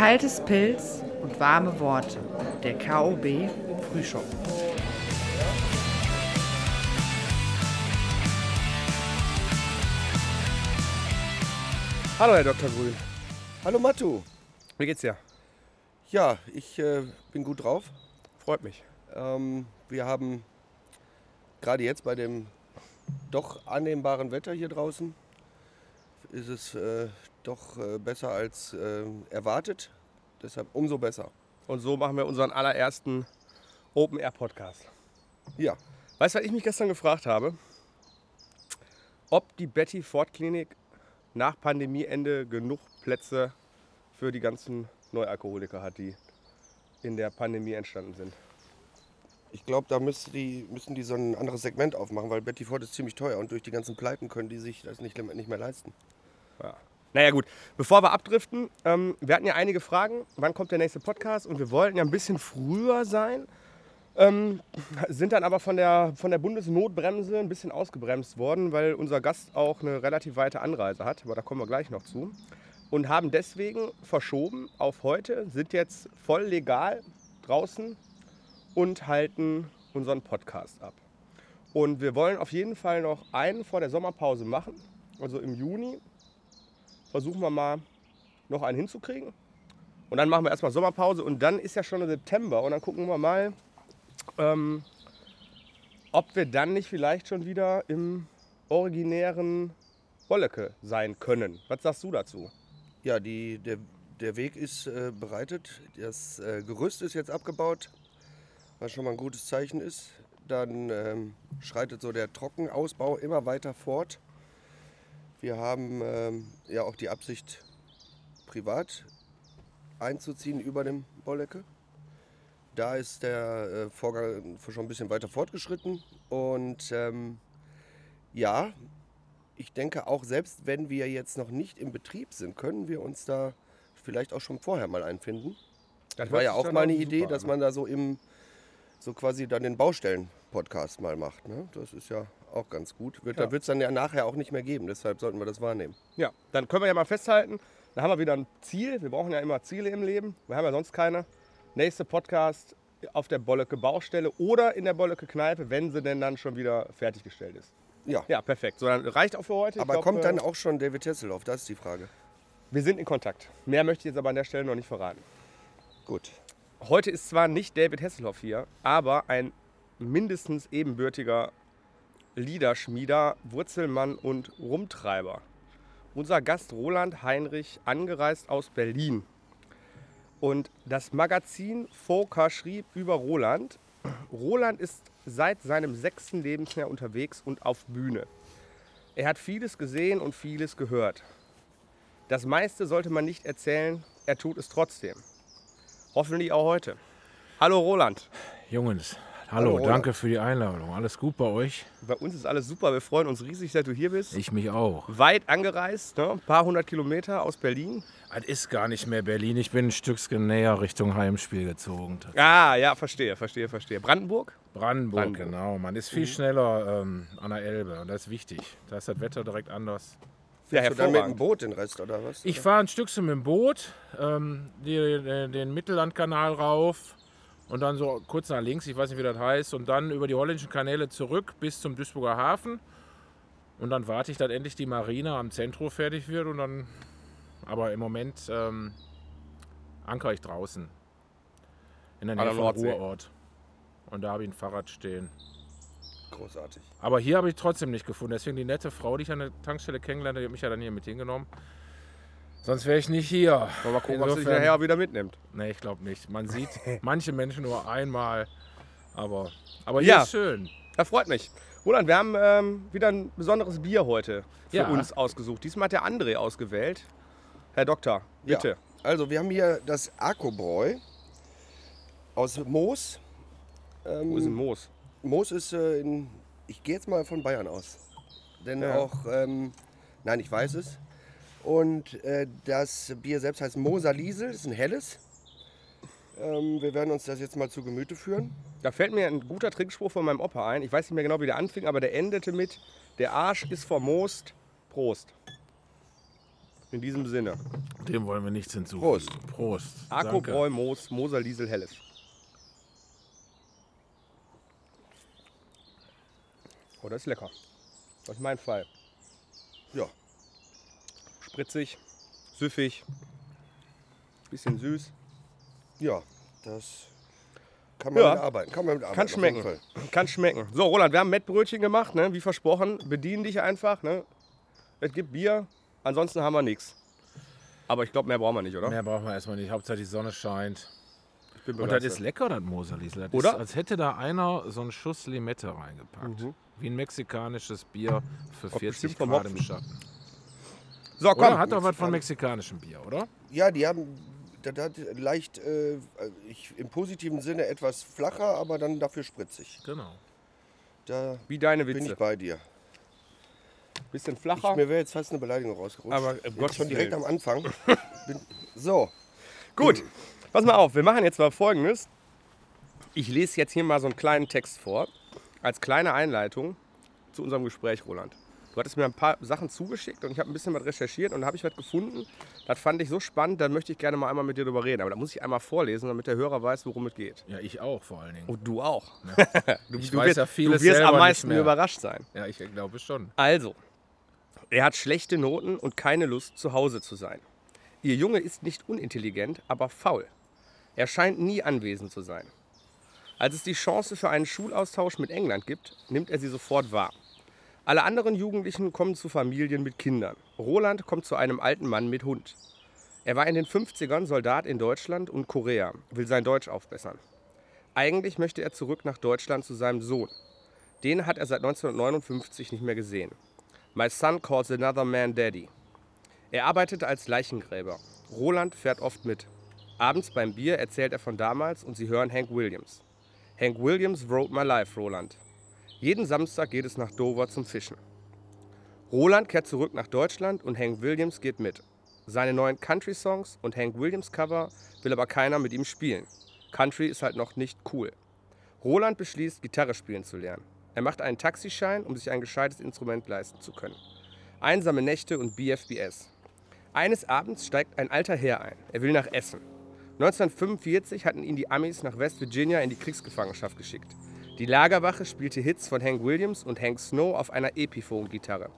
Kaltes Pilz und warme Worte. Der KOB Frühschoppen. Hallo, Herr Dr. Grün. Hallo Matu. Wie geht's dir? Ja, ich äh, bin gut drauf. Freut mich. Ähm, wir haben gerade jetzt bei dem doch annehmbaren Wetter hier draußen, ist es äh, doch äh, besser als äh, erwartet. Deshalb umso besser. Und so machen wir unseren allerersten Open Air Podcast. Ja, Weißt du, was ich mich gestern gefragt habe? Ob die Betty Ford Klinik nach Pandemieende genug Plätze für die ganzen Neualkoholiker hat, die in der Pandemie entstanden sind. ich glaube, da müssen die, müssen die so ein anderes Segment aufmachen, weil Betty Ford ist ziemlich teuer und durch die ganzen Pleiten können die sich das nicht, nicht mehr leisten. Ja. Naja gut, bevor wir abdriften, ähm, wir hatten ja einige Fragen, wann kommt der nächste Podcast? Und wir wollten ja ein bisschen früher sein, ähm, sind dann aber von der, von der Bundesnotbremse ein bisschen ausgebremst worden, weil unser Gast auch eine relativ weite Anreise hat, aber da kommen wir gleich noch zu. Und haben deswegen verschoben auf heute, sind jetzt voll legal draußen und halten unseren Podcast ab. Und wir wollen auf jeden Fall noch einen vor der Sommerpause machen, also im Juni versuchen wir mal noch einen hinzukriegen. Und dann machen wir erstmal Sommerpause und dann ist ja schon September und dann gucken wir mal, ähm, ob wir dann nicht vielleicht schon wieder im originären Wolleke sein können. Was sagst du dazu? Ja, die, der, der Weg ist äh, bereitet. Das äh, Gerüst ist jetzt abgebaut, was schon mal ein gutes Zeichen ist. Dann ähm, schreitet so der Trockenausbau immer weiter fort. Wir haben ähm, ja auch die Absicht, privat einzuziehen über dem Bollecke. Da ist der äh, Vorgang schon ein bisschen weiter fortgeschritten. Und ähm, ja, ich denke auch, selbst wenn wir jetzt noch nicht im Betrieb sind, können wir uns da vielleicht auch schon vorher mal einfinden. Das war ja auch mal eine Idee, dass man da so im, so quasi dann den Baustellen-Podcast mal macht. Ne? Das ist ja auch ganz gut. Wird, Ja. Da wird es dann ja nachher auch nicht mehr geben, deshalb sollten wir das wahrnehmen. Ja, dann können wir ja mal festhalten, dann haben wir wieder ein Ziel. Wir brauchen ja immer Ziele im Leben. Wir haben ja sonst keine. Nächste Podcast auf der Bollecke Baustelle oder in der Bollecke Kneipe, wenn sie denn dann schon wieder fertiggestellt ist. Ja, Ja, perfekt. So, dann reicht auch für heute. Aber glaub, kommt äh, dann auch schon David Hasselhoff? Das ist die Frage. Wir sind in Kontakt. Mehr möchte ich jetzt aber an der Stelle noch nicht verraten. Gut. Heute ist zwar nicht David Hasselhoff hier, aber ein mindestens ebenbürtiger Liederschmieder, Wurzelmann und Rumtreiber. Unser Gast Roland Heinrich, angereist aus Berlin. Und das Magazin Foka schrieb über Roland, Roland ist seit seinem sechsten Lebensjahr unterwegs und auf Bühne. Er hat vieles gesehen und vieles gehört. Das meiste sollte man nicht erzählen, er tut es trotzdem. Hoffentlich auch heute. Hallo Roland. Jungs, Hallo, hallo, danke für die Einladung. Alles gut bei euch? Bei uns ist alles super. Wir freuen uns riesig, dass du hier bist. Ich mich auch. Weit angereist, ne? ein paar hundert Kilometer aus Berlin. Es ist gar nicht mehr Berlin. Ich bin ein Stückchen näher Richtung Heimspiel gezogen. Ah, ja, verstehe, verstehe, verstehe. Brandenburg? Brandenburg, Brandenburg. genau. Man ist viel schneller ähm, an der Elbe und das ist wichtig. Da ist das Wetter direkt anders. Ja, Fährst du dann mit dem. Boot den Rest oder was? Ich fahre ein Stückchen mit dem Boot ähm, die, den, den Mittellandkanal rauf und dann so kurz nach links, ich weiß nicht, wie das heißt, und dann über die holländischen Kanäle zurück bis zum Duisburger Hafen. Und dann warte ich, dass endlich die Marine am Zentrum fertig wird und dann, aber im Moment ähm, anker ich draußen. In der Nähe vom. Ruhrort. Und da habe ich ein Fahrrad stehen. Großartig. Aber hier habe ich trotzdem nicht gefunden. Deswegen die nette Frau, die ich an der Tankstelle kennenlernte, die hat mich ja dann hier mit hingenommen. Sonst wäre ich nicht hier. Wollen wir mal gucken, ob Insofern- nachher wieder mitnimmt. Nee, ich glaube nicht. Man sieht manche Menschen nur einmal. Aber, aber hier Ja. ist schön. Das freut mich. Roland, wir haben ähm, wieder ein besonderes Bier heute für Ja. uns ausgesucht. Diesmal hat der André ausgewählt. Herr Doktor, bitte. Ja. Also wir haben hier das Akobräu aus Moos. Ähm, Wo ist ein Moos? Moos ist äh, in, ich gehe jetzt mal von Bayern aus. Denn Ja. auch, ähm, nein, ich weiß es. Und äh, das Bier selbst heißt Moser Liesel, ist ein helles. Ähm, wir werden uns das jetzt mal zu Gemüte führen. Da fällt mir ein guter Trinkspruch von meinem Opa ein. Ich weiß nicht mehr genau, wie der anfing, aber der endete mit: Der Arsch ist vermoost. Prost. In diesem Sinne. Dem wollen wir nichts hinzufügen. Prost. Prost. Akku Danke. Bräu Moos, Moser Liesel Helles. Oh, das ist lecker. Das ist mein Fall. Ja, Spritzig, süffig, bisschen süß. ja, das kann man Ja. mit arbeiten. Kann man mit arbeiten. Kann schmecken. Kann schmecken. So, Roland, wir haben Mettbrötchen gemacht, ne? wie versprochen. Bedien dich einfach. Ne? Es gibt Bier, ansonsten haben wir nichts. Aber ich glaube, mehr brauchen wir nicht, oder? Mehr brauchen wir erstmal nicht. Hauptsache die Sonne scheint. Ich bin Und das ist lecker, das Moserliesel. Das Oder? Ist, als hätte da einer so einen Schuss Limette reingepackt. Wie ein mexikanisches Bier für Auch 40 bestimmt vom Grad im Schatten. So, komm. Oder? Hat doch was von mexikanischem Bier, oder? Ja, die haben das hat leicht, äh, ich, im positiven Sinne etwas flacher, aber dann dafür spritzig. Genau. Da Wie deine bin Witze. ich bei dir. Bisschen Ich, flacher. mir wäre jetzt fast eine Beleidigung rausgerutscht. Aber, äh, Gottes schon direkt Willen. am Anfang. bin, so, Gut, pass mal auf, wir machen jetzt mal folgendes. Ich lese jetzt hier mal so einen kleinen Text vor, als kleine Einleitung zu unserem Gespräch, Roland. Du hattest mir ein paar Sachen zugeschickt und ich habe ein bisschen was recherchiert und habe ich was gefunden. Das fand ich so spannend, da möchte ich gerne mal einmal mit dir drüber reden. Aber da muss ich einmal vorlesen, damit der Hörer weiß, worum es geht. Ja, ich auch vor allen Dingen. Und du auch. du, Ich du weiß wirst, ja vieles du wirst am meisten überrascht sein. Ja, ich glaube schon. Also, er hat schlechte Noten und keine Lust, zu Hause zu sein. Ihr Junge ist nicht unintelligent, aber faul. Er scheint nie anwesend zu sein. Als es die Chance für einen Schulaustausch mit England gibt, nimmt er sie sofort wahr. Alle anderen Jugendlichen kommen zu Familien mit Kindern. Roland kommt zu einem alten Mann mit Hund. Er war in den 50ern Soldat in Deutschland und Korea, will sein Deutsch aufbessern. Eigentlich möchte er zurück nach Deutschland zu seinem Sohn. Den hat er seit 1959 nicht mehr gesehen. My son calls another man daddy. Er arbeitet als Leichengräber. Roland fährt oft mit. Abends beim Bier erzählt er von damals und sie hören Hank Williams. Hank Williams wrote my life, Roland. Jeden Samstag geht es nach Dover zum Fischen. Roland kehrt zurück nach Deutschland und Hank Williams geht mit. Seine neuen Country-Songs und Hank Williams-Cover will aber keiner mit ihm spielen. Country ist halt noch nicht cool. Roland beschließt, Gitarre spielen zu lernen. Er macht einen Taxischein, um sich ein gescheites Instrument leisten zu können. Einsame Nächte und BFBS. Eines Abends steigt ein alter Herr ein. Er will nach Essen. 1945 hatten ihn die Amis nach West Virginia in die Kriegsgefangenschaft geschickt. Die Lagerwache spielte Hits von Hank Williams und Hank Snow auf einer Epiphone-Gitarre.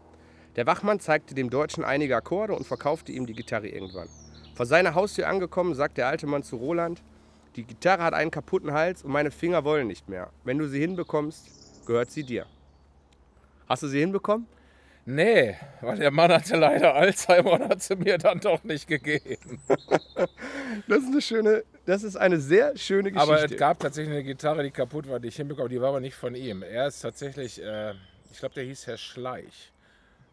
Der Wachmann zeigte dem Deutschen einige Akkorde und verkaufte ihm die Gitarre irgendwann. Vor seiner Haustür angekommen, sagt der alte Mann zu Roland, die Gitarre hat einen kaputten Hals und meine Finger wollen nicht mehr. Wenn du sie hinbekommst, gehört sie dir. Hast du sie hinbekommen? Nee, weil der Mann hatte leider Alzheimer und hat sie mir dann doch nicht gegeben. Das ist eine schöne, das ist eine sehr schöne Geschichte. Aber es gab tatsächlich eine Gitarre, die kaputt war, die ich hinbekommen Die war aber nicht von ihm. Er ist tatsächlich, äh, ich glaube, der hieß Herr Schleich.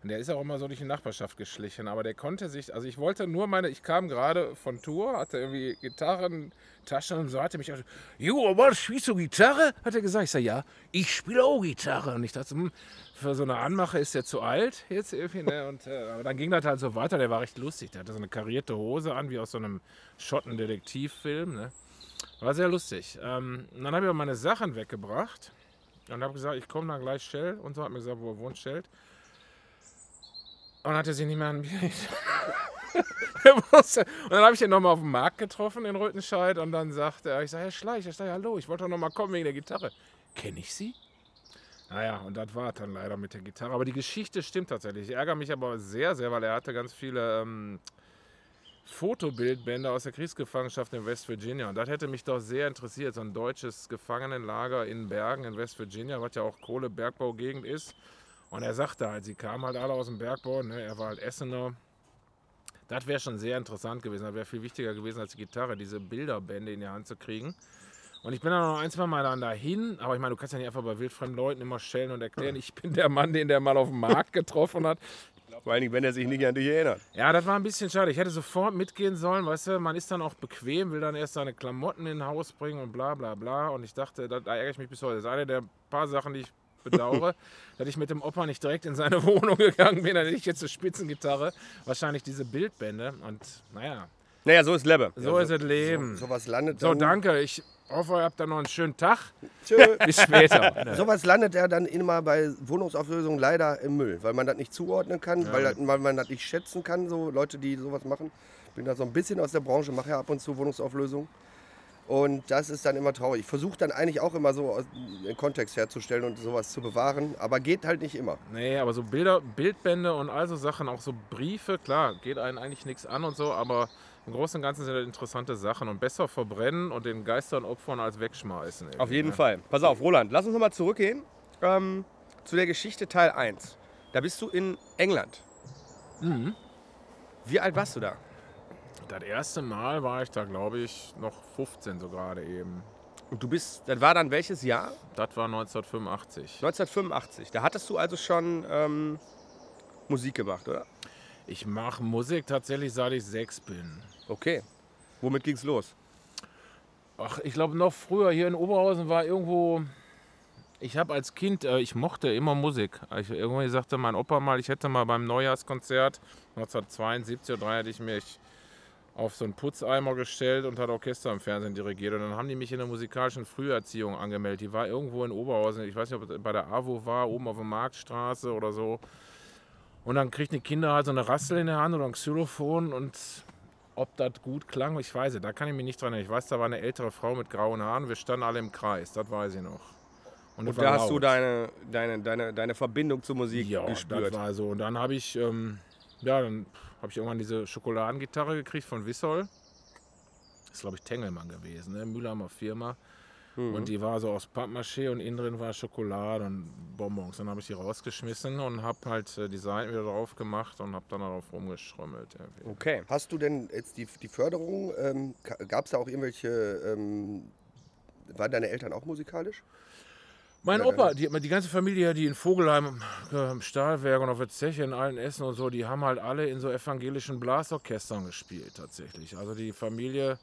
Und der ist auch immer so durch die Nachbarschaft geschlichen. Aber der konnte sich, also ich wollte nur meine, ich kam gerade von Tour, hatte irgendwie Gitarren, Taschen und so, hatte mich auch, Jo, aber spielst du Gitarre? Hat er gesagt. Ich sag, ja, ich spiele auch Gitarre. Und ich dachte, hm, für so eine Anmache ist der zu alt jetzt irgendwie. Ne? Und äh, aber dann ging das halt so weiter. Der war recht lustig. Der hatte so eine karierte Hose an, wie aus so einem Schotten-Detektivfilm. Ne? War sehr lustig. Ähm, dann habe ich auch meine Sachen weggebracht und habe gesagt, ich komme dann gleich Shell. Und so hat mir gesagt, wo er wohnt, Shell. Und hat er sich nicht mehr an und dann habe ich ihn nochmal auf dem Markt getroffen in Röthenscheid und dann sagte er, ich sage, Herr Schleich, ich sage, hallo, ich wollte doch nochmal kommen wegen der Gitarre. Kenne ich Sie? Naja, und das war dann leider mit der Gitarre. Aber die Geschichte stimmt tatsächlich. Ich ärgere mich aber sehr, sehr, weil er hatte ganz viele ähm, Fotobildbände aus der Kriegsgefangenschaft in West Virginia. Und das hätte mich doch sehr interessiert. So ein deutsches Gefangenenlager in Bergen in West Virginia, was ja auch Kohlebergbaugegend ist. Und er sagte halt, sie kamen halt alle aus dem Bergbau. Ne? Er war halt Essener. Das wäre schon sehr interessant gewesen. Das wäre viel wichtiger gewesen als die Gitarre, diese Bilderbände in die Hand zu kriegen. Und ich bin dann noch ein, zwei Mal dann dahin, aber ich meine, du kannst ja nicht einfach bei wildfremden Leuten immer stellen und erklären, ich bin der Mann, den der mal auf dem Markt getroffen hat. Vor allen Dingen, wenn er sich nicht an dich erinnert. Ja, das war ein bisschen schade. Ich hätte sofort mitgehen sollen, weißt du, man ist dann auch bequem, will dann erst seine Klamotten in Haus bringen und bla bla bla. Und ich dachte, da, da ärgere ich mich bis heute. Das ist eine der paar Sachen, die ich bedauere, dass ich mit dem Opa nicht direkt in seine Wohnung gegangen bin. Dann hätte ich jetzt eine Spitzengitarre, wahrscheinlich diese Bildbände. Und naja, Naja, so ist Lebbe. so ist das Leben. Sowas landet So, danke. Ich hoffe, ihr habt dann noch einen schönen Tag. Tschö. Bis später. Sowas landet ja dann immer bei Wohnungsauflösungen leider im Müll, weil man das nicht zuordnen kann, weil, das, weil man das nicht schätzen kann, so Leute, die sowas machen. Ich bin da so ein bisschen aus der Branche, mache ja ab und zu Wohnungsauflösungen. Und das ist dann immer traurig. Ich versuche dann eigentlich auch immer so einen Kontext herzustellen und sowas zu bewahren, aber geht halt nicht immer. Nee, aber so Bilder, Bildbände und all so Sachen, auch so Briefe, klar, geht einen eigentlich nichts an und so, aber im Großen und Ganzen sind das interessante Sachen und besser verbrennen und den Geistern opfern als wegschmeißen. irgendwie, Auf jeden ne? Fall. Pass auf, Roland, lass uns nochmal zurückgehen ähm, zu der Geschichte Teil 1. Da bist du in England. Mhm. Wie alt warst du da? Das erste Mal war ich da, glaube ich, noch 15 so gerade eben. Und du bist, das war dann welches Jahr? Das war 1985. 1985. Da hattest du also schon ähm, Musik gemacht, oder? Ich mache Musik tatsächlich seit ich sechs bin. Okay. Womit ging's los? Ach, ich glaube noch früher hier in Oberhausen war irgendwo. Ich habe als Kind, äh, ich mochte immer Musik. Ich, irgendwie sagte mein Opa mal, ich hätte mal beim Neujahrskonzert 1972 oder 3 hätte ich mich auf so einen Putzeimer gestellt und hat Orchester im Fernsehen dirigiert. Und dann haben die mich in der musikalischen Früherziehung angemeldet. Die war irgendwo in Oberhausen. Ich weiß nicht, ob es bei der AWO war, oben auf der Marktstraße oder so. Und dann kriegten die Kinder halt so eine Rassel in der Hand oder ein Xylophon und ob das gut klang, ich weiß es, da kann ich mich nicht dran erinnern. Ich weiß, da war eine ältere Frau mit grauen Haaren, wir standen alle im Kreis, das weiß ich noch. Und war da hast du laut. deine, deine, deine, deine Verbindung zur Musik ja, gespürt. das war so. Und dann habe ich, ähm, ja, dann habe ich irgendwann diese Schokoladengitarre gekriegt von Wissol. Das ist, glaube ich, Tengelmann gewesen, ne? Mühlheimer Firma. Mhm. Und die war so aus Pappmaché und innen drin war Schokolade und Bonbons. Dann habe ich die rausgeschmissen und habe halt äh, die Seiten wieder drauf gemacht und habe dann darauf rumgeschrummelt. irgendwie. Okay. Hast du denn jetzt die, die Förderung, ähm, gab es da auch irgendwelche, ähm, waren deine Eltern auch musikalisch? Mein Ja, Opa, die, die ganze Familie, die in Vogelheim äh, im Stahlwerk und auf der Zeche in allen Essen und so, die haben halt alle in so evangelischen Blasorchestern gespielt tatsächlich. Also die Familie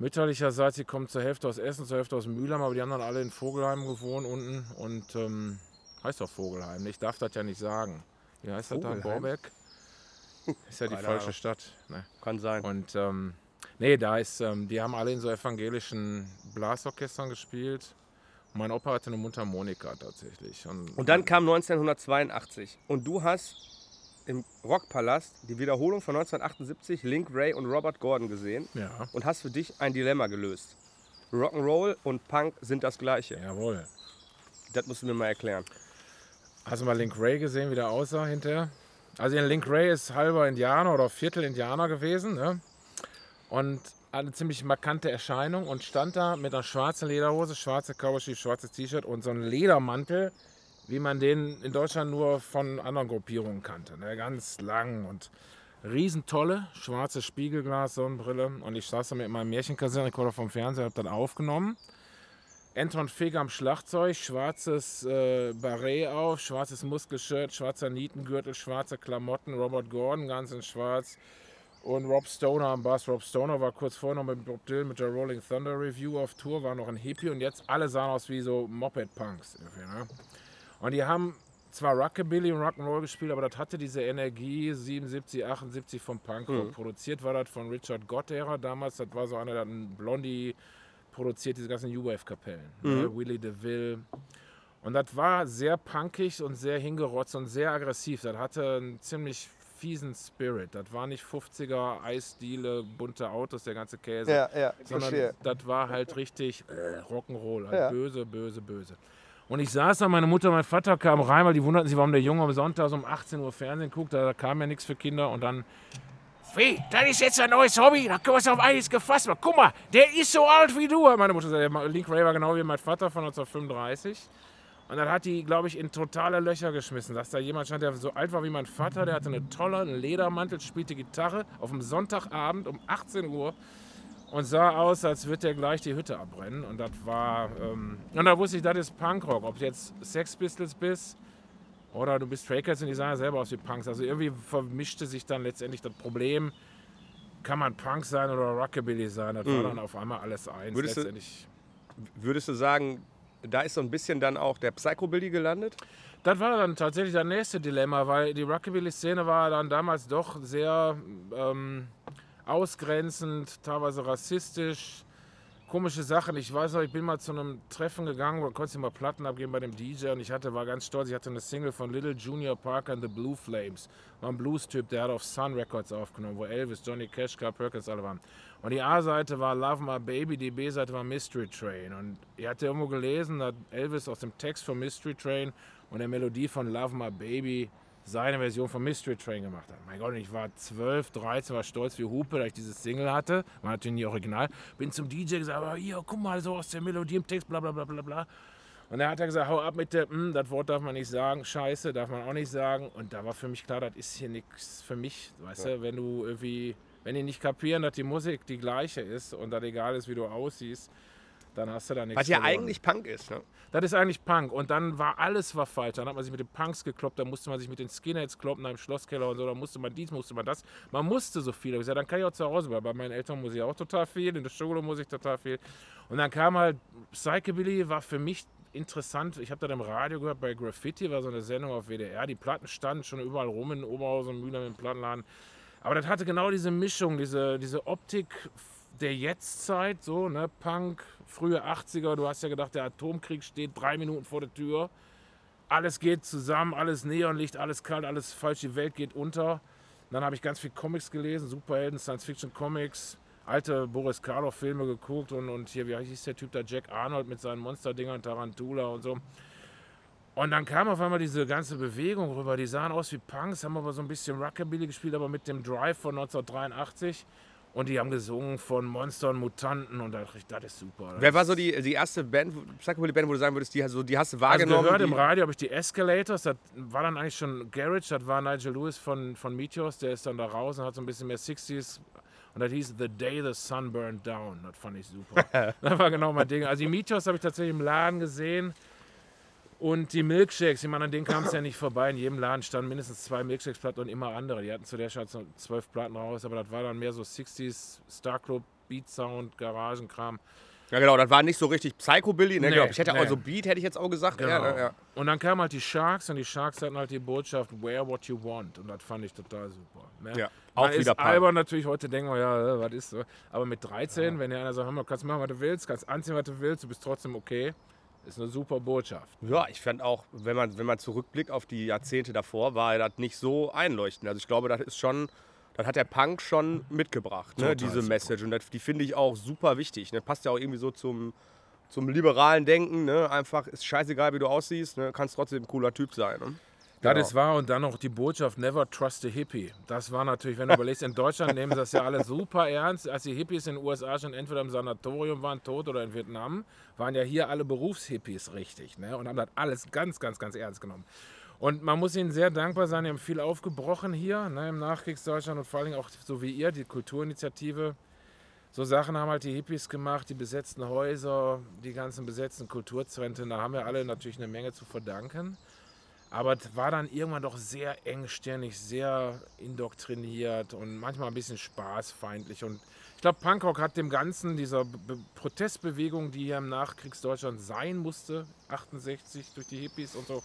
mütterlicherseits, die kommt zur Hälfte aus Essen, zur Hälfte aus Mülheim, aber die haben dann alle in Vogelheim gewohnt unten und ähm, heißt doch Vogelheim, ich darf das ja nicht sagen. Wie heißt das da? Vogelheim? Borbeck? Ist ja die Keine falsche Ahnung. Stadt. Ne? Kann sein. Und ähm, nee, da ist, ähm, die haben alle in so evangelischen Blasorchestern gespielt. Mein Opa hatte eine Mundharmonika tatsächlich. Und, Und dann kam 1982 und du hast im Rockpalast die Wiederholung von 1978 Link Ray und Robert Gordon gesehen Ja, und hast für dich ein Dilemma gelöst. Rock'n'Roll und Punk sind das gleiche. jawohl. Das musst du mir mal erklären. Hast du mal Link Ray gesehen, wie der aussah hinterher? Also Link Ray ist halber Indianer oder Viertel Indianer gewesen. Ne? Und eine ziemlich markante Erscheinung und stand da mit einer schwarzen Lederhose, schwarze Cowboystiefel, schwarzes T-Shirt und so einem Ledermantel, wie man den in Deutschland nur von anderen Gruppierungen kannte. Ne? Ganz lang und riesentolle, schwarze Spiegelglas, Sonnenbrille. Und ich saß da mit meinem Märchenkassettenrekorder vom Fernseher, hab dann aufgenommen. Anton Fig am Schlagzeug, schwarzes äh, Barret auf, schwarzes Muskelshirt, schwarzer Nietengürtel, schwarze Klamotten, Robert Gordon ganz in schwarz und Rob Stoner am Bass. Rob Stoner war kurz vorher noch mit Bob Dylan mit der Rolling Thunder Review auf Tour, war noch ein Hippie und jetzt alle sahen aus wie so Moped-Punks. Ne? Und die haben zwar Rockabilly und Rock'n'Roll gespielt, aber das hatte diese Energie 77, 78 vom Punkrock. Produziert war das von Richard Gotterer damals, das war so einer, der hat einen Blondie produziert, diese ganzen New Wave-Kapellen. Ne? Willie DeVille. Und das war sehr punkig und sehr hingerotzt und sehr aggressiv. Das hatte einen ziemlich fiesen Spirit. Das war nicht 50er Eisdiele, bunte Autos, der ganze Käse. ja, sondern das war halt richtig äh, Rock'n'Roll. Halt Ja. Böse, böse, böse. Und ich saß da, meine Mutter und mein Vater kamen rein, weil die wunderten sich, warum der Junge am Sonntag um 18 Uhr Fernsehen guckt. Da kam ja nichts für Kinder. Und dann Wie, das ist jetzt ein neues Hobby, da können wir uns auf einiges gefasst machen. Guck mal, der ist so alt wie du. Meine Mutter sagt, der Link Ray war genau wie mein Vater von 1935. Und dann hat die, glaube ich, in totale Löcher geschmissen, dass da jemand stand, der so alt war wie mein Vater, der hatte eine tolle einen Ledermantel, spielte Gitarre auf dem Sonntagabend um 18 Uhr und sah aus, als würde der gleich die Hütte abbrennen. Und das war, ähm, und da wusste ich, das ist Punkrock. Ob du jetzt Sex Pistols bist oder du bist Cats und die sahen ja selber aus wie Punks. Also irgendwie vermischte sich dann letztendlich das Problem, kann man Punk sein oder Rockabilly sein? Das war dann auf einmal alles eins. Mhm. Würdest du-. Würdest du sagen, da ist so ein bisschen dann auch der Psychobilly gelandet? Das war dann tatsächlich das nächste Dilemma, weil die Rockabilly-Szene war dann damals doch sehr ähm, ausgrenzend, teilweise rassistisch, komische Sachen. Ich weiß noch, ich bin mal zu einem Treffen gegangen, wo konntest du mal Platten abgeben bei dem DJ und ich hatte, war ganz stolz, ich hatte eine Single von Little Junior Parker and the Blue Flames. War ein Blues-Typ, der hat auf Sun Records aufgenommen, wo Elvis, Johnny Cash, Carl Perkins alle waren. Und die A-Seite war Love My Baby, die B-Seite war Mystery Train. Und ich hatte irgendwo gelesen, dass Elvis aus dem Text von Mystery Train und der Melodie von Love My Baby seine Version von Mystery Train gemacht hat. Mein Gott, ich war 12, 13, war stolz wie Hupe, dass ich dieses Single hatte. War natürlich nie original. Bin zum DJ gesagt, aber hier, guck mal, so aus der Melodie im Text, bla bla bla bla bla. Und dann hat er gesagt, hau ab mit der, hm, das Wort darf man nicht sagen, scheiße, darf man auch nicht sagen. Und da war für mich klar, das ist hier nichts für mich. Weißt ja. du, wenn du irgendwie, wenn die nicht kapieren, dass die Musik die gleiche ist und dass egal ist, wie du aussiehst, dann hast du da nichts Was ja verloren. eigentlich Punk ist, ne? Das ist eigentlich Punk. Und dann war alles war falsch. Dann hat man sich mit den Punks gekloppt, dann musste man sich mit den Skinheads kloppen, im Schlosskeller und so, dann musste man dies, musste man das. Man musste so viel. Ich gesagt, dann kann ich auch zu Hause bleiben. Bei meinen Eltern muss ich auch total viel, in der Schule muss ich total viel. Und dann kam halt Psychobilly, war für mich interessant. Ich habe das im Radio gehört bei Graffiti, war so eine Sendung auf WDR. Die Platten standen schon überall rum in Oberhausen, Mühlen im Plattenladen. Aber das hatte genau diese Mischung, diese, diese Optik der Jetztzeit, so, ne, Punk, frühe 80er, du hast ja gedacht, der Atomkrieg steht drei Minuten vor der Tür. Alles geht zusammen, alles Neonlicht, alles kalt, alles falsch, die Welt geht unter. Dann habe ich ganz viel Comics gelesen, Superhelden, Science-Fiction-Comics, alte Boris Karloff-Filme geguckt und, und hier, wie hieß der Typ da, Jack Arnold mit seinen Monsterdingern, Tarantula und so. Und dann kam auf einmal diese ganze Bewegung rüber. Die sahen aus wie Punks, haben aber so ein bisschen Rockabilly gespielt, aber mit dem Drive von 1983. Und die haben gesungen von Monstern, Mutanten und da dachte ich, das ist super. Wer war so die, die erste Band, Psychobilly-Band, wo du sagen würdest, die, also, die hast du wahrgenommen? Also gehört im Radio habe ich die Escalators, das war dann eigentlich schon Garage, das war Nigel Lewis von, von Meteors, der ist dann da raus und hat so ein bisschen mehr 60s und das hieß The Day the Sun Burned Down. Das fand ich super. das war genau mein Ding. Also die Meteors habe ich tatsächlich im Laden gesehen. Und die Milkshakes, ich meine, an denen kam es ja nicht vorbei. In jedem Laden standen mindestens zwei Milkshakes-Platten und immer andere. Die hatten zu der Zeit so zwölf Platten raus, aber das war dann mehr so 60s, Star Club, Beat Sound, Garagenkram. Ja, genau, das war nicht so richtig Psychobilly. Ne? Nee, ich hätte nee. auch so Beat, hätte ich jetzt auch gesagt. Genau. Ja, ja. Und dann kamen halt die Sharks und die Sharks hatten halt die Botschaft, wear what you want. Und das fand ich total super. Ne? Ja, auch Man wieder ist albern natürlich heute denken wir, ja, was ist so. Aber mit 13, ja. wenn dir einer sagt, du kannst machen, was du willst, kannst anziehen, was du willst, du bist trotzdem okay. Ist eine super Botschaft. Ja, ich fand auch, wenn man, wenn man zurückblickt auf die Jahrzehnte davor, war das nicht so einleuchtend. Also ich glaube, das ist schon, das hat der Punk schon mitgebracht, ne, diese Message. Und das, die finde ich auch super wichtig. Ne? Passt ja auch irgendwie so zum, zum liberalen Denken. Ne? Einfach ist scheißegal, wie du aussiehst, ne? kannst trotzdem ein cooler Typ sein. Ne? Genau. Das ist wahr und dann noch die Botschaft Never trust a Hippie. Das war natürlich, wenn du überlegst, in Deutschland nehmen sie das ja alle super ernst. Als die Hippies in den USA schon entweder im Sanatorium waren, tot oder in Vietnam, waren ja hier alle Berufshippies richtig ne? und haben das alles ganz, ganz, ganz ernst genommen. Und man muss ihnen sehr dankbar sein, die haben viel aufgebrochen hier ne, im Nachkriegsdeutschland und vor allem auch so wie ihr, die Kulturinitiative. So Sachen haben halt die Hippies gemacht, die besetzten Häuser, die ganzen besetzten Kulturzentren. Da haben wir alle natürlich eine Menge zu verdanken. Aber es war dann irgendwann doch sehr engstirnig, sehr indoktriniert und manchmal ein bisschen spaßfeindlich. Und ich glaube, Punkrock hat dem Ganzen, dieser Be Protestbewegung, die hier im Nachkriegsdeutschland sein musste, 68 durch die Hippies und so,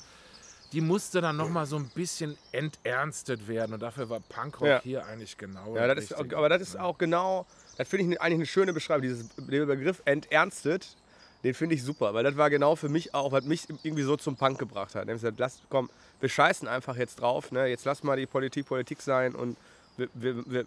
die musste dann nochmal so ein bisschen enternstet werden. Und dafür war Punkrock ja. hier eigentlich genau. Ja, das ist, aber das ist auch genau, das finde ich eigentlich eine schöne Beschreibung, dieses, der Begriff enternstet den finde ich super, weil das war genau für mich auch, was mich irgendwie so zum Punk gebracht hat. Gesagt, lass, komm, wir scheißen einfach jetzt drauf, ne? jetzt lass mal die Politik Politik sein und wir, wir, wir,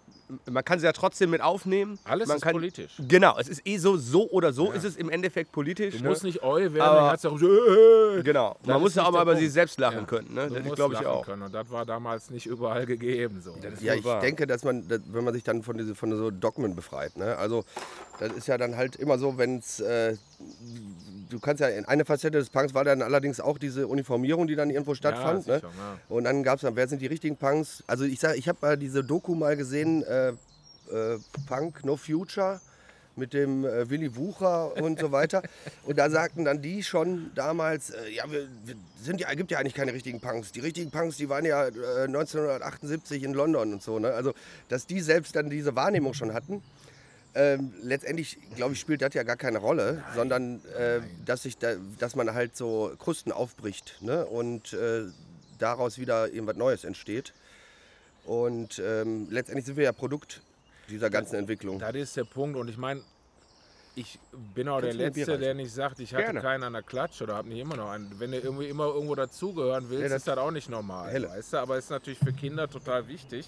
man kann sie ja trotzdem mit aufnehmen. Alles man ist kann, politisch. Genau, es ist eh so, so oder so ja. ist es im Endeffekt politisch. Du ne? musst nicht eu werden, aber, dann so, äh, Genau, man muss ja auch mal über sich selbst lachen ja. können. Ne? Das glaube ich auch. Können. Und das war damals nicht überall gegeben. So. Ja, ich wahr. denke, dass man, wenn man sich dann von, diese, von so Dogmen befreit, ne? also das ist ja dann halt immer so, wenn es äh, du kannst ja, in eine Facette des Punks war dann allerdings auch diese Uniformierung, die dann irgendwo stattfand. Ja, sicher, ne? ja. Und dann gab es dann, wer sind die richtigen Punks? Also ich sag, ich habe mal diese Doku mal gesehen, äh, äh, Punk No Future mit dem äh, Willy Wucher und so weiter. Und da sagten dann die schon damals, äh, ja, wir, wir sind ja, gibt ja eigentlich keine richtigen Punks. Die richtigen Punks, die waren ja äh, 1978 in London und so. Ne? Also, dass die selbst dann diese Wahrnehmung schon hatten. Ähm, letztendlich, glaube ich, spielt das ja gar keine Rolle, nein, sondern äh, dass, sich da, dass man halt so Krusten aufbricht ne? und äh, daraus wieder irgendwas Neues entsteht. Und ähm, letztendlich sind wir ja Produkt dieser ganzen Entwicklung. Das ist der Punkt. Und ich meine, Ich bin auch Kannst der Letzte, der nicht sagt, ich hatte Gerne. keinen an der Klatsch oder habe nicht immer noch einen. Wenn du irgendwie immer irgendwo dazugehören willst, Ja, das- ist das auch nicht normal. Helle. Weißt du? Aber es ist natürlich für Kinder total wichtig,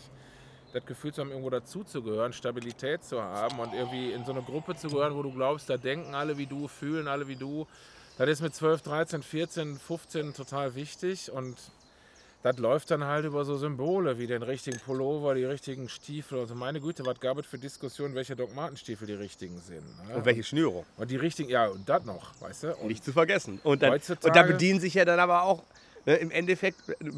das Gefühl zu haben, irgendwo dazuzugehören, Stabilität zu haben und irgendwie in so eine Gruppe zu gehören, wo du glaubst, da denken alle wie du, fühlen alle wie du. Das ist mit 12, 13, 14, 15 total wichtig und das läuft dann halt über so Symbole wie den richtigen Pullover, die richtigen Stiefel. Also meine Güte, was gab es für Diskussionen, welche Dogmatenstiefel die richtigen sind. Ne? Und welche Schnürung? Und die richtigen, ja, und das noch, weißt du? Und Nicht zu vergessen. Und, dann, und da bedienen sich ja dann aber auch, ne, im Endeffekt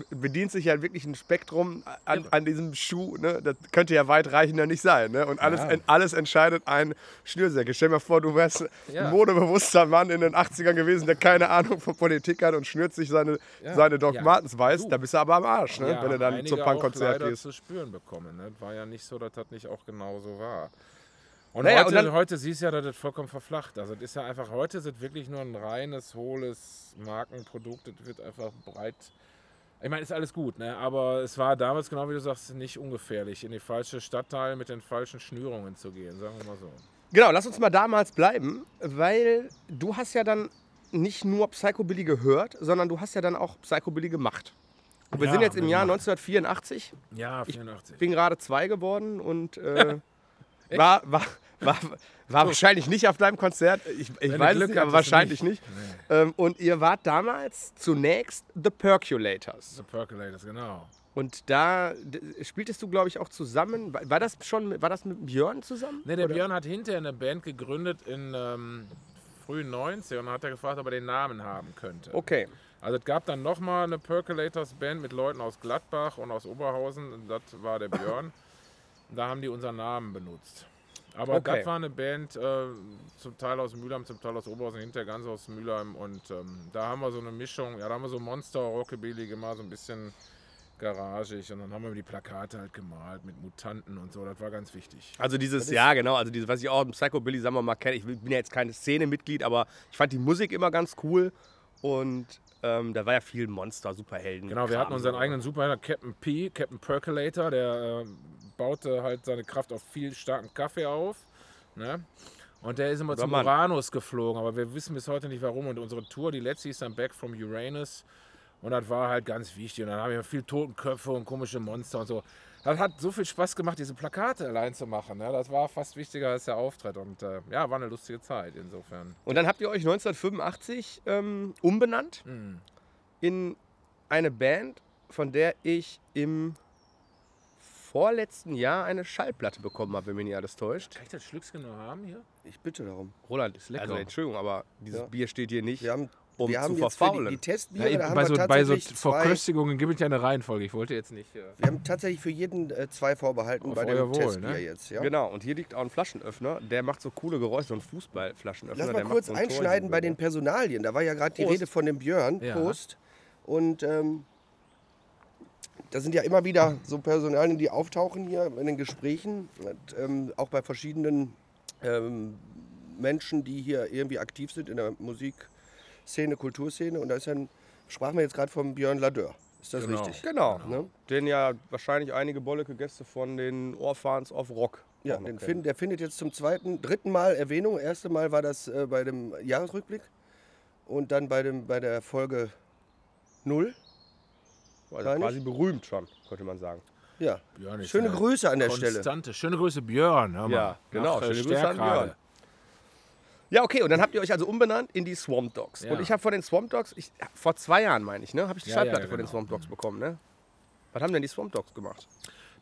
bedient sich ja wirklich ein Spektrum an, an diesem Schuh. Ne? Das könnte ja weitreichender nicht sein. Ne? Und alles, Ja. en- alles entscheidet ein Schnürsäcke. Stell dir mal vor, du wärst Ja. ein modebewusster Mann in den 80ern gewesen, der keine Ahnung von Politik hat und schnürt sich seine, Ja. seine Doc. Martens weiß. Da bist du aber am Arsch, ne? wenn du dann zum Punkkonzert gehst. zu spüren bekommen. Ne? War ja nicht so, dass das nicht auch genau so war. Und, Naja, heute, und dann- heute siehst du ja, dass das vollkommen verflacht. Also das ist ja einfach, heute ist es wirklich nur ein reines, hohles Markenprodukt. Das wird einfach breit. Ich meine, ist alles gut, ne? aber es war damals, genau wie du sagst, nicht ungefährlich, in die falsche Stadtteil mit den falschen Schnürungen zu gehen, sagen wir mal so. Genau, lass uns mal damals bleiben, weil du hast ja dann nicht nur Psychobilly gehört, sondern du hast ja dann auch Psychobilly gemacht. Und wir Ja, sind jetzt im Jahr gemacht. 1984. Ja, 84. bin gerade zwei geworden und äh, war, war, war, war wahrscheinlich nicht auf deinem Konzert. Ich, ich weiß es Glück nicht, aber wahrscheinlich nicht. Ähm, und ihr wart damals zunächst The Percolators. The Percolators, genau. Und da spieltest du, glaube ich, auch zusammen. War das schon mit- war das mit Björn zusammen? Ne, der Oder? Björn hat hinterher eine Band gegründet in ähm, frühen 90 und hat er gefragt, ob er den Namen haben könnte. Okay. Also es gab dann nochmal eine Percolators Band mit Leuten aus Gladbach und aus Oberhausen. Und das war der Björn. da haben die unseren Namen benutzt. Aber Okay. das war eine Band, äh, zum Teil aus Mülheim, zum Teil aus Oberhausen, hinterher ganz aus Mülheim. Und ähm, da haben wir so eine Mischung, ja, da haben wir so Monster, Rockabilly gemacht, so ein bisschen garagig. Und dann haben wir die Plakate halt gemalt mit Mutanten und so. Das war ganz wichtig. Also dieses, ja genau, also dieses, was ich auch im Psychobilly, sagen wir mal, kenne. Ich bin ja jetzt keine Szene-Mitglied, aber ich fand die Musik immer ganz cool. Und ähm, da war ja viel Monster, Superhelden. Genau, wir hatten unseren eigenen Superhelden, Captain P, Captain Percolator, der äh, baute halt seine Kraft auf viel starken Kaffee auf. Ne? Und der ist immer zum. Uranus geflogen, aber wir wissen bis heute nicht warum. Und unsere Tour, die letzte hieß dann Back from Uranus. Und das war halt ganz wichtig. Und dann haben wir viel Totenköpfe und komische Monster und so. Das hat so viel Spaß gemacht, diese Plakate allein zu machen. Ne? Das war fast wichtiger als der Auftritt. Und äh, ja, war eine lustige Zeit insofern. Und dann habt ihr euch 1985 ähm, umbenannt Hm. in eine Band, von der ich im vorletzten Jahr eine Schallplatte bekommen habe, wenn mich nicht alles täuscht. Kann ich das Schlückschen noch haben hier? Ich bitte darum. Roland, lecker. also Entschuldigung, aber dieses Ja. Bier steht hier nicht. Wir haben, Um wir haben zu jetzt für die, verfaulen. die Testbiere, Ja, da haben bei, wir so, bei so tatsächlich zwei, Verköstigungen gibt es ja eine Reihenfolge. Ich wollte jetzt nicht. Äh wir haben tatsächlich für jeden äh, zwei vorbehalten Auf bei dem Wohl, Testbier ne? jetzt. Ja? Genau, und hier liegt auch ein Flaschenöffner, der macht so coole Geräusche, so ein Fußballflaschenöffner. Lass der mal macht kurz so ein einschneiden bei den. Personalien. Da war ja gerade die. Rede von dem Björn. Ja. Prost. Und ähm, da sind ja immer wieder so Personalien, die auftauchen hier in den Gesprächen. Und, ähm, auch bei verschiedenen ähm, Menschen, die hier irgendwie aktiv sind in der Musikszene, Kulturszene. Und da ist dann, sprachen wir jetzt gerade vom Björn Ladeur. Ist das Genau. richtig? Genau, Ne? den ja wahrscheinlich einige bolleke Gäste von den Ohrfans of Rock Ja, den find, der findet jetzt zum zweiten, dritten Mal Erwähnung. Erste Mal war das äh, bei dem Jahresrückblick und dann bei, dem, bei der Folge 0. Also Gar nicht? quasi berühmt schon, könnte man sagen. Ja. Björn ist Schöne Grüße an der Stelle. Konstante. Schöne Grüße, Björn. Hör mal. Ja, genau, Nach, schöne Grüße an. Björn. Ja, okay, und dann habt ihr euch also umbenannt in die Swamp Dogs. Ja. Und ich habe von den Swamp Dogs, ich, vor zwei Jahren meine ich, ne, habe ich die Ja, Schallplatte ja, von den genau. Swamp Dogs bekommen, ne? Was haben denn die Swamp Dogs gemacht?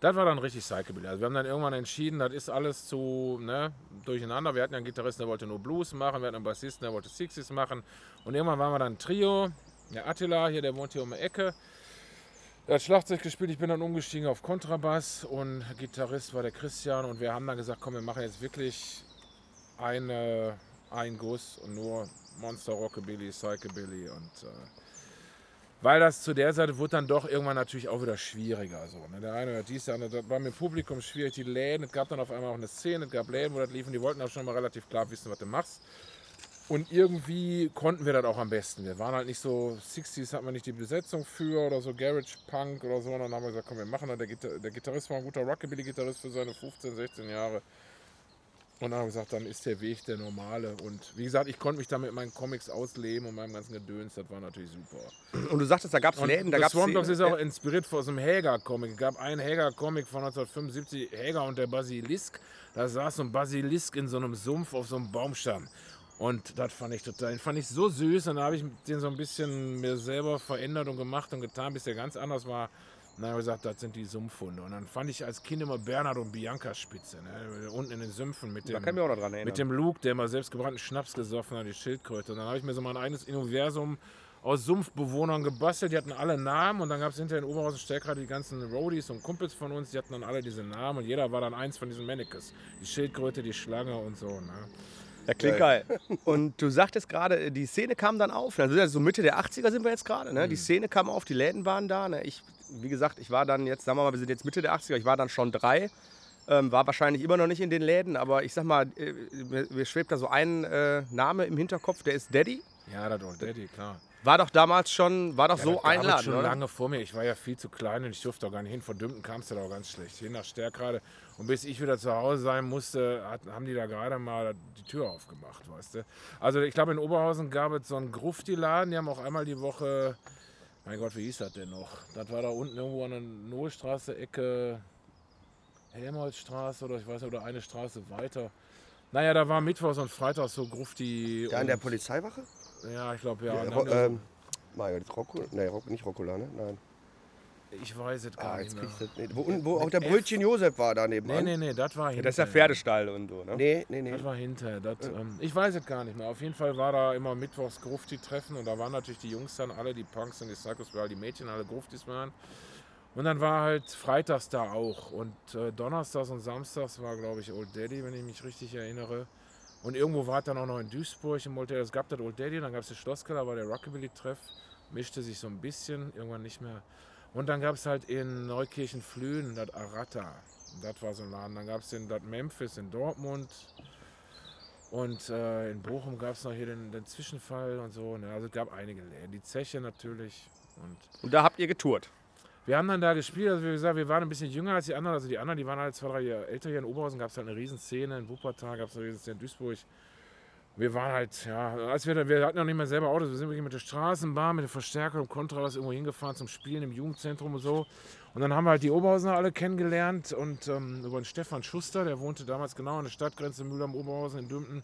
Das war dann richtig Psychobilly. Also wir haben dann irgendwann entschieden, das ist alles zu ne, durcheinander. Wir hatten ja einen Gitarristen, der wollte nur Blues machen, wir hatten einen Bassisten, der wollte Sixties machen. Und irgendwann waren wir dann ein Trio. Der Attila hier, der wohnt hier um die Ecke. Der hat Schlagzeug gespielt, ich bin dann umgestiegen auf Kontrabass und Gitarrist war der Christian und wir haben dann gesagt, komm, wir machen jetzt wirklich eine, ein Guss und nur Monster Rockabilly, Psychobilly und äh, weil das zu der Seite wurde dann doch irgendwann natürlich auch wieder schwieriger. So, ne? Der eine oder dies, der andere, das war mit dem Publikum schwierig, die Läden, es gab dann auf einmal auch eine Szene, es gab Läden, wo das liefen, die wollten auch schon mal relativ klar wissen, was du machst. Und irgendwie konnten wir das auch am besten. Wir waren halt nicht so, 60s hatten wir nicht die Besetzung für oder so Garage Punk oder so. Und dann haben wir gesagt, komm, wir machen das. Der, Gitar der Gitarrist war ein guter Rockabilly-Gitarrist für seine 15, 16 Jahre. Und dann haben gesagt, dann ist der Weg der normale. Und wie gesagt, ich konnte mich da mit meinen Comics ausleben und meinem ganzen Gedöns. Das war natürlich super. Und du sagtest, da gab es Läden, da gab es. Swamp Dogs ist auch inspiriert von so einem Häger-Comic. Es gab einen Häger-Comic von 1975, Häger und der Basilisk. Da saß so ein Basilisk in so einem Sumpf auf so einem Baumstamm. Und das fand ich total, den fand ich so süß. Und dann habe ich den so ein bisschen mir selber verändert und gemacht und getan, bis der ganz anders war. Und dann habe ich gesagt, das sind die Sumpfhunde. Und dann fand ich als Kind immer Bernhard und Bianca spitze. Ne? Unten in den Sümpfen mit Da dem, kann ich mich auch noch dran erinnern. mit dem Luke, der mal selbstgebrannten Schnaps gesoffen hat, die Schildkröte. Und dann habe ich mir so mein eigenes Universum aus Sumpfbewohnern gebastelt. Die hatten alle Namen und dann gab es hinterher in Oberhausen Stärkrad die ganzen Roadies und Kumpels von uns, die hatten dann alle diese Namen und jeder war dann eins von diesen Mannequins. Die Schildkröte, die Schlange und so. Ne? Ja, klingt geil. Und du sagtest gerade, die Szene kam dann auf. Also so Mitte der 80er sind wir jetzt gerade. Ne? Die Szene kam auf, die Läden waren da. Ne? Ich, wie gesagt, ich war dann jetzt, sagen wir mal, wir sind jetzt Mitte der 80er, ich war dann schon drei. Ähm, war wahrscheinlich immer noch nicht in den Läden, aber ich sag mal, äh, mir, mir schwebt da so ein äh, Name im Hinterkopf, der ist Daddy. Ja, das Old Daddy, klar. War doch damals schon, war doch Ja, so ein Laden, schon oder? lange vor mir. Ich war ja viel zu klein und ich durfte auch gar nicht hin. Von Dümpten kam es ja auch ganz schlecht. Hin nach Stärkrade. Und bis ich wieder zu Hause sein musste, hat, haben die da gerade mal die Tür aufgemacht, weißt du. Also ich glaube, in Oberhausen gab es so einen Grufti-Laden. Die haben auch einmal die Woche, mein Gott, wie hieß das denn noch? Das war da unten irgendwo an der Nohlstraße, Ecke Helmholtzstraße oder ich weiß nicht, oder eine Straße weiter. Naja, da war Mittwochs und Freitags so Grufti. Da an der Polizeiwache? Ja, ich glaube, ja. Ja, Ro ähm, Mario, das Rocco? Nee, Rock, nicht Roccola, ne? Nein. Ich weiß es gar Ah, nicht jetzt mehr. kriegst du das nicht. Wo, unten- wo auch der. Brötchen Josef war da Nee, nebenan. nee, nee, das war Ja, hinterher. das ist ja Pferdestall und so, ne? Nee, nee, nee. Das war hinterher. Das, ähm, ich weiß es gar nicht mehr. Auf jeden Fall war da immer mittwochs Grufti-Treffen und da waren natürlich die Jungs dann alle, die Punks und die Psychos, weil die Mädchen alle Gruftis waren. Und dann war halt freitags da auch. Und äh, donnerstags und samstags war, glaube ich, Old Daddy, wenn ich mich richtig erinnere. Und irgendwo war es dann auch noch in Duisburg im Old Daddy. Es gab das Old Daddy, dann gab es den Schlosskeller, war der Rockabilly-Treff. Mischte sich so ein bisschen, irgendwann nicht mehr. Und dann gab es halt in Neukirchen-Flühen das Arata. Das war so ein Laden. Dann gab es den das Memphis in Dortmund. Und äh, in Bochum gab es noch hier den, den Zwischenfall und so. Ne? Also es gab einige Läden. Die Zeche natürlich. Und Und da habt ihr getourt. wir haben dann da gespielt, also wie gesagt, wir waren ein bisschen jünger als die anderen. Also die anderen, die waren halt zwei, drei Jahre älter. Hier in Oberhausen gab es halt eine Riesenszene, in Wuppertal gab es eine Riesenszene, in Duisburg. Wir waren halt, ja, als wir, wir hatten noch nicht mehr selber Autos, wir sind wirklich mit der Straßenbahn, mit dem Verstärker und Kontrabass irgendwo hingefahren zum Spielen im Jugendzentrum und so. Und dann haben wir halt die Oberhausener alle kennengelernt und ähm, über den Stefan Schuster, der wohnte damals genau an der Stadtgrenze Mühlheim Oberhausen in Dümpten.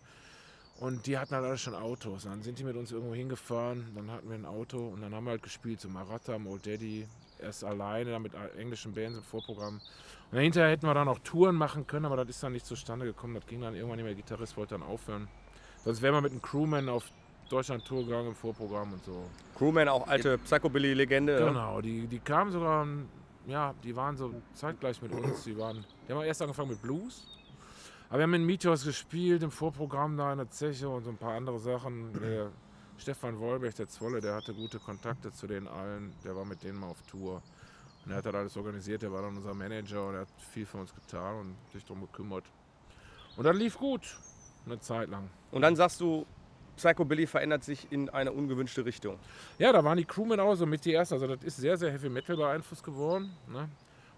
Und die hatten halt alle schon Autos. Dann sind die mit uns irgendwo hingefahren, dann hatten wir ein Auto und dann haben wir halt gespielt, so Maratta, Old Daddy, erst alleine, dann mit englischen Bands im Vorprogramm. Und hinterher hätten wir dann auch Touren machen können, aber das ist dann nicht zustande gekommen. Das ging dann irgendwann nicht mehr. Der Gitarrist wollte dann aufhören. Sonst wären wir mit einem Crewman auf Deutschland-Tour gegangen im Vorprogramm und so. Crewman, auch alte Psychobilly-Legende. ne? Genau, die, die kamen sogar, ja, die waren so zeitgleich mit uns. Die, waren, die haben erst angefangen mit Blues. Aber wir haben in Meteors gespielt, im Vorprogramm da in der Zeche und so ein paar andere Sachen. Der Stefan Wolbech, der Zwolle, der hatte gute Kontakte zu den allen. Der war mit denen mal auf Tour. Und er hat das alles organisiert. Der war dann unser Manager und er hat viel für uns getan und sich darum gekümmert. Und das lief gut, eine Zeit lang. Und dann sagst du, Psychobilly verändert sich in eine ungewünschte Richtung. Ja, da waren die Crewmen auch so mit die ersten. Also das ist sehr, sehr Heavy Metal beeinflusst geworden. Ne?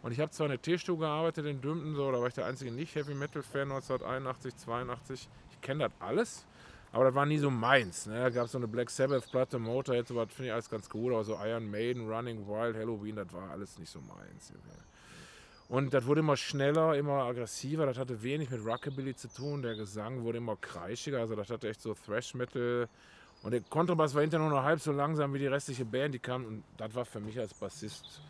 Und ich habe zwar in der T-Stube gearbeitet in Dümpten, so, da war ich der einzige Nicht-Heavy Metal-Fan 1981, 82. Ich kenne das alles, aber das war nie so meins. Ne? Da gab es so eine Black Sabbath-Platte, Motorhead, so was finde ich alles ganz gut, aber so Iron Maiden, Running Wild, Halloween, das war alles nicht so meins. Und das wurde immer schneller, immer aggressiver. Das hatte wenig mit Rockabilly zu tun. Der Gesang wurde immer kreischiger. Also das hatte echt so Thrash-Metal. Und der Kontrabass war hinterher nur noch halb so langsam wie die restliche Band, die kam. Und das war für mich als Bassist,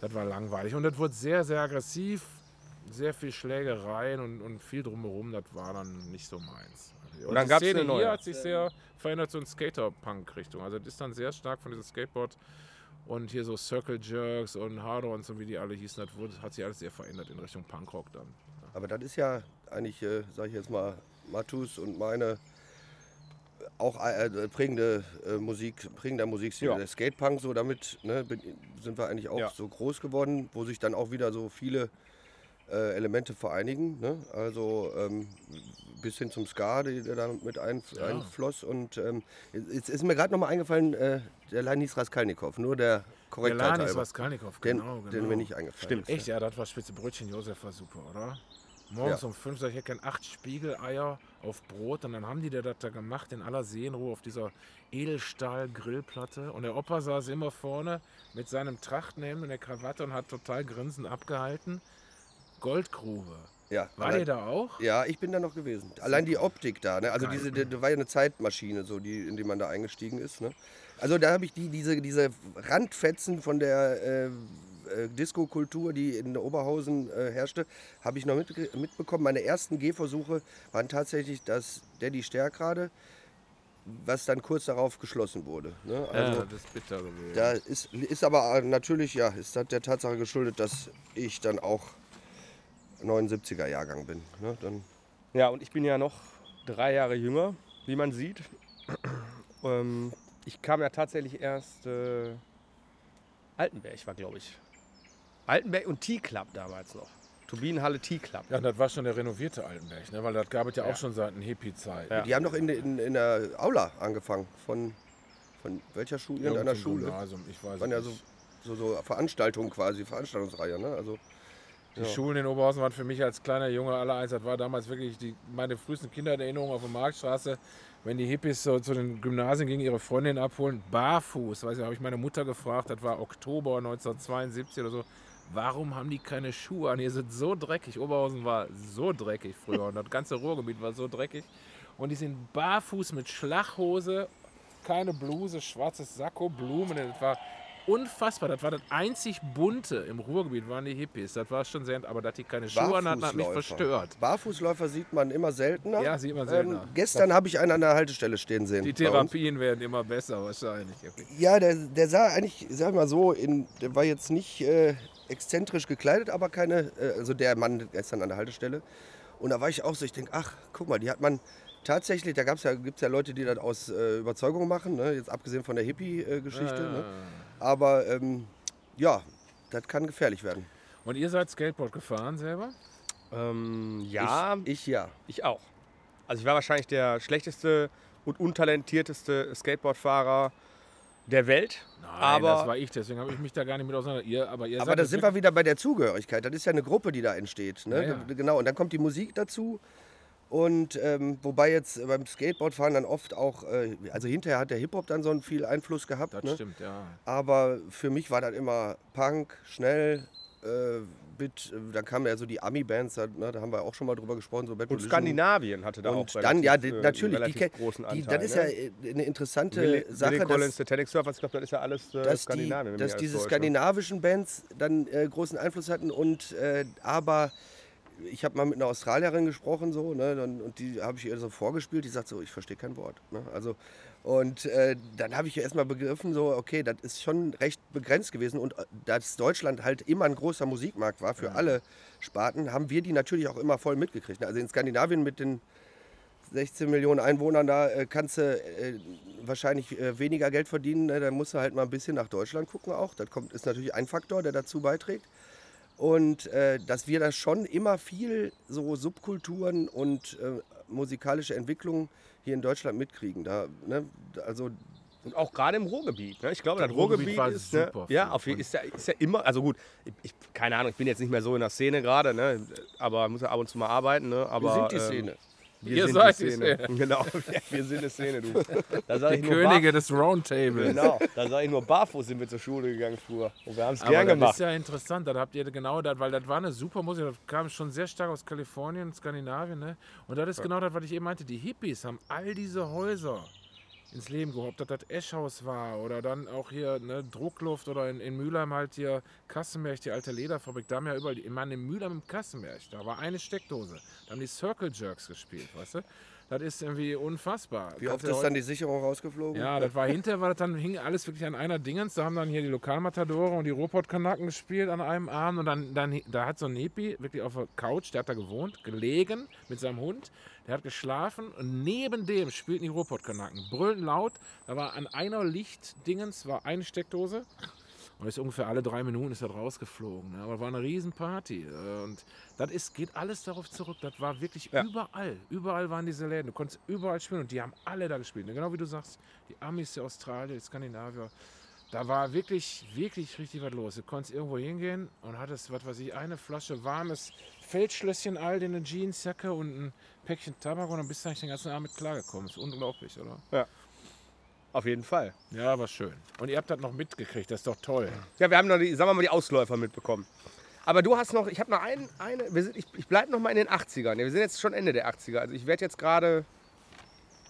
das war langweilig. Und das wurde sehr, sehr aggressiv. Sehr viel Schlägereien und, und viel drumherum. Das war dann nicht so meins. Und dann die gab's Szene eine neue. Hier hat sich sehr verändert so in Skater-Punk-Richtung. Also das ist dann sehr stark von diesem Skateboard und hier so Circle Jerks und Harder und so wie die alle hießen, das wurde, hat sich alles sehr verändert in Richtung Punkrock dann. Aber das ist ja eigentlich, äh, sage ich jetzt mal, Matus und meine auch äh, prägende äh, Musik, prägender Musikstil. Ja. Der Skatepunk, so damit ne, bin, sind wir eigentlich auch Ja. so groß geworden, wo sich dann auch wieder so viele äh, Elemente vereinigen. Ne? Also ähm, bis hin zum Ska, der da mit ein, Ja. einfloss. Und ähm, jetzt ist mir gerade nochmal eingefallen, äh, der Lanis Raskalnikow, nur der Der Korrektheit Lanis. Raskalnikow, Den, genau, genau. den mir nicht eingefallen Stimmt. Echt, ja, das war Spitze Brötchen Josef war super, oder? Morgens Ja. um fünf sag ich, ich hätte gern acht Spiegeleier auf Brot. Und dann haben die das da gemacht in aller Seelenruhe auf dieser Edelstahl-Grillplatte. Und der Opa saß immer vorne mit seinem Trachtenhemd und der Krawatte und hat total grinsend abgehalten. Goldgrube. Ja, War allein- der da auch? Ja, ich bin da noch gewesen. Allein die Optik da, ne? Also diese, da war ja eine Zeitmaschine, so die, in die man da eingestiegen ist, ne? Also da habe ich die, diese, diese Randfetzen von der äh, äh, Disco-Kultur, die in Oberhausen äh, herrschte, habe ich noch mit, mitbekommen. Meine ersten Gehversuche waren tatsächlich das Daddy Stärkrade, was dann kurz darauf geschlossen wurde. Ne? Also ja, das ist bitter gewesen. da ist, ist aber äh, natürlich, ja, ist das der Tatsache geschuldet, dass ich dann auch 79er Jahrgang bin. Ne? Dann Ja, und ich bin ja noch drei Jahre jünger, wie man sieht. ähm, ich kam ja tatsächlich erst äh, Altenberg war, glaube ich. Altenberg und T-Club damals noch. Turbinenhalle T-Club. Ja, und das war schon der renovierte Altenberg, ne? weil das gab es ja, Ja. auch schon seit einer Hippie-Zeit. Ja. Die haben doch in, in, in der Aula angefangen. Von, von welcher Schule? Irgendeiner Irgendein Schule. Gymnasium, ich weiß Waren ja es so, so, so Veranstaltungen quasi, Veranstaltungsreihe. Ne? Also, Die Ja. Schulen in Oberhausen waren für mich als kleiner Junge alle eins. Das war damals wirklich die, meine frühesten Kindererinnerungen auf der Marktstraße. Wenn die Hippies so zu den Gymnasien gingen, ihre Freundin abholen, barfuß. Weiß ich, habe ich meine Mutter gefragt, das war Oktober 1972 oder so. Warum haben die keine Schuhe an? Ihr sind so dreckig. Oberhausen war so dreckig früher und das ganze Ruhrgebiet war so dreckig. Und die sind barfuß mit Schlachhose, keine Bluse, schwarzes Sakko, Blumen. Das war unfassbar. Das war das einzig Bunte im Ruhrgebiet, waren die Hippies. Das war schon sehr, aber dass die keine Schuhe hatten, hat mich verstört. Barfußläufer sieht man immer seltener. Ja, sieht man seltener. Ähm, gestern habe ich einen an der Haltestelle stehen sehen. Die. Therapien werden immer besser wahrscheinlich. Ja, der, der sah eigentlich, ich sag mal so, in, der war jetzt nicht äh, exzentrisch gekleidet, aber keine, äh, also der Mann gestern an der Haltestelle. Und da war ich auch so, ich denke, ach, guck mal, die hat man tatsächlich, da ja, gibt es ja Leute, die das aus äh, Überzeugung machen, ne? jetzt abgesehen von der Hippie-Geschichte. Ne? Aber ähm, ja, das kann gefährlich werden. Und ihr seid Skateboard gefahren selber? Ähm, ja, Ich, ich ja. ich auch. Also ich war wahrscheinlich der schlechteste und untalentierteste Skateboardfahrer der Welt. Nein, aber das war ich, deswegen habe ich mich da gar nicht mit auseinander. Ihr, aber ihr Aber da sind wir wieder bei der Zugehörigkeit. Das ist ja eine Gruppe, die da entsteht. Ne? Ja, ja. Ge- Genau, und dann kommt die Musik dazu. Und ähm, wobei jetzt beim Skateboardfahren dann oft auch, äh, also hinterher hat der Hip-Hop dann so einen viel Einfluss gehabt. Das ne? stimmt, ja. Aber für mich war das immer Punk, schnell, äh, Bit, dann kamen ja so die Ami-Bands, da, ne, da haben wir auch schon mal drüber gesprochen, so Bad und Religion. Skandinavien hatte da auch Und dann, ja, die, relativ, äh, natürlich, die, relativ ke- großen die, Anteil. das ist ne? ja äh, eine interessante Willi, Sache, Willi Collins, dass, der Tannic Surfers, glaube, das ist ja alles äh, dass, die, Skandinavien. wenn dass diese skandinavischen Bands dann äh, großen Einfluss hatten und äh, aber ich habe mal mit einer Australierin gesprochen so ne, dann, und die habe ich ihr so vorgespielt, die sagt so, ich verstehe kein Wort. Ne, also und äh, dann habe ich erstmal begriffen so, okay, das ist schon recht begrenzt gewesen und äh, dass Deutschland halt immer ein großer Musikmarkt war für alle Sparten, haben wir die natürlich auch immer voll mitgekriegt. ne. Also in Skandinavien mit den 16 Millionen Einwohnern, da äh, kannst du äh, wahrscheinlich äh, weniger Geld verdienen. Ne? Da musst du halt mal ein bisschen nach Deutschland gucken auch. Das kommt, ist natürlich ein Faktor, der dazu beiträgt. Und äh, dass wir da schon immer viel so Subkulturen und äh, musikalische Entwicklungen hier in Deutschland mitkriegen. Da, ne? Also Und auch gerade im Ruhrgebiet. Ne? Ich glaube, Das das Ruhrgebiet, Ruhrgebiet ist, ne, super ja, auf, ist, ja, ist ja immer, also gut, ich, ich, keine Ahnung, ich bin jetzt nicht mehr so in der Szene gerade, ne, aber muss ja ab und zu mal arbeiten. Ne, aber, wir sind die ähm, Szene. Wir Ihr sind seid die die Szene. Szene. Genau, wir sind eine Szene, du. Die ich nur Könige des Roundtables. Genau, da sag ich nur barfuß sind wir zur Schule gegangen früher. Und wir haben es gern das gemacht. ist ja interessant, da habt ihr genau das, weil das war eine super Musik, das kam schon sehr stark aus Kalifornien, Skandinavien, ne? Und das ist genau das, was ich eben meinte. Die Hippies haben all diese Häuser ins Leben gehoben, ob das Eschhaus war oder dann auch hier ne, Druckluft oder in, in Mülheim halt hier Kassenberg, die alte Lederfabrik, da haben ja überall, die- ich meine, in Mülheim im Kassenberg, da war eine Steckdose, da haben die Circle Jerks gespielt, weißt du? Das ist irgendwie unfassbar. Wie oft ist dann die Sicherung rausgeflogen? ja, das war hinterher, war das dann hing alles wirklich an einer Dingens. Da haben dann hier die Lokalmatadore und die Ruhrpott-Kanaken gespielt an einem Abend. Und dann, dann da hat so ein Nepi wirklich auf der Couch, der hat da gewohnt, gelegen mit seinem Hund. Der hat geschlafen und neben dem spielten die Ruhrpott-Kanaken. Brüllten laut. Da war an einer Lichtdingens war eine Steckdose. Und ist ungefähr alle drei Minuten ist das rausgeflogen. Ne? Aber war eine Riesenparty. Und das ist, geht alles darauf zurück. Das war wirklich Ja. überall. Überall waren diese Läden. Du konntest überall spielen und die haben alle da gespielt. Ne? Genau wie du sagst, die Amis, die Australier, die Skandinavier. Da war wirklich, wirklich richtig was los. Du konntest irgendwo hingehen und hattest, was weiß ich, eine Flasche warmes Feldschlösschen alt in eine Jeansjacke und ein Päckchen Tabak und dann bist du eigentlich den ganzen Abend mit klargekommen. ist unglaublich, oder? Auf jeden Fall. Ja, war schön. Und ihr habt das noch mitgekriegt, das ist doch toll. Ja, wir haben noch die, sagen wir mal, die Ausläufer mitbekommen. Aber du hast noch, ich habe noch ein, eine, wir sind, ich, ich bleibe noch mal in den 80ern. Ja, wir sind jetzt schon Ende der 80er. Also ich werde jetzt gerade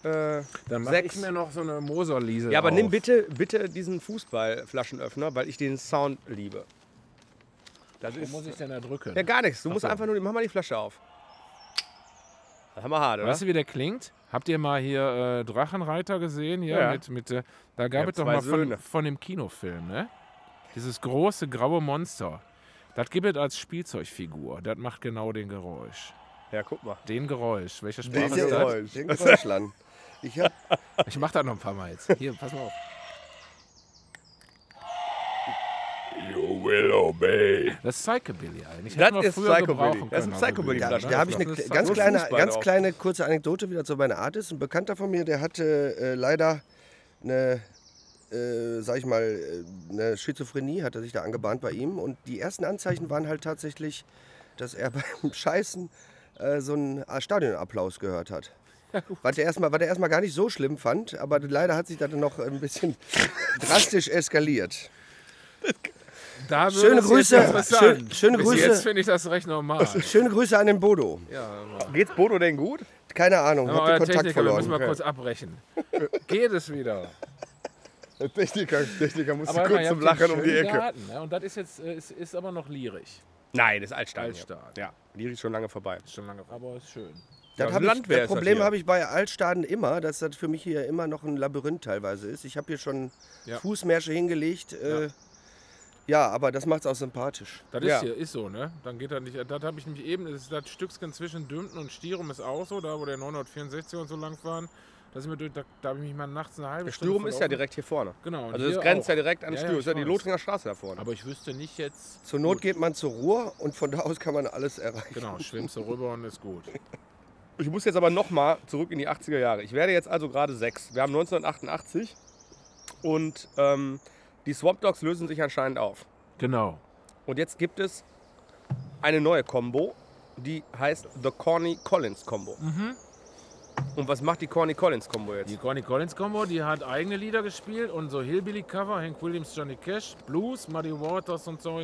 äh, Dann mache ich sechs. mir noch so eine Moser-Liese Ja, aber auf. nimm bitte, bitte diesen Fußballflaschenöffner, weil ich den Sound liebe. Das Wo ist muss ich denn da drücken? ja gar nichts. Du Ach musst so. einfach nur, mach mal die Flasche auf. Das haben wir hart, oder? Weißt du, wie der klingt? Habt ihr mal hier äh, Drachenreiter gesehen? Hier Ja. mit, mit, äh, da gab es doch mal von, von dem Kinofilm, ne? Dieses große graue Monster. Das gibt es als Spielzeugfigur. Das macht genau den Geräusch. Ja, guck mal. Den Geräusch. Welche Den, Sprache der ist das? Geräusch. den Geräuschland. Ich hab, Ich mach das noch ein paar Mal jetzt. Hier, pass mal auf. You will obey. Das ist Psychobilly eigentlich. Das ist früher Psychobilly. gebrauchen Das ist Psychobilly. da, da habe ich ne? eine ganz kleine, Fußball ganz kleine kurze Anekdote, wie das so meine Art ist. Ein Bekannter von mir, der hatte äh, leider eine, äh, sag ich mal, äh, eine Schizophrenie, hat er sich da angebahnt bei ihm. Und die ersten Anzeichen waren halt tatsächlich, dass er beim Scheißen äh, so einen Stadionapplaus gehört hat. Was er, erstmal, was er erstmal gar nicht so schlimm fand, aber leider hat sich das dann noch ein bisschen drastisch eskaliert. Schöne Grüße, schön, schöne Bis Grüße, Jetzt finde ich das recht normal. schöne Grüße an den Bodo. ja. Geht's Bodo denn gut? Keine Ahnung, euer den Kontakt Techniker, wir müssen verloren. mal kurz abbrechen. Geht es wieder? Der Techniker, Techniker musste Aber kurz zum Lachen um die Ecke. Garten, ne? Und das ist jetzt äh, ist, ist aber noch lierig. Nein, das ist Altstadt. Altstadt. Ja, die ist schon lange vorbei. Ist schon lange, aber ist schön. Das, Ja, ich, das das Problem habe ich bei Altstaden immer, dass das für mich hier immer noch ein Labyrinth teilweise ist. Ich habe hier schon Ja. Fußmärsche hingelegt. Äh, ja. aber das macht es auch sympathisch. Das Ja. ist hier, ist so, ne? Dann geht das nicht. Das habe ich nämlich eben, das, das Stückchen zwischen Dümten und Stierum ist auch so, da wo der 964 und so lang fahren. Da, sind wir durch, da, da habe ich mich mal nachts eine halbe Der Stunde Stürum ist ja direkt hier vorne. Genau. Also das grenzt auch. ja direkt an Ja, ja, Stürum. das ist ja die. Lothringer Straße da vorne. Aber ich wüsste nicht jetzt. Zur Not Gut, geht man zur Ruhr und von da aus kann man alles erreichen. Genau, schwimmst du rüber und ist gut. Ich muss jetzt aber nochmal zurück in die 80er Jahre. Ich werde jetzt also gerade sechs. Wir haben 1988 und ähm, die Swamp Dogs lösen sich anscheinend auf. Genau. Und jetzt gibt es eine neue Combo, die heißt The Corny Collins Combo. Und was macht die Corny Collins Combo jetzt? Die Connie Collins Combo, die hat eigene Lieder gespielt und so Hillbilly-Cover, Hank Williams, Johnny Cash, Blues, Muddy Waters und so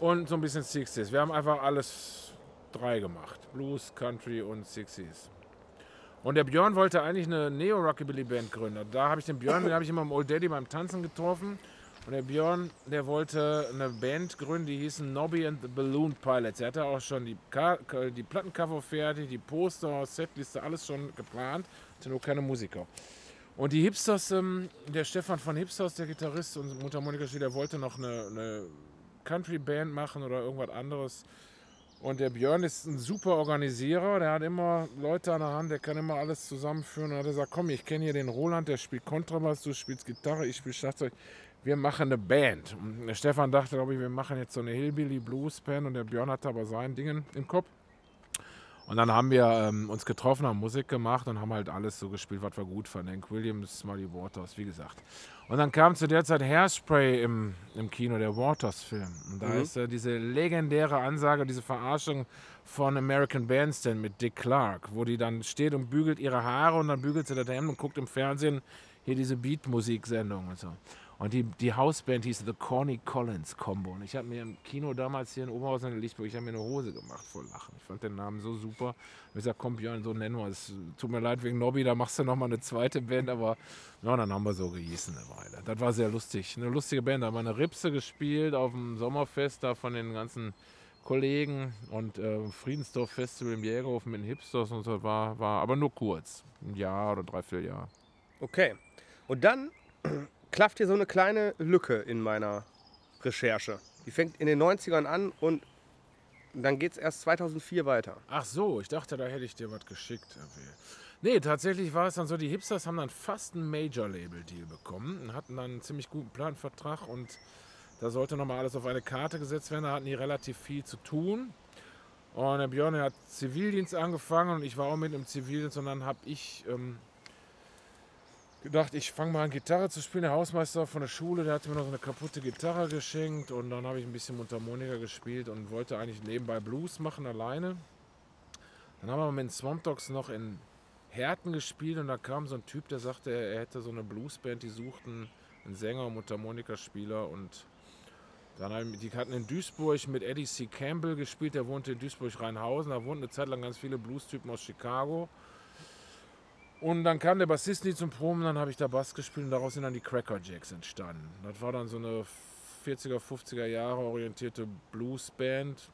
und so ein bisschen 60s. Wir haben einfach alles drei gemacht. Blues, Country und 60s. Und der Björn wollte eigentlich eine Neo-Rockabilly-Band gründen. Da habe ich den Björn, den habe ich immer im Old Daddy beim Tanzen getroffen. Und der Björn, der wollte eine Band gründen, die hießen Nobby and the Balloon Pilots. Er hatte auch schon die, die Plattencover fertig, die Poster, Setliste, alles schon geplant. Hatte nur keine Musiker. Und die Hipsters, ähm, der Stefan von Hipsters, der Gitarrist und Mundharmonika, der wollte noch eine, eine Country-Band machen oder irgendwas anderes. Und der Björn ist ein super Organisierer, der hat immer Leute an der Hand, der kann immer alles zusammenführen. Und hat er gesagt, komm, ich kenne hier den Roland, der spielt Kontrabass, du spielst Gitarre, ich spiele Schlagzeug. Wir machen eine Band. Und der Stefan dachte, glaube ich, wir machen jetzt so eine Hillbilly-Blues-Band und der Björn hatte aber sein Ding im Kopf. Und dann haben wir ähm, uns getroffen, haben Musik gemacht und haben halt alles so gespielt, was wir gut fanden. Hank Williams, Muddy Waters, wie gesagt. Und dann kam zu der Zeit Hairspray im, im Kino, der Waters-Film. Und da ist äh, diese legendäre Ansage, diese Verarschung von American Bandstand mit Dick Clark, wo die dann steht und bügelt ihre Haare und dann bügelt sie das Hemd und guckt im Fernsehen hier diese Beat-Musik-Sendung und so. Und die, die Hausband hieß The Corny Collins Combo. Und ich habe mir im Kino damals hier in Oberhausen in Lichtburg, ich habe mir eine Hose gemacht vor Lachen. Ich fand den Namen so super. Ich gesagt, komm Björn, so nennen wir es. Tut mir leid wegen Nobby, da machst du nochmal eine zweite Band, aber ja, dann haben wir so gehießen eine Weile. Das war sehr lustig. Eine lustige Band. Da haben wir eine Ripse gespielt auf dem Sommerfest da von den ganzen Kollegen und äh, Friedensdorf Festival im Jägerhofen mit den Hipsters und so. War, war aber nur kurz. Ein Jahr oder dreiviertel Jahr. Okay. Und dann klafft hier so eine kleine Lücke in meiner Recherche. Die fängt in den 90ern an und dann geht es erst 2004 weiter. Ach so, ich dachte, da hätte ich dir was geschickt. Nee, tatsächlich war es dann so, die Hipsters haben dann fast einen Major-Label-Deal bekommen und hatten dann einen ziemlich guten Planvertrag und da sollte nochmal alles auf eine Karte gesetzt werden. Da hatten die relativ viel zu tun. Und der Björn hat Zivildienst angefangen und ich war auch mit im Zivildienst und dann habe ich ähm, gedacht, ich fange mal an Gitarre zu spielen. Der Hausmeister von der Schule, der hat mir noch so eine kaputte Gitarre geschenkt und dann habe ich ein bisschen Mundharmonika gespielt und wollte eigentlich nebenbei Blues machen alleine. Dann haben wir mit den Swamp Dogs noch in Herten gespielt und da kam so ein Typ, der sagte, er hätte so eine Bluesband, die suchten einen Sänger und Mundharmonikaspieler und dann die hatten in Duisburg mit Eddie C. Campbell gespielt, der wohnte in Duisburg-Rheinhausen, da wohnten eine Zeit lang ganz viele Blues-Typen aus Chicago. Und dann kam der Bassist nie zum Proben, dann habe ich da Bass gespielt und daraus sind dann die Cracker Jacks entstanden. Das war dann so eine 40er, 50er Jahre orientierte Bluesband.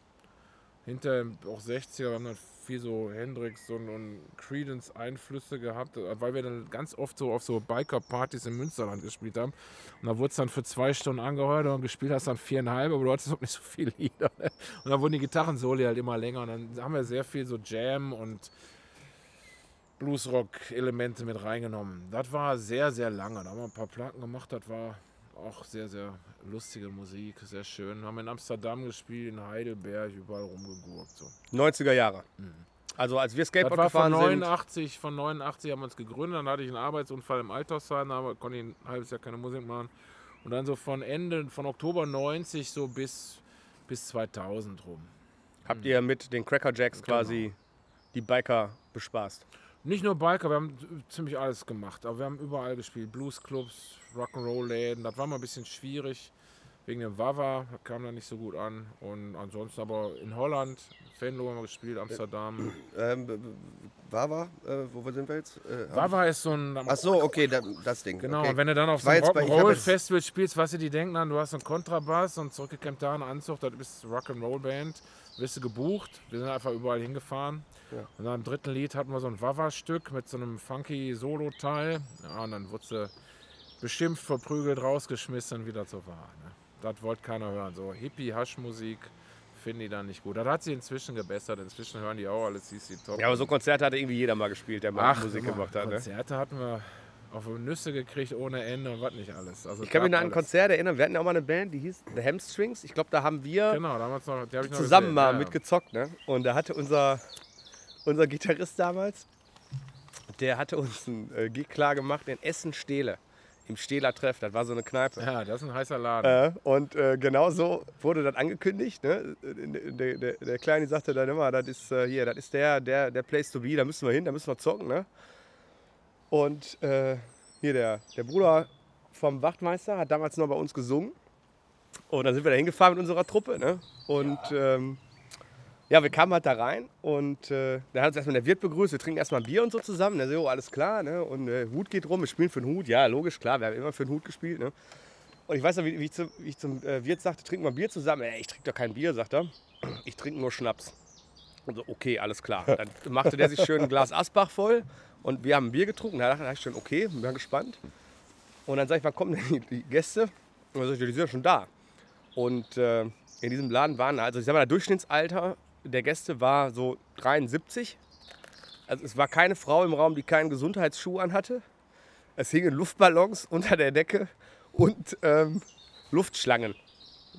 Hinter auch 60er, wir haben dann viel so Hendrix und, und Credence Einflüsse gehabt, weil wir dann ganz oft so auf so Biker-Partys im Münsterland gespielt haben. Und da wurde es dann für zwei Stunden angehört und gespielt hast dann viereinhalb, aber du hattest auch nicht so viele Lieder. Ne? Und dann wurden die Gitarrensoli halt immer länger und dann haben wir sehr viel so Jam und Bluesrock-Elemente mit reingenommen. Das war sehr, sehr lange. Da haben wir ein paar Platten gemacht. Das war auch sehr, sehr lustige Musik, sehr schön. Haben in Amsterdam gespielt, in Heidelberg, überall rumgegurkt. So. 90er Jahre. Also als wir Das Skateboard war von gefahren sind. 89, von 89 haben wir uns gegründet, dann hatte ich einen Arbeitsunfall im Altersheim, da konnte ich ein halbes Jahr keine Musik machen. Und dann so von Ende, von Oktober 90 so bis, bis 2000 rum. Habt ihr mit den Cracker Jacks Genau. quasi die Biker bespaßt? Nicht nur Biker, wir haben ziemlich alles gemacht. Aber wir haben überall gespielt. Bluesclubs, Rock'n'Roll-Läden. Das war mal ein bisschen schwierig. Wegen dem Wawa, kam da nicht so gut an. Und ansonsten aber in Holland, Venlo haben wir gespielt, Amsterdam. Ähm, b- b- Wawa, äh, wo sind wir jetzt? Äh, Wawa ist so ein. Ach so, okay, da, das Ding. Genau, okay. und wenn du dann auf so einem Rock'n'Roll-Festival spielst, was sie die denken dann, du hast einen Kontrabass und zurückgekämmter Anzug, das ist Rock'n'Roll-Band, wirst du gebucht. Wir sind einfach überall hingefahren. Ja. Und dann im dritten Lied hatten wir so ein Wawa-Stück mit so einem funky Solo-Teil. Ja, und dann wurde sie beschimpft, verprügelt, rausgeschmissen, wie das so war. Ne? Das wollte keiner hören. So Hippie-Hasch-Musik finden die dann nicht gut. Das hat sie inzwischen gebessert. Inzwischen hören die auch alles CC Top. Ja, aber so Konzerte hatte irgendwie jeder mal gespielt, der mal Ach, Musik mal, gemacht hat. Ne? Konzerte hatten wir auf Nüsse gekriegt ohne Ende und was nicht alles. Also Ich kann mich noch an ein. Konzert erinnern. Wir hatten ja auch mal eine Band, die hieß The Hamstrings. Ich glaube, da haben wir Genau, damals noch, die hab ich noch zusammen gesehen, mal ja. mitgezockt. Ne? Und da hatte unser, unser Gitarrist damals, der hatte uns einen äh, Gig klar gemacht in Essen-Stehle. Im Stehler Treff. Das war so eine Kneipe. Ja, das ist ein heißer Laden. Äh, und äh, genau so wurde das angekündigt. Ne? Der, der, der Kleine sagte dann immer, das ist äh, hier, das ist der, der, der Place to be, da müssen wir hin, da müssen wir zocken. Ne? Und äh, hier der, der Bruder vom Wachtmeister hat damals noch bei uns gesungen. Und dann sind wir da hingefahren mit unserer Truppe. Ne? Und ja. Ähm, ja, wir kamen halt da rein und äh, da hat uns erstmal der Wirt begrüßt. Wir trinken erstmal ein Bier und so zusammen. Der so, alles klar. Ne? Und äh, Hut geht rum, wir spielen für den Hut. Ja, logisch, klar, wir haben immer für den Hut gespielt. Ne? Und ich weiß noch, wie, wie ich, zum, wie ich zum äh, Wirt sagte, trinken wir Bier zusammen. Ey, ich trinke doch kein Bier, sagt er. Ich trinke nur Schnaps. Und so, okay, alles klar. Dann machte der sich schön ein Glas Asbach voll und wir haben ein Bier getrunken. Da dachte ich schon, okay, bin gespannt. Und dann sag ich, wann kommen denn die, Gäste? Und dann sag ich, die sind ja schon da. Und äh, in diesem Laden waren, also ich sag mal, das Durchschnittsalter der Gäste war so 73. Also es war keine Frau im Raum, die keinen Gesundheitsschuh anhatte. Es hingen Luftballons unter der Decke und ähm, Luftschlangen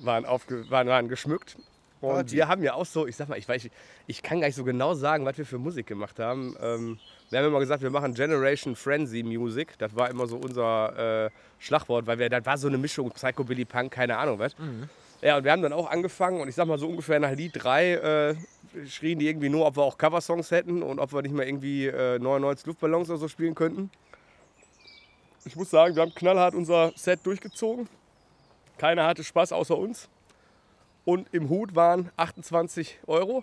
waren, aufge waren, waren geschmückt. Und Party. wir haben ja auch so, ich sag mal, ich, weiß, ich kann gar nicht so genau sagen, was wir für Musik gemacht haben. Ähm, wir haben immer gesagt, wir machen Generation Frenzy Music. Das war immer so unser äh, Schlagwort, weil wir, das war so eine Mischung Psychobilly Punk, keine Ahnung was. Ja, und wir haben dann auch angefangen und ich sag mal so ungefähr nach Lied 3 äh, schrien die irgendwie nur, ob wir auch Coversongs hätten und ob wir nicht mal irgendwie äh, 99 Luftballons oder so spielen könnten. Ich muss sagen, wir haben knallhart unser Set durchgezogen. Keiner hatte Spaß außer uns. Und im Hut waren 28 Euro.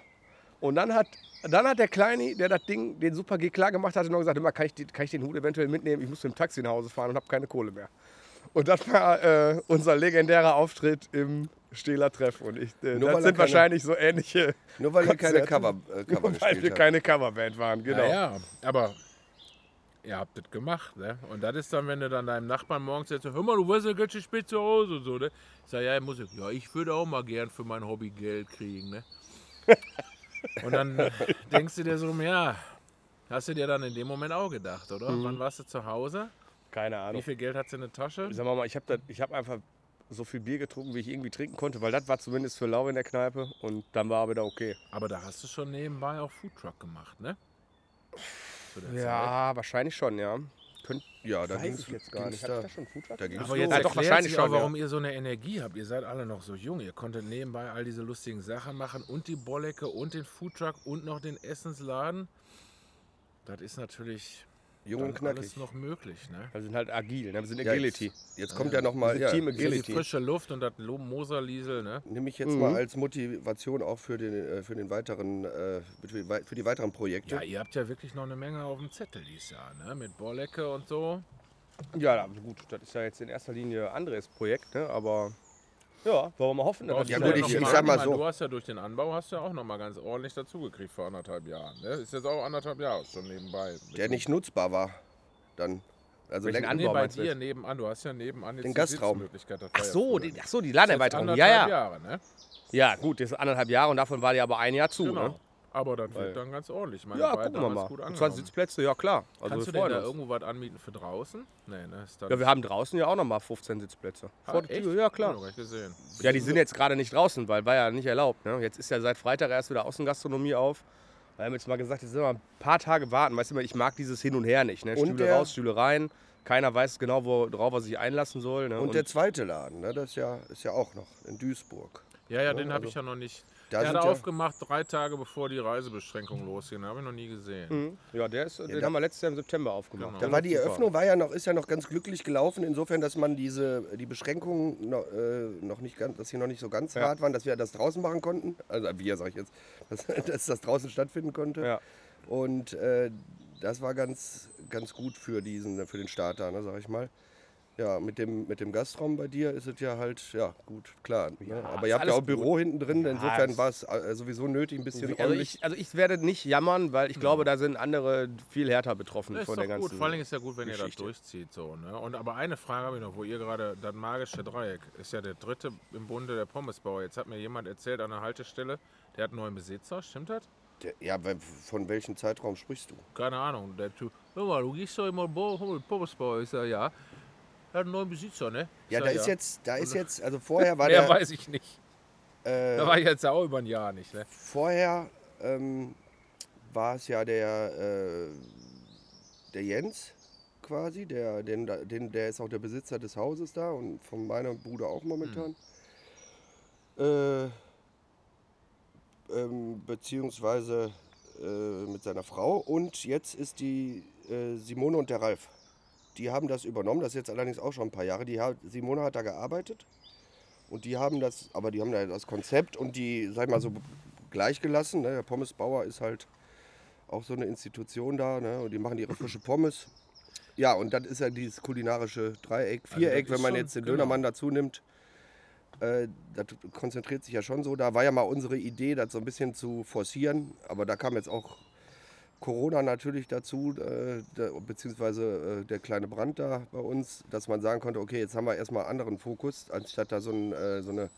Und dann hat, dann hat der Kleine, der das Ding, den Super G klar gemacht hatte, noch gesagt, immer kann ich, die- kann ich den Hut eventuell mitnehmen? Ich muss mit dem Taxi nach Hause fahren und habe keine Kohle mehr. Und das war äh, unser legendärer Auftritt im Stehler Treff. Und ich, äh, Nur das weil sind keine- wahrscheinlich so ähnliche, Nur weil ihr keine. Cover, äh, Cover nur weil wir habt. keine Coverband waren. Genau. Ja, ja, aber ihr habt das gemacht, ne? Und das ist dann, wenn du dann deinem Nachbarn morgens jetzt hör mal, du weißt ja ganz schön spät zu Hause und so, ne? Ich sag, ja, Musik, ja, ich würde auch mal gern für mein Hobby Geld kriegen, ne? Und dann denkst du dir so, ja, hast du dir dann in dem Moment auch gedacht, oder? Mhm. Wann warst du zu Hause? Keine Wie Ahnung. viel Geld hast du in der Tasche? Wir mal, ich habe hab einfach so viel Bier getrunken, wie ich irgendwie trinken konnte, weil das war zumindest für lau in der Kneipe und dann war wieder okay. Aber da hast du schon nebenbei auch Foodtruck gemacht, ne? Der Zeit. Ja, wahrscheinlich schon, ja. Könnt, Ja, da weiß ging's- ich jetzt gar nicht. Hab da- ich da schon Foodtruck? Da ging's Aber jetzt Ja, doch, wahrscheinlich sich auch, schon, ja. warum ihr so eine Energie habt. Ihr seid alle noch so jung. Ihr konntet nebenbei all diese lustigen Sachen machen und die Bollecke und den Foodtruck und noch den Essensladen. Das ist natürlich Jung dann und knackig. alles noch möglich. Ne? Wir sind halt agil, ne? wir sind Ja, Agility. Jetzt, jetzt kommt ja nochmal, Wir sind ja, Team So die Agility. frische Luft und das Moserliesel. Ne? nehme ich jetzt Mhm. mal als Motivation auch für den, äh, für den weiteren, äh, für die weiteren Projekte. Ja, ihr habt ja wirklich noch eine Menge auf dem Zettel dieses Jahr. Ne? Mit Bollecke und so. Ja, gut, das ist ja jetzt in erster Linie Andres Projekt, ne? aber ja, wollen wir mal hoffen. dass Ja das gut, ich- ich sag mal so. Du hast ja durch den Anbau hast du ja auch noch mal ganz ordentlich dazugekriegt vor anderthalb Jahren. Ne? Ist jetzt auch anderthalb Jahre schon nebenbei. Der nicht nutzbar war. Dann. Also Welchen Anbau Nee, bei dir jetzt? nebenan. Du hast ja nebenan jetzt Den die Gastraum. Ach so, die, ach so, die Jetzt Laderweiterung. Ja, ja. Jahre, ne? Ja, gut, das ist anderthalb Jahre und davon war die aber ein Jahr zu. Genau. Ne? Aber das Weil- wird dann ganz ordentlich. Ich meine, Ja, gucken wir mal. Gut Und 20 angenommen. Sitzplätze, ja klar. Also Kannst wir du denn da irgendwo was anmieten für draußen? Nee, ne? Ist dann Ja, wir haben draußen ja auch nochmal 15 Sitzplätze. Ah, Vor der echt? Tür, ja ich klar. nicht gesehen. Ja, die sind jetzt gerade nicht draußen, weil war ja nicht erlaubt. Ne? Jetzt ist ja seit Freitag erst wieder Außengastronomie auf. Wir haben jetzt mal gesagt, jetzt sind wir ein paar Tage warten. Weißt du, ich mag dieses Hin und Her nicht. Ne? Und Stühle der- raus, Stühle rein. Keiner weiß genau, worauf er sich einlassen soll. Ne? Und der zweite Laden, ne, das ist ja, ist ja auch noch in Duisburg. Ja, ja, den also habe ich ja noch nicht. Da der sind hat ja- aufgemacht drei Tage bevor die Reisebeschränkungen losgingen. Habe ich noch nie gesehen. Mhm. Ja, der ist, den da- haben wir letztes Jahr im September aufgemacht. Genau. Da war die. Eröffnung war ja noch, ist ja noch ganz glücklich gelaufen, insofern, dass man diese, die Beschränkungen noch, äh, noch nicht ganz, dass sie noch nicht so ganz Ja. hart waren, dass wir das draußen machen konnten. Also wir, sag ich jetzt, dass, dass das draußen stattfinden konnte. Ja. Und äh, das war ganz, ganz gut für diesen, für den Starter, ne, sag ich mal. Ja, mit dem, mit dem Gastraum bei dir ist es ja halt, ja, gut, klar. Ne? Aber ist ihr habt ja auch ein Büro hinten drin, Ja, insofern war es äh, sowieso nötig, ein bisschen Also ich, also ich werde nicht jammern, weil ich glaube, da sind andere viel härter betroffen Das von der ganzen gut. Vor allem ist ja gut, wenn ihr das Geschichte. durchzieht. So, ne? Und aber eine Frage habe ich noch, wo ihr gerade, das magische Dreieck ist ja der dritte im Bunde der Pommesbauer. Jetzt hat mir jemand erzählt an der Haltestelle, der hat einen neuen Besitzer, stimmt das? Ja, weil- von welchem Zeitraum sprichst du? Keine Ahnung. Der Typ, hör mal, du gehst doch immer Pommesbauer. Ich sag, ja. Er hat einen neuen Besitzer, ne? Ja, da ist jetzt, da ist jetzt, also vorher war der, weiß ich nicht. äh, Da war ich jetzt auch über ein Jahr nicht, ne? vorher ähm, war es ja der, äh, der Jens quasi, der, den, den, der ist auch der Besitzer des Hauses da und von meiner Bruder auch momentan. Äh, ähm, beziehungsweise äh, mit seiner Frau und jetzt ist die äh, Simone und der Ralf. Die haben das übernommen, das ist jetzt allerdings auch schon ein paar Jahre. Die hat, Simone hat da gearbeitet und die haben das, aber die haben da das Konzept und die, sag ich mal so, gleich gelassen. Ne? Der Pommesbauer ist halt auch so eine Institution da ne? und die machen ihre frische Pommes. Ja, und das ist ja dieses kulinarische Dreieck, Also Viereck, das wenn man schon- jetzt den genau. Dönermann dazu nimmt. Äh, das konzentriert sich ja schon so. Da war ja mal unsere Idee, das so ein bisschen zu forcieren, aber da kam jetzt auch Corona natürlich dazu, äh, der, beziehungsweise äh, der kleine Brand da bei uns, dass man sagen konnte, okay, jetzt haben wir erstmal anderen Fokus, anstatt da so, ein, äh, so eine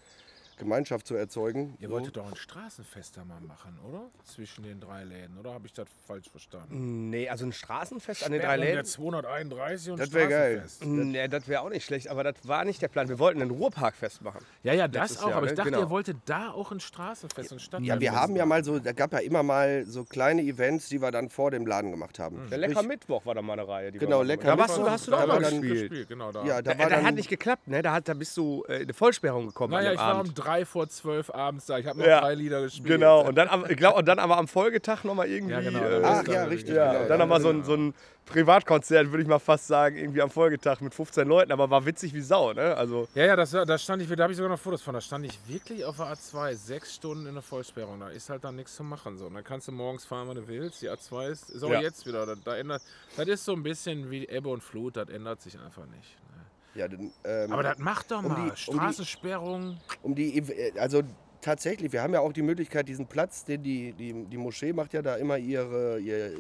Gemeinschaft zu erzeugen. Ihr so. wolltet doch ein Straßenfest da mal machen, oder? Zwischen den drei Läden, oder habe ich das falsch verstanden? Nee, also ein Straßenfest an den drei Sperrung der Läden. 231 und Das wär geil. Straßenfest. Nee, das wäre auch nicht schlecht, aber das war nicht der Plan. Wir wollten ein Ruhrparkfest machen. Ja, ja, das auch. Jahr, aber ich ne? dachte, Genau. ihr wolltet da auch ein Straßenfest und Stadt. Ja, wir haben ja mal so, da gab ja immer mal so kleine Events, die wir dann vor dem Laden gemacht haben. Der Lecker Mittwoch war da mal eine Reihe. Die Genau, Lecker Da warst Mittwoch. du, hast du Da doch war mal dann gespielt. Genau, da. Ja, da Da, war da dann, hat nicht geklappt, ne? Da, hat, da bist du äh, in eine Vollsperrung gekommen naja, ich war um drei vor zwölf abends da. Ich habe noch Ja, drei Lieder gespielt. Genau, und dann, am, ich glaub, und dann aber am Folgetag nochmal irgendwie. Ja, genau, äh, Ach ja, richtig, ja, genau. und dann nochmal so ein, so ein Privatkonzert, würde ich mal fast sagen, irgendwie am Folgetag mit 15 Leuten, aber war witzig wie Sau, ne? Also, Ja, ja, das, da stand ich, da habe ich sogar noch Fotos von. Da stand ich wirklich auf der A2, sechs Stunden in der Vollsperrung. Da ist halt dann nichts zu machen. So. Und dann kannst du morgens fahren, wann du willst. Die A2 ist, ist auch Ja. jetzt wieder. Da, da ändert, das ist so ein bisschen wie Ebbe und Flut, das ändert sich einfach nicht. Ne? Ja, dann, ähm, Aber das macht doch um mal. die- um die- Straßensperrung. um die, Ev- also tatsächlich, wir haben ja auch die Möglichkeit, diesen Platz, den die, die, die Moschee macht ja da immer ihre, ihr-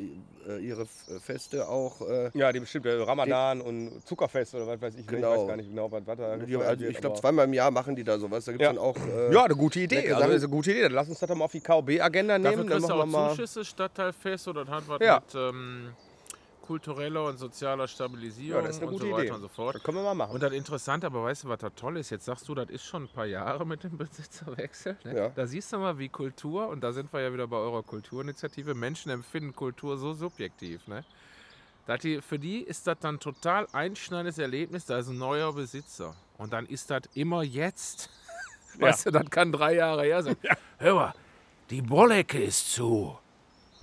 äh, ihre F- Feste auch. Äh, ja, die bestimmte Ramadan und Zuckerfest oder was weiß ich. Ich Genau. weiß gar nicht genau, was, was da die, gefeiert also ich glaube, zweimal im Jahr machen die da sowas. Da gibt es Ja. dann auch. Äh, Ja, eine gute Idee. Also, Sachen. das ist eine gute Idee. Dann lass uns das doch mal auf die KOB-Agenda Dafür nehmen. Dann kriegst du machen wir auch mal. Zuschüsse, Stadtteilfest oder das hat was Ja. mit ähm, kultureller und sozialer Stabilisierung Ja, das ist eine und gute so weiter Idee. und so fort. Das können wir mal machen. Und das Interessante, aber weißt du, was da toll ist? Jetzt sagst du, das ist schon ein paar Jahre mit dem Besitzerwechsel. Ne? Ja. Da siehst du mal, wie Kultur, und da sind wir ja wieder bei eurer Kulturinitiative, Menschen empfinden Kultur so subjektiv. Ne? dass die, für die ist das dann total einschneidendes Erlebnis, da ist ein neuer Besitzer. Und dann ist das immer jetzt. Weißt du, das kann drei Jahre her sein. Hör mal, die Bollecke ist zu.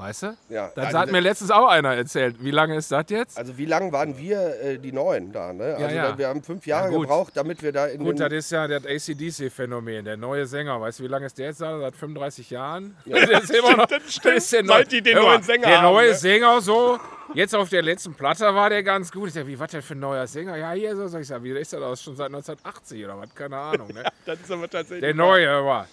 Weißt du? Ja, Das also hat mir letztens auch einer erzählt. Wie lange ist das jetzt? Also wie lange waren wir äh, die Neuen da? Ne? Also ja. Da, wir haben fünf Jahre gut. gebraucht, damit wir da in Gut, das ist ja das ACDC-Phänomen, der neue Sänger. Weißt du, wie lange ist der jetzt da? Seit 35 Jahren? der ist immer noch, das ist der Seit die den neuen Sänger Der haben, neue ne? Sänger so. Jetzt auf der letzten Platte war der ganz gut. Ich sag, wie, was denn für ein neuer Sänger? Ja, hier so. Sag ich, sag, wie ist der aus? Schon seit 1980 oder was? Keine Ahnung. Ne? Das ist aber tatsächlich. Der neue war.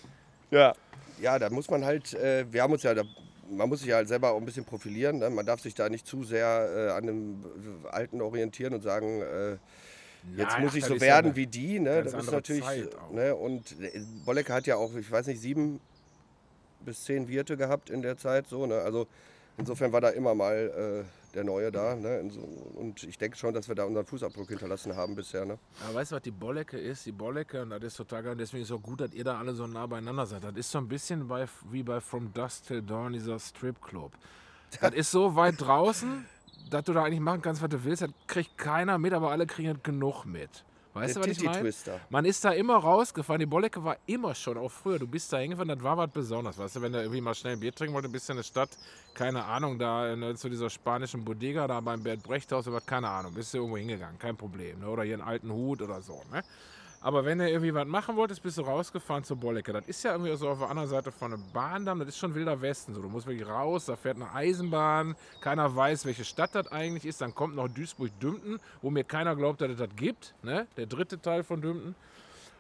Ja. ja, da muss man halt, äh, wir haben uns ja, da, man muss sich ja halt selber auch ein bisschen profilieren. Ne? Man darf sich da nicht zu sehr äh, an dem Alten orientieren und sagen, äh, jetzt Nein, muss ich so ja werden eine wie die. Ne? Das ist natürlich, auch. ne? und äh, Bollecke hat ja auch, ich weiß nicht, sieben bis zehn Wirte gehabt in der Zeit. So, ne? Also insofern war da immer mal äh, der Neue da. Ne? Und ich denke schon, dass wir da unseren Fußabdruck hinterlassen haben bisher. Ne? Aber weißt du, was die Bollecke ist? Die Bollecke, und das ist total geil. Deswegen ist es auch gut, dass ihr da alle so nah beieinander seid. Das ist so ein bisschen bei, wie bei From Dusk Till Dawn, dieser Stripclub. Das ist so weit draußen, dass du da eigentlich machen kannst, was du willst. Das kriegt keiner mit, aber alle kriegen das genug mit. Weißt Der du, was ich meine? Man ist da immer rausgefahren. Die Bollecke war immer schon, auch früher. Du bist da hingefahren, das war was Besonderes. Weißt du, wenn du irgendwie mal schnell ein Bier trinken wolltest, bist du in der Stadt, keine Ahnung, da ne, zu dieser spanischen Bodega, da beim Bert Brechthaus oder was, keine Ahnung, bist du irgendwo hingegangen, kein Problem. Ne? Oder hier einen alten Hut oder so. Ne? Aber wenn du irgendwie was machen wolltest, bist du rausgefahren zur Bollecke. Das ist ja irgendwie so auf der anderen Seite von einem Bahndamm, das ist schon wilder Westen. So. Du musst wirklich raus, da fährt eine Eisenbahn, keiner weiß, welche Stadt das eigentlich ist. Dann kommt noch Duisburg-Dümpen, wo mir keiner glaubt, dass es das gibt. Ne? Der dritte Teil von Dümpen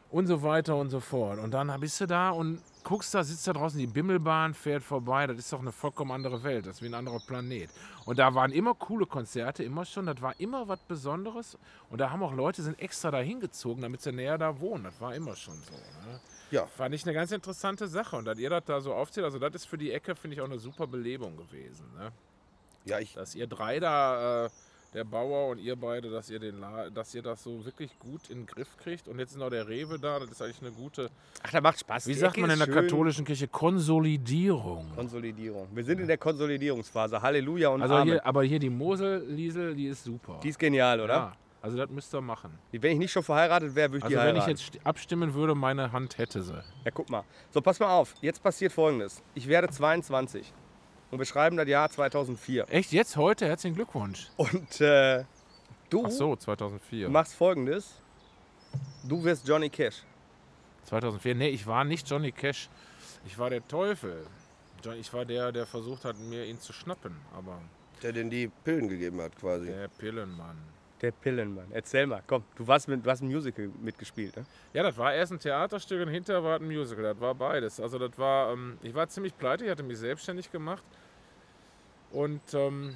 und so weiter und so fort. Und dann bist du da und guckst da, sitzt da draußen, die Bimmelbahn fährt vorbei. Das ist doch eine vollkommen andere Welt, das ist wie ein anderer Planet. Und da waren immer coole Konzerte, immer schon. Das war immer was Besonderes. Und da haben auch Leute, sind extra da hingezogen, damit sie näher da wohnen. Das war immer schon so. Ne? Ja. Fand ich eine ganz interessante Sache. Und dass ihr das da so aufzieht, also das ist für die Ecke, finde ich auch eine super Belebung gewesen. Ne? Ja, ich, Dass ihr drei da, äh, der Bauer und ihr beide, dass ihr, den La dass ihr das so wirklich gut in den Griff kriegt. Und jetzt ist noch der Rewe da, das ist eigentlich eine gute, Ach, da macht Spaß. wie Die sagt Ecke man in der schön. katholischen Kirche, Konsolidierung. Konsolidierung. Wir sind in der Konsolidierungsphase. Halleluja und Also Amen. hier, aber hier die Mosel-Liesel, die ist super. Die ist genial, oder? ja, also das müsst ihr machen. Wenn ich nicht schon verheiratet wäre, würde ich Also die wenn ich heiraten. jetzt st- abstimmen würde, meine Hand hätte sie. Ja, guck mal. So, pass mal auf. Jetzt passiert Folgendes. Ich werde 22 und wir schreiben das Jahr 2004. Echt, jetzt, heute? Herzlichen Glückwunsch. Und äh, du Ach so, 2004. machst Folgendes. Du wirst Johnny Cash. 2004, nee, ich war nicht Johnny Cash. Ich war der Teufel. John- Ich war der, der versucht hat, mir ihn zu schnappen. Aber der den die Pillen gegeben hat quasi. der Pillenmann. Der Pillenmann. Erzähl mal. Komm, du, warst mit, du hast ein Musical mitgespielt, ne? Ja, das war erst ein Theaterstück und hinterher war ein Musical. Das war beides. Also das war, ähm, ich war ziemlich pleite, ich hatte mich selbstständig gemacht und ähm,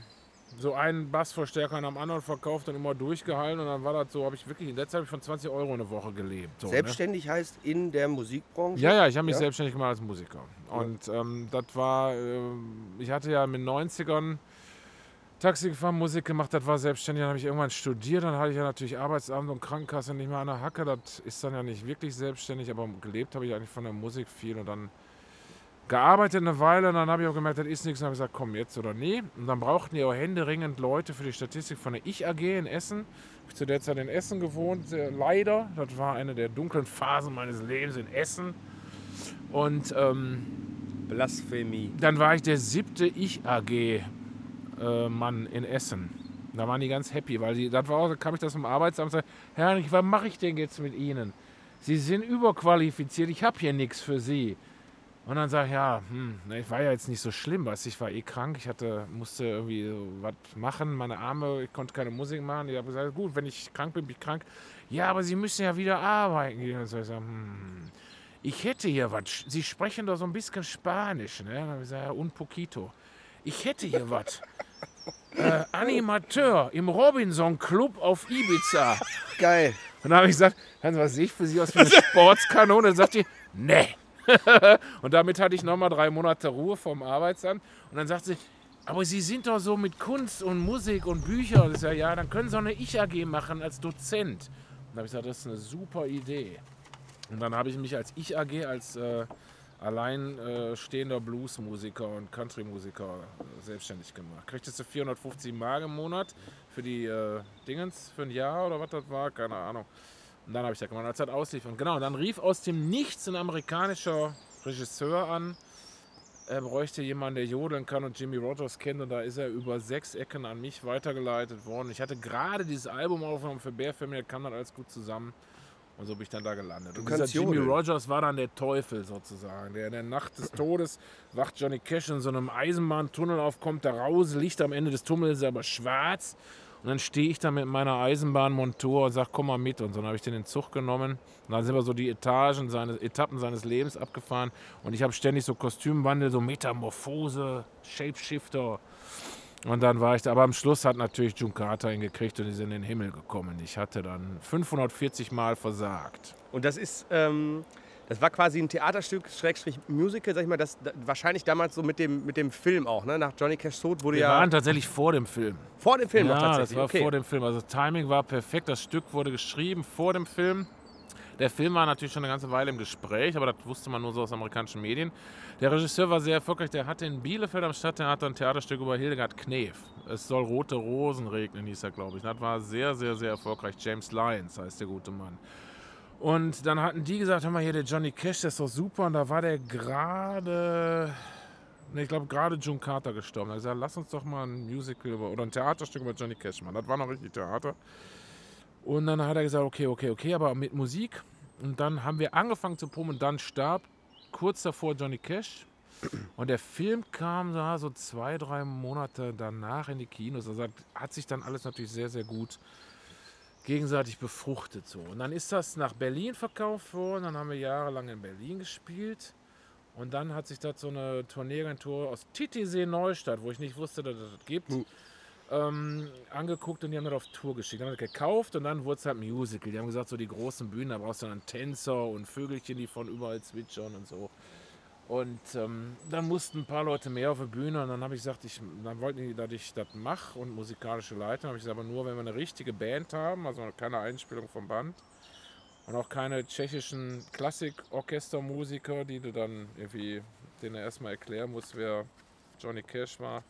so einen Bassverstärker nach dem anderen verkauft und immer durchgehalten und dann war das so, habe ich wirklich, in der Zeit habe ich von 20 Euro eine Woche gelebt. So, ne? Selbstständig heißt in der Musikbranche. Ja, ja, ich habe mich Ja? selbstständig gemacht als Musiker. Und ähm, das war, ähm, ich hatte ja mit 90ern Taxi gefahren, Musik gemacht, das war selbstständig. Dann habe ich irgendwann studiert, dann hatte ich ja natürlich Arbeitsamt und Krankenkasse nicht mehr an der Hacke. Das ist dann ja nicht wirklich selbstständig, aber gelebt habe ich eigentlich von der Musik viel und dann gearbeitet eine Weile und dann habe ich auch gemerkt, das ist nichts. Und habe gesagt, komm, jetzt oder nie. Und dann brauchten die auch händeringend Leute für die Statistik von der Ich AG in Essen. Ich habe zu der Zeit in Essen gewohnt, leider. Das war eine der dunklen Phasen meines Lebens in Essen. Und ähm, Blasphemie. dann war ich der siebte Ich-AG-Mann in Essen. Da waren die ganz happy, weil die, das war auch, da kam ich das vom Arbeitsamt und sagte, Herr was mache ich denn jetzt mit Ihnen? Sie sind überqualifiziert, ich habe hier nichts für Sie. Und dann sage ich, ja, hm, ich war ja jetzt nicht so schlimm, du, ich war eh krank, ich hatte, musste irgendwie so was machen, meine Arme, ich konnte keine Musik machen. Ich habe gesagt, gut, wenn ich krank bin, bin ich krank. Ja, aber Sie müssen ja wieder arbeiten gehen. Und so, ich sag, hm, ich hätte hier was. Sie sprechen doch so ein bisschen Spanisch, ne? Dann habe ich gesagt, un poquito. Ich hätte hier was. Äh, Animateur im Robinson Club auf Ibiza. Geil. Und dann habe ich gesagt, Sie, was sehe ich für Sie aus wie eine Sportskanone? Dann sagt die, nee. und damit hatte ich nochmal drei Monate Ruhe vom Arbeitsamt. Und dann sagt sie, aber Sie sind doch so mit Kunst und Musik und Büchern. Und ich sage, ja, dann können Sie auch eine Ich-AG machen als Dozent. Und dann habe ich gesagt, das ist eine super Idee. Und dann habe ich mich als Ich-AG, als, äh, alleinstehender Bluesmusiker und Countrymusiker äh, selbstständig gemacht. Kriegtest du 450 Mark im Monat für die äh, Dingens, für ein Jahr oder was das war, keine Ahnung. Und dann habe ich das gemacht, als das auslief. Und genau, dann rief aus dem Nichts ein amerikanischer Regisseur an, er bräuchte jemanden, der jodeln kann und Jimmy Rogers kennt. Und da ist er über sechs Ecken an mich weitergeleitet worden. Ich hatte gerade dieses Album aufgenommen für Bear Family, kam dann alles gut zusammen. Und so bin ich dann da gelandet. Du und dieser Jimmy jodeln. Rogers war dann der Teufel sozusagen. Der in der Nacht des Todes wacht Johnny Cash in so einem Eisenbahntunnel auf, kommt da raus, Licht am Ende des Tunnels ist aber schwarz. Und dann stehe ich da mit meiner Eisenbahnmontur und sage, komm mal mit. Und so dann habe ich den in den Zug genommen. Und dann sind wir so die Etagen, seines, Etappen seines Lebens abgefahren. Und ich habe ständig so Kostümwandel, so Metamorphose, Shapeshifter. Und dann war ich da, aber am Schluss hat natürlich June Carter ihn gekriegt und ist in den Himmel gekommen. Ich hatte dann 540 Mal versagt. Und das ist, ähm, das war quasi ein Theaterstück, Schrägstrich Musical, sag ich mal, das, da, wahrscheinlich damals so mit dem, mit dem Film auch, ne? Nach Johnny Cash Tod wurde Wir ja waren tatsächlich vor dem Film. vor dem Film ja, tatsächlich. das war okay. vor dem Film. Also Timing war perfekt. Das Stück wurde geschrieben vor dem Film. Der Film war natürlich schon eine ganze Weile im Gespräch, aber das wusste man nur so aus amerikanischen Medien. Der Regisseur war sehr erfolgreich. Der hatte in Bielefeld am Stadttheater ein Theaterstück über Hildegard Knef. Es soll rote Rosen regnen, hieß er, glaube ich. Das war sehr, sehr, sehr erfolgreich. James Lyons heißt der gute Mann. Und dann hatten die gesagt, hör mal hier, der Johnny Cash, der ist doch super. Und da war der gerade, ne, ich glaube gerade June Carter gestorben. Er hat gesagt, lass uns doch mal ein Musical über, oder ein Theaterstück über Johnny Cash machen. Das war noch richtig Theater. Und dann hat er gesagt, okay, okay, okay, aber mit Musik. Und dann haben wir angefangen zu proben und dann starb kurz davor Johnny Cash. Und der Film kam da so zwei, drei Monate danach in die Kinos. Also hat- sich dann alles natürlich sehr, sehr gut gegenseitig befruchtet. So. Und dann ist das nach Berlin verkauft worden. Dann haben wir jahrelang in Berlin gespielt. Und dann hat sich das so eine Tourneeagentur aus Titisee Neustadt, wo ich nicht wusste, dass es das gibt, ähm, angeguckt und die haben das auf Tour geschickt. Dann haben das gekauft und dann wurde es halt Musical. Die haben gesagt, so die großen Bühnen, da brauchst du dann Tänzer und Vögelchen, die von überall zwitschern und so. Und ähm, dann mussten ein paar Leute mehr auf der Bühne und dann habe ich gesagt, ich, dann wollten die, dass ich das mache und musikalische Leitung. habe ich gesagt, aber nur, wenn wir eine richtige Band haben, also keine Einspielung vom Band und auch keine tschechischen Klassikorchestermusiker, die du dann irgendwie, denen er erstmal erklären musst, wer Johnny Cash war.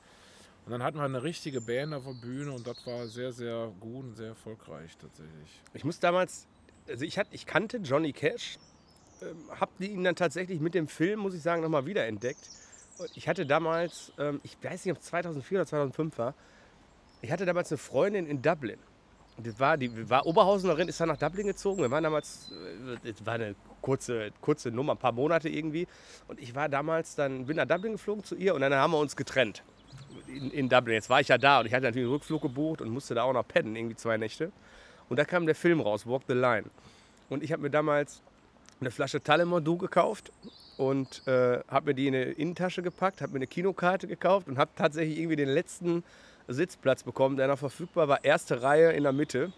Und dann hatten wir eine richtige Band auf der Bühne und das war sehr, sehr gut und sehr erfolgreich tatsächlich. Ich muss damals, also ich, hat, ich kannte Johnny Cash, ähm, hab ihn dann tatsächlich mit dem Film, muss ich sagen, nochmal wiederentdeckt. Ich hatte damals, ähm, ich weiß nicht, ob es 2004 oder 2005 war, ich hatte damals eine Freundin in Dublin. Das war, die war Oberhausenerin, ist dann nach Dublin gezogen. Wir waren damals, äh, das war eine kurze, kurze Nummer, ein paar Monate irgendwie. Und ich war damals dann, bin nach Dublin geflogen zu ihr und dann haben wir uns getrennt. In, in Dublin. Jetzt war ich ja da und ich hatte natürlich einen Rückflug gebucht und musste da auch noch pennen, irgendwie zwei Nächte. Und da kam der Film raus, Walk the Line. Und ich habe mir damals eine Flasche Talemordu gekauft und äh, habe mir die in eine Innentasche gepackt, habe mir eine Kinokarte gekauft und habe tatsächlich irgendwie den letzten Sitzplatz bekommen, der noch verfügbar war, erste Reihe in der Mitte.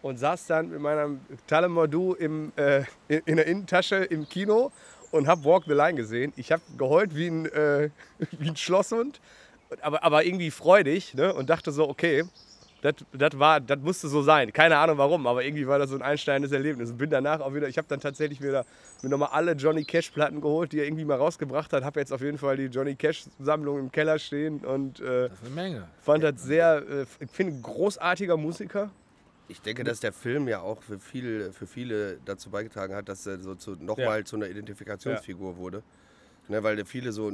Und saß dann mit meinem Talemordu äh, in, in der Innentasche im Kino und habe Walk the Line gesehen. Ich habe geheult wie ein, äh, wie ein Schlosshund, aber, aber irgendwie freudig ne? und dachte so, okay, das, das, war, das musste so sein. Keine Ahnung warum, aber irgendwie war das so ein einsteinendes Erlebnis. Und bin danach auch wieder, ich habe dann tatsächlich wieder mir nochmal alle Johnny Cash-Platten geholt, die er irgendwie mal rausgebracht hat. Habe jetzt auf jeden Fall die Johnny Cash-Sammlung im Keller stehen und äh, Das ist eine Menge. fand das sehr, äh, ich finde, ein großartiger Musiker. Ich denke, dass der Film ja auch für, viel, für viele dazu beigetragen hat, dass er so zu, nochmal Ja. zu einer Identifikationsfigur wurde. Ne, weil viele so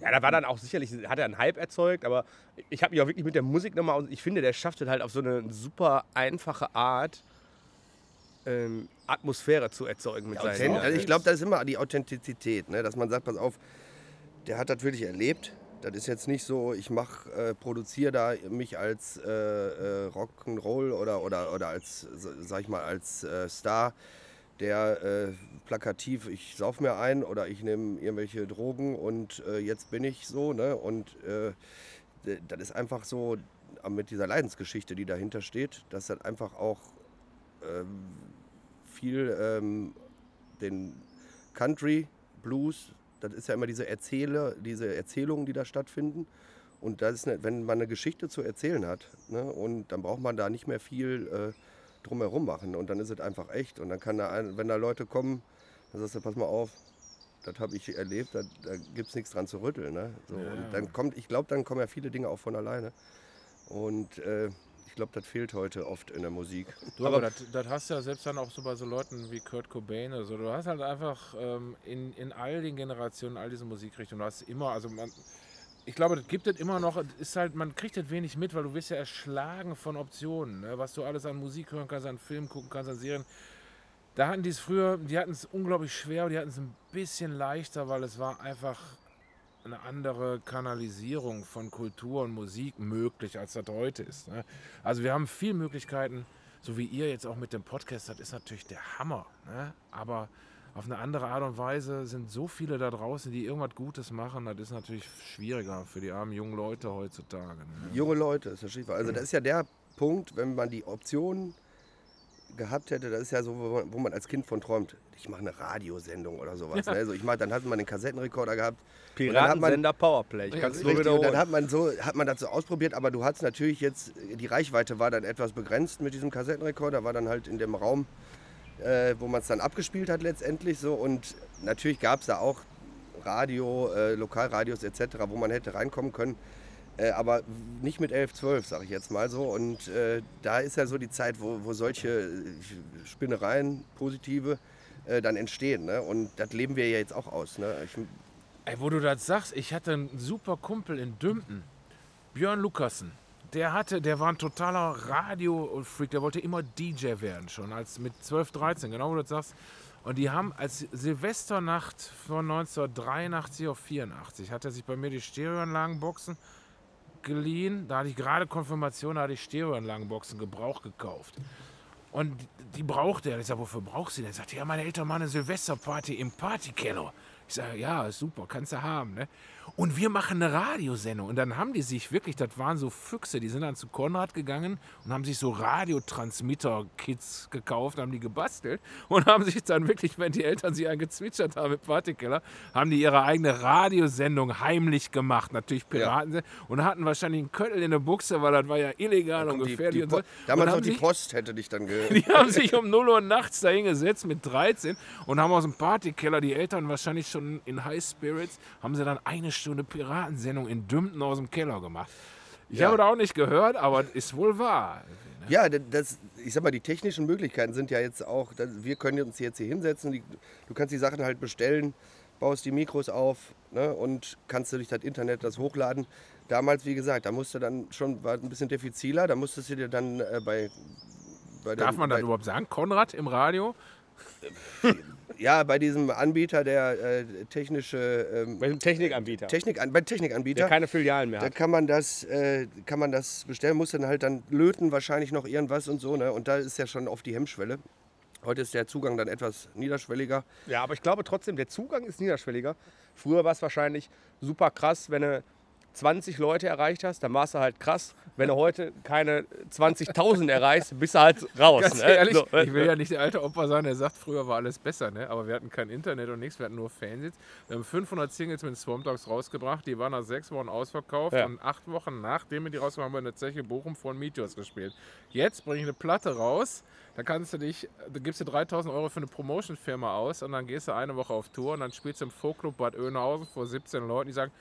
Ja, da war dann auch sicherlich, hat er einen Hype erzeugt, aber ich habe mich auch wirklich mit der Musik nochmal, ich finde, der schafft es halt auf so eine super einfache Art, ähm, Atmosphäre zu erzeugen mit seinen also ich glaube, das ist immer die Authentizität, ne? dass man sagt, pass auf, der hat das wirklich erlebt. Das ist jetzt nicht so, ich mach, äh, produziere da mich als äh, äh, Rock'n'Roll oder, oder, oder als, sag ich mal, als äh, Star, der äh, plakativ, ich sauf mir ein oder ich nehme irgendwelche Drogen und äh, jetzt bin ich so. Ne? Und äh, das ist einfach so, äh, mit dieser Leidensgeschichte, die dahinter steht, dass das einfach auch ähm, viel ähm, den Country, Blues, das ist ja immer diese Erzähle, diese Erzählungen, die da stattfinden. Und das ist, ne, wenn man eine Geschichte zu erzählen hat, ne, und dann braucht man da nicht mehr viel äh, drumherum machen. Und dann ist es einfach echt. Und dann kann da, ein, wenn da Leute kommen, dann sagst du, pass mal auf, das habe ich erlebt, da, da gibt es nichts dran zu rütteln. Ne? So, Ja, und dann kommt, ich glaube, dann kommen ja viele Dinge auch von alleine. Und äh, ich glaube, das fehlt heute oft in der Musik. Du, aber das, das hast du ja selbst dann auch so bei so Leuten wie Kurt Cobain oder so. Du hast halt einfach ähm, in, in all den Generationen, all diesen Musikrichtungen, du hast immer, also man, ich glaube, das gibt es immer noch, ist halt, man kriegt das wenig mit, weil du wirst ja erschlagen von Optionen, ne? was du alles an Musik hören kannst, an Filmen gucken kannst, an Serien. Da hatten die es früher, die hatten es unglaublich schwer, die hatten es ein bisschen leichter, weil es war einfach eine andere Kanalisierung von Kultur und Musik möglich, als das heute ist. Ne? Also wir haben viele Möglichkeiten, so wie ihr jetzt auch mit dem Podcast, das ist natürlich der Hammer. Ne? Aber auf eine andere Art und Weise sind so viele da draußen, die irgendwas Gutes machen, das ist natürlich schwieriger für die armen jungen Leute heutzutage. Ne? Junge Leute, ist das Stichwort. Also das ist ja der Punkt, wenn man die Option gehabt hätte, das ist ja so, wo man, wo man als Kind von träumt. Ich mache eine Radiosendung oder sowas. Ne? Also ich mach, dann hat man einen Kassettenrekorder gehabt. Piratensender Powerplay. Ich Ja, kann es nur richtig, und dann hat man, so, hat man das so ausprobiert, aber du hattest natürlich jetzt, die Reichweite war dann etwas begrenzt mit diesem Kassettenrekorder, war dann halt in dem Raum, äh, wo man es dann abgespielt hat letztendlich so und natürlich gab es da auch Radio, äh, Lokalradios etc., wo man hätte reinkommen können, äh, aber nicht mit 11, 12, sage ich jetzt mal so und äh, da ist ja so die Zeit, wo, wo solche äh, Spinnereien, positive, äh, dann entstehen ne? und das leben wir ja jetzt auch aus. Ne? Ich, Ey, wo du das sagst, ich hatte einen super Kumpel in Dümpen, Björn Lukassen. Der hatte, der war ein totaler Radio-Freak, der wollte immer DJ werden schon, als mit 12, 13, genau wo du das sagst. Und die haben als Silvesternacht von 1983 auf 84, hat er sich bei mir die Stereoanlagenboxen geliehen. Da hatte ich gerade Konfirmation, da hatte ich Stereoanlagenboxen Gebrauch gekauft. Und die, die braucht er. Ich sage, wofür brauchst du denn? Er sagt, ja, meine Eltern machen eine Silvesterparty im Partykeller. Ich sage, ja, ist super, kannst du haben. Ne? Und wir machen eine Radiosendung. Und dann haben die sich wirklich, das waren so Füchse, die sind dann zu Konrad gegangen und haben sich so Radiotransmitter-Kits gekauft, haben die gebastelt und haben sich dann wirklich, wenn die Eltern sie angezwitschert haben im Partykeller, haben die ihre eigene Radiosendung heimlich gemacht. Natürlich Piraten. Und hatten wahrscheinlich einen Köttel in der Buchse, weil das war ja illegal und kommt die, gefährlich die, und so. Damals und die sich- Post hätte dich dann ge die haben sich um 0 Uhr nachts da hingesetzt mit 13 und haben aus dem Partykeller, die Eltern wahrscheinlich schon in High Spirits, haben sie dann eine Stunde Piratensendung in Dümpen aus dem Keller gemacht. Ich Ja. habe da auch nicht gehört, aber ist wohl wahr. Ja, das, ich sag mal, die technischen Möglichkeiten sind ja jetzt auch, wir können uns jetzt hier hinsetzen, die, du kannst die Sachen halt bestellen, baust die Mikros auf ne, und kannst du durch das Internet das hochladen. Damals, wie gesagt, da musste dann schon, war ein bisschen diffiziler, da musstest du dir dann äh, bei, bei Darf den- man das überhaupt sagen? Konrad im Radio? Ja, bei diesem Anbieter, der äh, technische ähm, Bei dem Technikanbieter, Technik, bei Technikanbieter. der keine Filialen mehr Da hat. kann man das, äh, kann man das bestellen, muss dann halt dann löten wahrscheinlich noch irgendwas und so, ne? Und da ist ja schon oft die Hemmschwelle. Heute ist der Zugang dann etwas niederschwelliger. Ja, aber ich glaube trotzdem, der Zugang ist niederschwelliger. Früher war es wahrscheinlich super krass, wenn du 20 Leute erreicht hast, dann warst du halt krass. Wenn du heute keine 20.000 erreichst, bist du halt raus. Ganz ne? ehrlich, So, ich will ja nicht der alte Opa sein, der sagt, früher war alles besser, ne? aber wir hatten kein Internet und nichts, wir hatten nur Fernsehen. Wir haben 500 Singles mit Swamp Dogs rausgebracht, die waren nach sechs Wochen ausverkauft Ja. und acht Wochen nachdem wir die rausgebracht haben, haben wir in der Zeche Bochum von Meteors gespielt. Jetzt bringe ich eine Platte raus, da kannst du dich, da gibst du 3000 Euro für eine Promotion-Firma aus und dann gehst du eine Woche auf Tour und dann spielst du im Folkclub Bad Oeynhausen vor 17 Leuten, die sagen,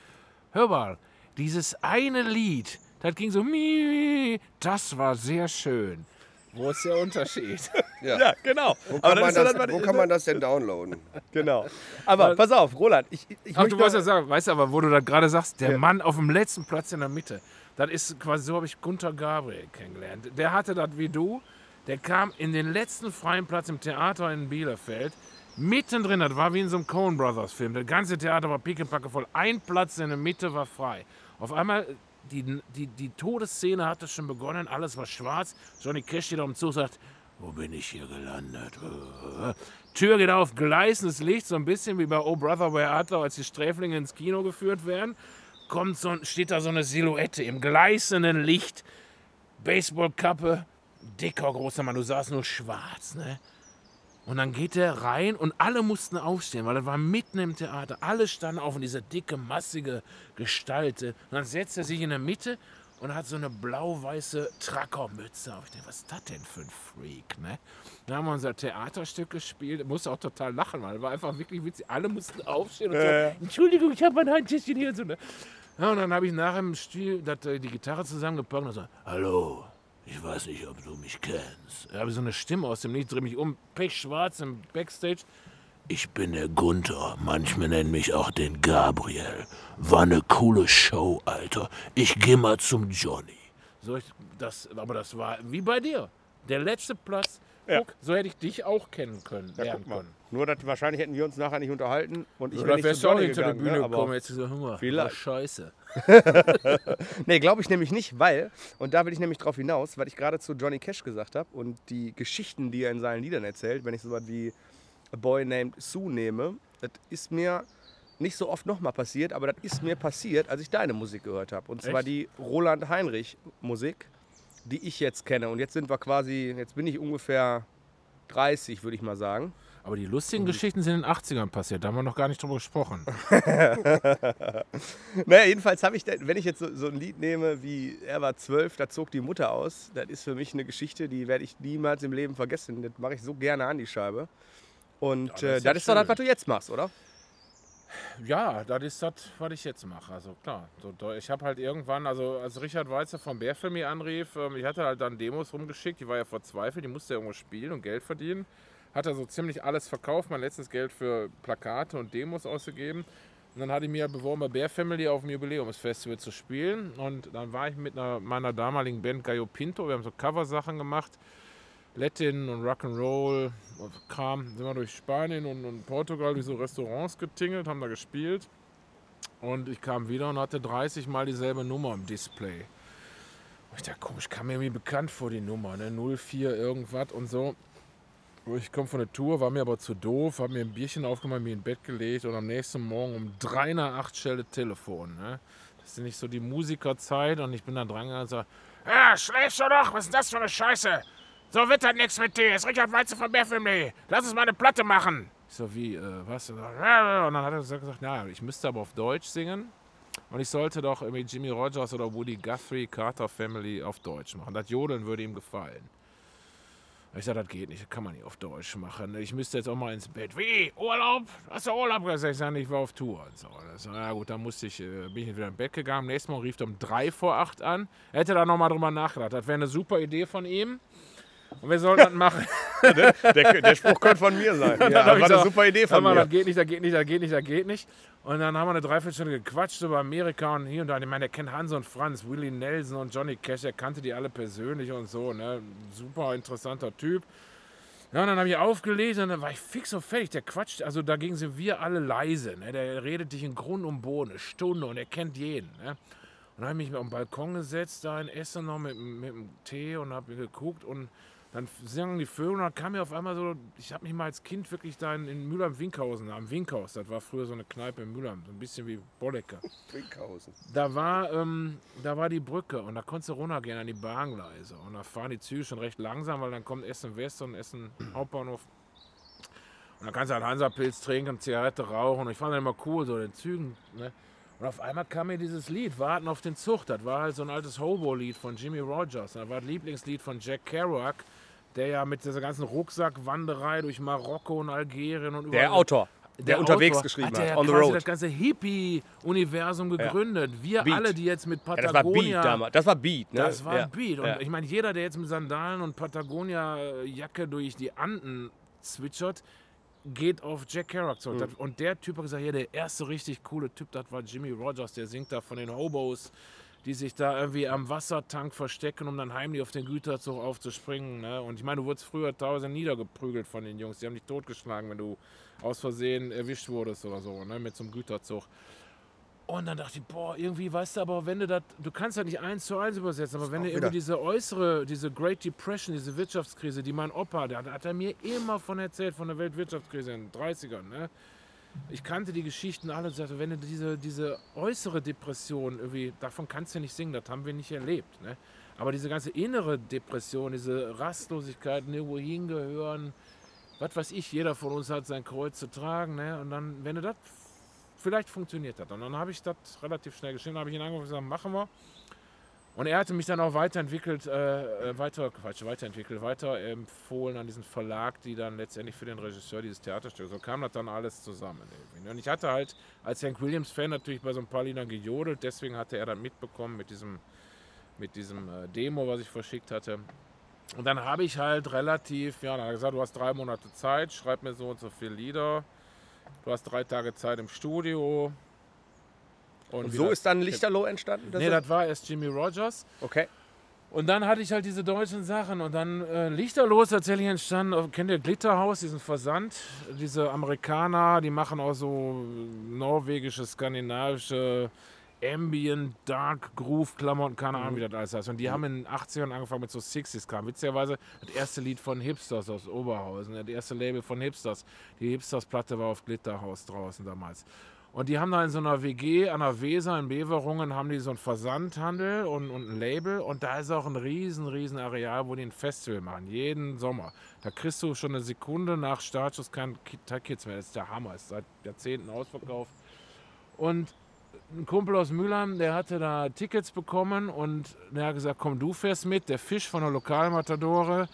hör mal, dieses eine Lied, das ging so, mi, das war sehr schön. Wo ist der Unterschied? Ja, genau. Wo Aber kann, man, das, was- wo kann man das denn downloaden? Genau. Aber pass auf, Roland, ich, ich Ach, möchte du wolltest ja sagen, weißt du aber, wo du das gerade sagst, der Mann auf dem letzten Platz in der Mitte, das ist quasi, so habe ich Gunther Gabriel kennengelernt. Der hatte das wie du, der kam in den letzten freien Platz im Theater in Bielefeld, mittendrin, das war wie in so einem Coen Brothers Film, das ganze Theater war pickepacke voll, ein Platz in der Mitte war frei. Auf einmal, die, die, die Todesszene hatte schon begonnen, alles war schwarz, Johnny Cash steht auf dem Zug sagt, wo bin ich hier gelandet? Tür geht auf, gleißendes Licht, so ein bisschen wie bei Oh Brother Where Art Thou, als die Sträflinge ins Kino geführt werden. Kommt so, steht da so eine Silhouette im gleißenden Licht, Baseballkappe, dicker, großer Mann, du sahst nur schwarz, ne? Und dann geht er rein und alle mussten aufstehen, weil er war mitten im Theater. Alle standen auf und diese dicke, massige Gestalt. Und dann setzt er sich in der Mitte und hat so eine blau-weiße Trackermütze auf. Ich denke, was ist das denn für ein Freak, ne? Dann haben wir unser Theaterstück gespielt. Musste auch total lachen, weil war einfach wirklich witzig. Alle mussten aufstehen und sagen, Entschuldigung, ich habe mein Handtäschchen hier und so. Ne? Ja, und dann habe ich nachher im Stil äh, die Gitarre zusammengepackt und so, hallo, ich weiß nicht, ob du mich kennst. Ich habe so eine Stimme aus dem Lied, drehe mich um, pechschwarz im Backstage. Ich bin der Gunther, manchmal nennen mich auch den Gabriel. War eine coole Show, Alter. Ich geh mal zum Johnny. So, ich, das, aber das war wie bei dir. Der letzte Platz. Ja. Guck, so hätte ich dich auch kennen können, Ja, lernen guck mal. können. Nur, dass wahrscheinlich hätten wir uns nachher nicht unterhalten und ich wäre nicht wärst zu du auch Johnny hinter der gegangen. Bühne ne? Gekommen, jetzt so, hör mal, Vielleicht. scheiße. Nee, glaube ich nämlich nicht, weil, und da will ich nämlich drauf hinaus, weil ich gerade zu Johnny Cash gesagt habe und die Geschichten, die er in seinen Liedern erzählt, wenn ich so was wie A Boy Named Sue nehme, das ist mir nicht so oft nochmal passiert, aber das ist mir passiert, als ich deine Musik gehört habe. Und zwar Echt? die Roland Heinrich Musik, die ich jetzt kenne. Und jetzt sind wir quasi, jetzt bin ich ungefähr 30, würde ich mal sagen. Aber die lustigen Geschichten sind in den 80ern passiert, da haben wir noch gar nicht drüber gesprochen. Naja, jedenfalls habe ich, wenn ich jetzt so, so ein Lied nehme wie Er war zwölf, da zog die Mutter aus, das ist für mich eine Geschichte, die werde ich niemals im Leben vergessen. Das mache ich so gerne an die Scheibe. Und das äh, ist ja das ist doch das, was du jetzt machst, oder? Ja, das ist das, was ich jetzt mache. Also klar, so, ich habe halt irgendwann, also als Richard Weizer vom Bärfilm mir anrief, ähm, ich hatte halt dann Demos rumgeschickt, die war ja verzweifelt, die musste ja irgendwo spielen und Geld verdienen. Hat er so ziemlich alles verkauft, mein letztes Geld für Plakate und Demos ausgegeben. Und dann hatte ich mir beworben, bei Bear Family auf dem Jubiläumsfestival zu spielen. Und dann war ich mit einer, meiner damaligen Band Gallo Pinto, wir haben so Coversachen gemacht. Latin und Rock'n'Roll, Kram, sind wir durch Spanien und, und Portugal durch so Restaurants getingelt, haben da gespielt. Und ich kam wieder und hatte 30 Mal dieselbe Nummer im Display. Und ich dachte, komisch, kam mir irgendwie bekannt vor die Nummer, ne? 04 irgendwas und so. Ich komme von der Tour, war mir aber zu doof, habe mir ein Bierchen aufgemacht, mir in Bett gelegt und am nächsten Morgen um 3 nach 8 Stelle Telefon. Ne? Das ist nicht so die Musikerzeit und ich bin da dran gegangen und so, ja, schläfst du doch, was ist das für eine Scheiße? So wird das nichts mit dir, ist Richard Weize von Bärfilm.de, lass uns mal eine Platte machen. Ich so, wie, äh, was? Und dann hat er gesagt, ja, ich müsste aber auf Deutsch singen und ich sollte doch irgendwie Jimmy Rogers oder Woody Guthrie, Carter Family auf Deutsch machen. Das Jodeln würde ihm gefallen. Ich sage, das geht nicht, das kann man nicht auf Deutsch machen. Ich müsste jetzt auch mal ins Bett. Wie? Urlaub? Hast du Urlaub gesagt? Ich sage, ich war auf Tour. Und so. Das, na gut, dann musste ich, äh, bin ich wieder ins Bett gegangen. Am nächsten Morgen rief er um drei vor acht an. Er hätte da nochmal drüber nachgedacht. Das wäre eine super Idee von ihm. Und wir sollten das machen. Der, der Spruch könnte von mir sein. Ja, hab war eine super Idee von mir. das geht nicht, das geht nicht, das geht nicht, das geht nicht. Und dann haben wir eine Dreiviertelstunde gequatscht über Amerika und hier und da. Ich meine, der kennt Hans und Franz, Willie Nelson und Johnny Cash, er kannte die alle persönlich und so. Ne? Super interessanter Typ. Ja, und dann habe ich aufgelegt und dann war ich fix und fertig. Der quatscht, also dagegen sind wir alle leise. Ne? Der redet dich in Grund und Boden, eine Stunde und er kennt jeden. Ne? Und dann habe ich mich auf den Balkon gesetzt, da in Essen noch mit, mit dem Tee und habe geguckt und dann sangen die Vögel und dann kam mir auf einmal so, ich habe mich mal als Kind wirklich da in, in Mülheim-Winkhausen, am Winkhaus, das war früher so eine Kneipe in Mülheim, so ein bisschen wie Bollecker. Winkhausen. Da war, ähm, da war die Brücke und da konntest du runtergehen an die Bahngleise. Und da fahren die Züge schon recht langsam, weil dann kommt Essen West und Essen Hauptbahnhof. Und dann kannst du halt Hansapilz trinken, Zigarette rauchen. Und ich fand das immer cool, so den Zügen. Ne? Und auf einmal kam mir dieses Lied, Warten auf den Zug. Das war halt so ein altes Hobo-Lied von Jimmy Rogers. Das war das Lieblingslied von Jack Kerouac, der ja mit dieser ganzen Rucksackwanderei durch Marokko und Algerien und Der überall- Autor, der, unterwegs Autor geschrieben hat. hat, Der on the road. das ganze Hippie-Universum gegründet. Wir Beat. alle, die jetzt mit Ja, das war Patagonia... Beat damals. Das war Beat, ne? Das war ja. Beat. Und Ja. ich meine, jeder, der jetzt mit Sandalen und Patagonia-Jacke durch die Anden zwitschert, geht auf Jack Kerouac zurück. Mhm. Und der Typ hat gesagt, ja, der erste richtig coole Typ, das war Jimmy Rogers, der singt da von den Hobos, die sich da irgendwie am Wassertank verstecken, um dann heimlich auf den Güterzug aufzuspringen. Ne? Und ich meine, du wurdest früher teilweise niedergeprügelt von den Jungs. Die haben dich totgeschlagen, wenn du aus Versehen erwischt wurdest oder so, ne? mit so einem Güterzug. Und dann dachte ich, boah, irgendwie, weißt du, aber wenn du das, du kannst ja nicht eins zu eins übersetzen, aber wenn du wieder- diese äußere, diese Great Depression, diese Wirtschaftskrise, die mein Opa, der hat er mir immer von erzählt, von der Weltwirtschaftskrise in den 30ern, ne? Ich kannte die Geschichten alle und sagte, wenn du diese, diese äußere Depression irgendwie, davon kannst du nicht singen, das haben wir nicht erlebt, ne? Aber diese ganze innere Depression, diese Rastlosigkeit, nirgendwo hingehören, was weiß ich, jeder von uns hat sein Kreuz zu tragen, ne? Und dann, wenn du das vielleicht funktioniert hat. Und dann habe ich das relativ schnell geschrieben, habe ich ihn angerufen und gesagt, machen wir. Und er hatte mich dann auch weiterentwickelt, äh, äh weiter, Quatsch, weiterentwickelt, weiterempfohlen an diesen Verlag, die dann letztendlich für den Regisseur dieses Theaterstücks. So kam das dann alles zusammen. Irgendwie. Und ich hatte halt als Hank Williams-Fan natürlich bei so ein paar Liedern gejodelt, deswegen hatte er dann mitbekommen mit diesem, mit diesem äh, Demo, was ich verschickt hatte. Und dann habe ich halt relativ, ja, dann hat er gesagt, du hast drei Monate Zeit, schreib mir so und so viele Lieder. Du hast drei Tage Zeit im Studio, und, und so ist dann Lichterloh entstanden? Das nee, das war erst Jimmy Rogers. Okay. Und dann hatte ich halt diese deutschen Sachen und dann äh, Lichterloh ist tatsächlich entstanden. Kennt ihr Glitterhaus, diesen Versand? Diese Amerikaner, die machen auch so norwegische, skandinavische Ambient, Dark Groove Klamotten, keine Ahnung, wie das alles heißt. Und die mhm. haben in den 80ern angefangen mit so 60s Kram. Witzigerweise das erste Lied von Hipsters aus Oberhausen, das erste Label von Hipsters. Die Hipsters-Platte war auf Glitterhaus draußen damals. Und die haben da in so einer WG an der Weser in Beverungen haben die so einen Versandhandel und, und ein Label und da ist auch ein riesen, riesen Areal, wo die ein Festival machen, jeden Sommer. Da kriegst du schon eine Sekunde nach Startschuss kein Kids mehr. Das ist der Hammer, ist seit Jahrzehnten ausverkauft. Und ein Kumpel aus Mülheim, der hatte da Tickets bekommen und der hat gesagt, komm du fährst mit, der Fisch von der Lokalmatadore,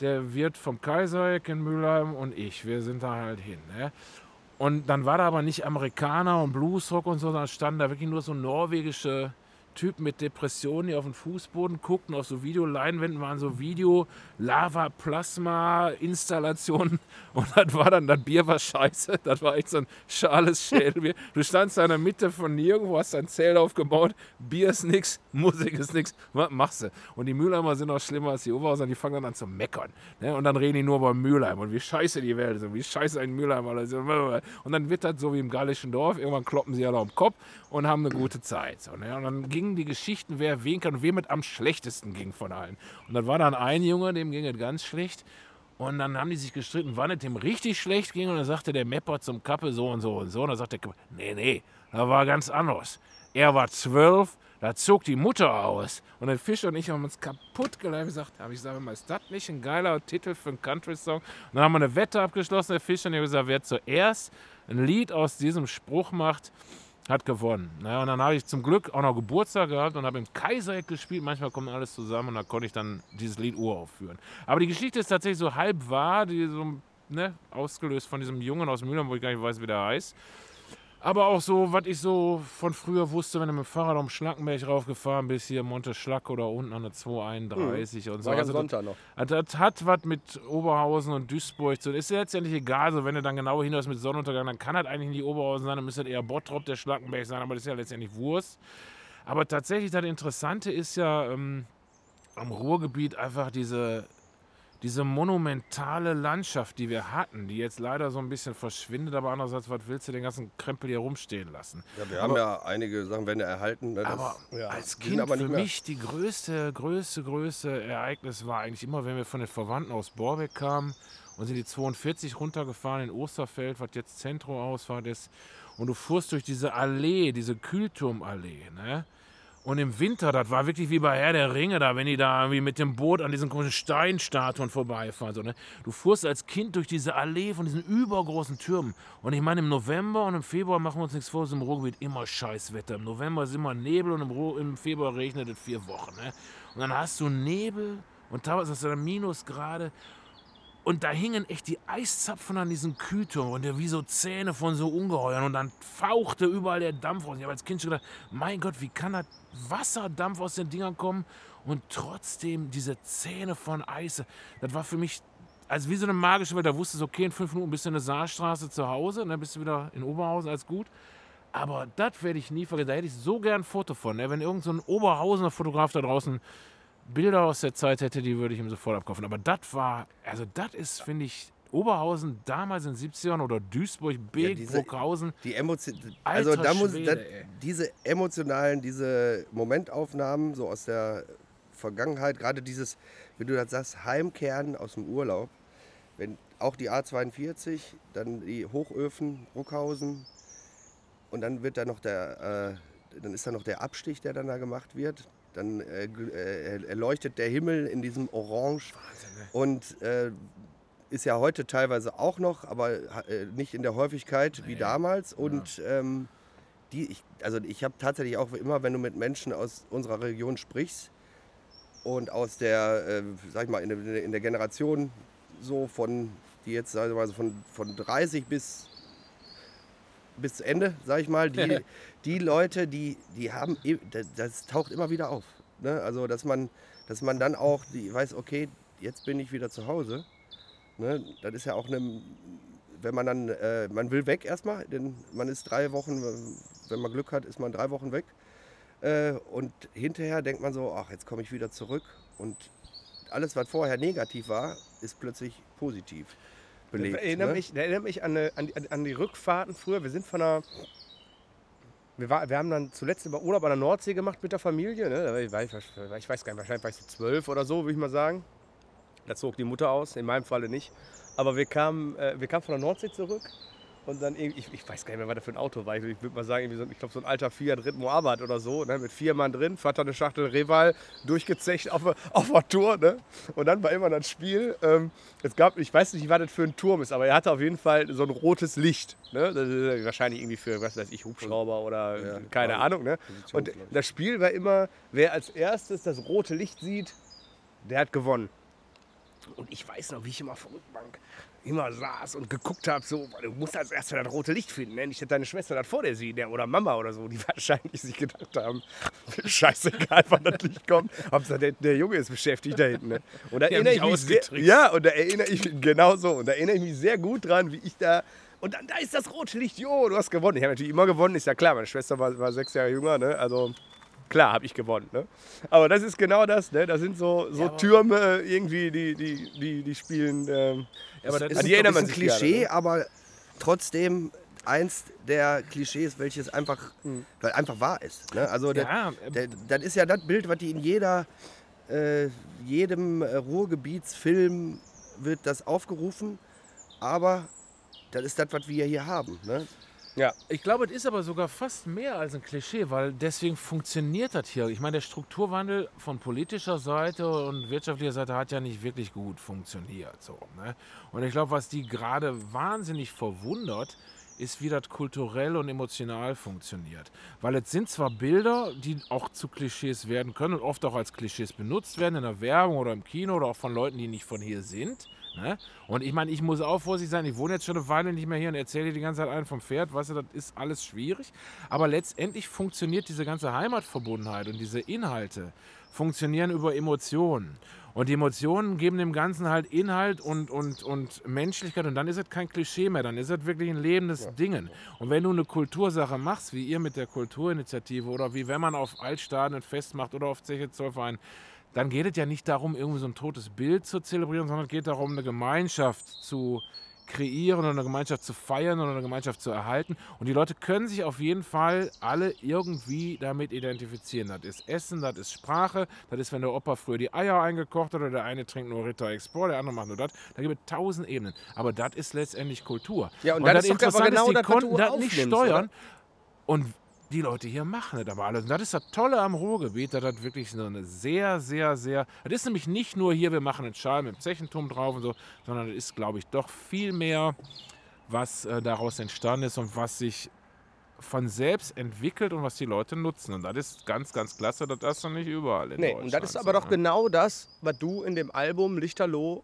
der wird vom Kaisereck in Mülheim und ich, wir sind da halt hin. Ne? Und dann war da aber nicht Amerikaner und Bluesrock und so, sondern standen da wirklich nur so norwegische Typen mit Depressionen, die auf den Fußboden guckten. Auf so Videoleinwänden waren so Video-Lava-Plasma-Installationen. Und das war dann, das Bier war scheiße. Das war echt so ein schales Schädelbier. Du standst da in der Mitte von nirgendwo, hast dein Zelt aufgebaut. Bier ist nix, Musik ist nix. Was machst du? Und die Mülheimer sind auch schlimmer als die Oberhauser. Die fangen dann an zu meckern. Ne? Und dann reden die nur über Mülheim und wie scheiße die Welt ist und wie scheiße ein Mülheim ist. Und dann wird das so wie im gallischen Dorf. Irgendwann kloppen sie alle den Kopf und haben eine gute Zeit. So, ne? Und dann ging gingen die Geschichten, wer wen kann und wem mit am schlechtesten ging von allen. Und dann war dann ein Junge, dem ging es ganz schlecht. Und dann haben die sich gestritten, wann es dem richtig schlecht ging. Und dann sagte der Mepper zum Kappe so und so und so. Und dann sagte der Kappe, nee, nee, da war ganz anders. Er war zwölf, da zog die Mutter aus. Und der Fischer und ich haben uns kaputt geleimt gesagt, habe ich gesagt, ist das nicht ein geiler Titel für einen Country-Song? Und dann haben wir eine Wette abgeschlossen, der Fischer, und ich habe gesagt, wer zuerst ein Lied aus diesem Spruch macht, hat gewonnen. Naja, und dann habe ich zum Glück auch noch Geburtstag gehabt und habe im Kaisereck gespielt. Manchmal kommt alles zusammen und da konnte ich dann dieses Lied uraufführen. Aber die Geschichte ist tatsächlich so halb wahr, die so, ne, ausgelöst von diesem Jungen aus Mühlheim, wo ich gar nicht weiß, wie der heißt. Aber auch so, was ich so von früher wusste, wenn du mit dem Fahrrad um Schlankenberg raufgefahren bist, hier Monte Schlack oder unten an der 231 mhm. und so. War also Sonntag noch. Das, das, hat was mit Oberhausen und Duisburg zu tun. Ist ja letztendlich egal, so wenn du dann genau hinaus mit Sonnenuntergang, dann kann das eigentlich nicht Oberhausen sein, dann müsste das eher Bottrop, der Schlankenberg sein, aber das ist ja letztendlich Wurst. Aber tatsächlich, das Interessante ist ja ähm, am Ruhrgebiet einfach diese diese monumentale Landschaft, die wir hatten, die jetzt leider so ein bisschen verschwindet, aber andererseits, was willst du den ganzen Krempel hier rumstehen lassen? Ja, wir aber, haben ja einige Sachen werden ja erhalten. Ne, aber ja, als Kind aber für mich die größte, größte, größte Ereignis war eigentlich immer, wenn wir von den Verwandten aus Borbeck kamen und sind die 42 runtergefahren in Osterfeld, was jetzt Zentroausfahrt ist, und du fuhrst durch diese Allee, diese Kühlturmallee, ne? Und im Winter, das war wirklich wie bei Herr der Ringe, da, wenn die da irgendwie mit dem Boot an diesen komischen Steinstatuen vorbeifahren. So, ne? Du fuhrst als Kind durch diese Allee von diesen übergroßen Türmen. Und ich meine, im November und im Februar machen wir uns nichts vor, ist im Ruhrgebiet immer Scheißwetter. Im November ist immer Nebel und im, Ruhr, im Februar regnet es vier Wochen. Ne? Und dann hast du Nebel und teilweise hast du dann Minusgrade. Und da hingen echt die Eiszapfen an diesen Kühlturm und wie so Zähne von so Ungeheuern. Und dann fauchte überall der Dampf raus. Ich habe als Kind schon gedacht, mein Gott, wie kann da Wasserdampf aus den Dingern kommen und trotzdem diese Zähne von Eis. Das war für mich also wie so eine magische Welt. Da wusstest du, okay, in fünf Minuten bist du in der Saarstraße zu Hause und dann bist du wieder in Oberhausen, alles gut. Aber das werde ich nie vergessen. Da hätte ich so gern ein Foto von. Ne? Wenn irgendein so Oberhausener Fotograf da draußen Bilder aus der Zeit hätte, die würde ich ihm sofort abkaufen. Aber das war, also das ist, finde ich, Oberhausen damals in den 70ern oder Duisburg, Beek, ja, diese, Bruckhausen. Die Emotion, also da muss Schwede, da, diese emotionalen, diese Momentaufnahmen so aus der Vergangenheit, gerade dieses, wie du das sagst, Heimkehren aus dem Urlaub, wenn auch die A42, dann die Hochöfen, Bruckhausen und dann wird da noch der, äh, dann ist da noch der Abstich, der dann da gemacht wird. Dann äh, äh, erleuchtet der Himmel in diesem Orange. Wahnsinn, ne? Und äh, ist ja heute teilweise auch noch, aber äh, nicht in der Häufigkeit nee. wie damals. Und ähm, die, ich, also ich habe tatsächlich auch immer, wenn du mit Menschen aus unserer Region sprichst und aus der, äh, sag ich mal, in der, in der Generation so von, die jetzt, sag ich mal, so von, von 30 bis bis zu Ende, sag ich mal, die, die Leute, die, die haben, e- das, das taucht immer wieder auf. Ne? Also, dass man, dass man dann auch die weiß, okay, jetzt bin ich wieder zu Hause. Ne? Das ist ja auch eine, wenn man dann, äh, man will weg erstmal, denn man ist drei Wochen, wenn man Glück hat, ist man drei Wochen weg. Äh, und hinterher denkt man so, ach, jetzt komme ich wieder zurück. Und alles, was vorher negativ war, ist plötzlich positiv belebt. Erinnere ne? mich, erinnere mich an, eine, an, die, an die Rückfahrten früher. Wir sind von einer. Wir, war, wir haben dann zuletzt über Urlaub an der Nordsee gemacht mit der Familie. Ne? Ich, ich, ich weiß gar nicht, wahrscheinlich war ich so zwölf oder so, würde ich mal sagen. Da zog die Mutter aus, in meinem Falle nicht. Aber wir kamen, äh, wir kamen von der Nordsee zurück und dann irgendwie, ich, ich weiß gar nicht mehr, was das für ein Auto war. Ich, ich würde mal sagen, irgendwie so, ich glaube so ein alter Fiat Ritt Moabit oder so, ne, mit vier Mann drin, Vater eine Schachtel Reval durchgezecht auf, auf der Tour. Ne? Und dann war immer das Spiel, ähm, es gab, ich weiß nicht, was das für ein Turm ist, aber er hatte auf jeden Fall so ein rotes Licht. Ne? Das ist wahrscheinlich irgendwie für, was weiß ich, Hubschrauber oder Ja, keine ja, Ahnung. Ne? Und das Spiel war immer, wer als erstes das rote Licht sieht, der hat gewonnen. Und ich weiß noch, wie ich immer der Rückbank immer saß und geguckt habe, so, du musst als erstes das rote Licht finden, ne? nicht, dass deine Schwester das vor dir sieht, ne? oder Mama oder so, die wahrscheinlich sich gedacht haben, scheißegal, wann das Licht kommt, Hauptsache der, der Junge ist beschäftigt da hinten. Ne? Und da erinnere ich mich sehr, ja, und da erinnere ich mich, genau so, und da erinnere ich mich sehr gut dran, wie ich da, und dann, da ist das rote Licht, jo, du hast gewonnen. Ich habe natürlich immer gewonnen, ist ja klar, meine Schwester war, war sechs Jahre jünger, ne? also klar habe ich gewonnen. Ne? Aber das ist genau das, ne? das sind so, so Türme irgendwie, die, die, die, die spielen, ähm, Ja, aber das ist ist ein sich gerne, Klischee, ne? aber trotzdem eins der Klischees, welches einfach, weil einfach wahr ist. Ne? Also das, Ja, ähm, der, das ist ja das Bild, was die in jeder, äh, jedem äh, Ruhrgebietsfilm wird das aufgerufen, aber das ist das, was wir hier haben. Ne? Ja. Ich glaube, es ist aber sogar fast mehr als ein Klischee, weil deswegen funktioniert das hier. Ich meine, der Strukturwandel von politischer Seite und wirtschaftlicher Seite hat ja nicht wirklich gut funktioniert. So, ne? Und ich glaube, was die gerade wahnsinnig verwundert, ist, wie das kulturell und emotional funktioniert. Weil es sind zwar Bilder, die auch zu Klischees werden können und oft auch als Klischees benutzt werden in der Werbung oder im Kino oder auch von Leuten, die nicht von hier sind. Ne? Und ich meine, ich muss auch vorsichtig sein, ich wohne jetzt schon eine Weile nicht mehr hier und erzähle dir die ganze Zeit einen vom Pferd, weißt du, das ist alles schwierig. Aber letztendlich funktioniert diese ganze Heimatverbundenheit und diese Inhalte funktionieren über Emotionen. Und die Emotionen geben dem Ganzen halt Inhalt und, und, und Menschlichkeit und dann ist es kein Klischee mehr, dann ist es wirklich ein lebendes Ding. Und wenn du eine Kultursache machst, wie ihr mit der Kulturinitiative oder wie wenn man auf Altstadien ein Fest macht oder auf Zeche Zollverein, dann geht es ja nicht darum, irgendwie so ein totes Bild zu zelebrieren, sondern es geht darum, eine Gemeinschaft zu kreieren oder eine Gemeinschaft zu feiern oder eine Gemeinschaft zu erhalten. Und die Leute können sich auf jeden Fall alle irgendwie damit identifizieren. Das ist Essen, das ist Sprache, das ist, wenn der Opa früher die Eier eingekocht hat oder der eine trinkt nur Ritter Export, der andere macht nur das. Da gibt es tausend Ebenen. Aber das ist letztendlich Kultur. Ja, und das ist doch Interessante genau die das, konnten das nicht steuern. oder? Und die Leute hier machen das aber alles. Und das ist das Tolle am Ruhrgebiet, dass das wirklich so eine sehr, sehr, sehr. Das ist nämlich nicht nur hier, wir machen einen Schal mit dem Zechenturm drauf und so, sondern es ist, glaube ich, doch viel mehr, was äh, daraus entstanden ist und was sich von selbst entwickelt und was die Leute nutzen. Und das ist ganz, ganz klasse, das hast du nicht überall in Nee, Deutschland. und das ist aber doch genau das, was du in dem Album Lichterloh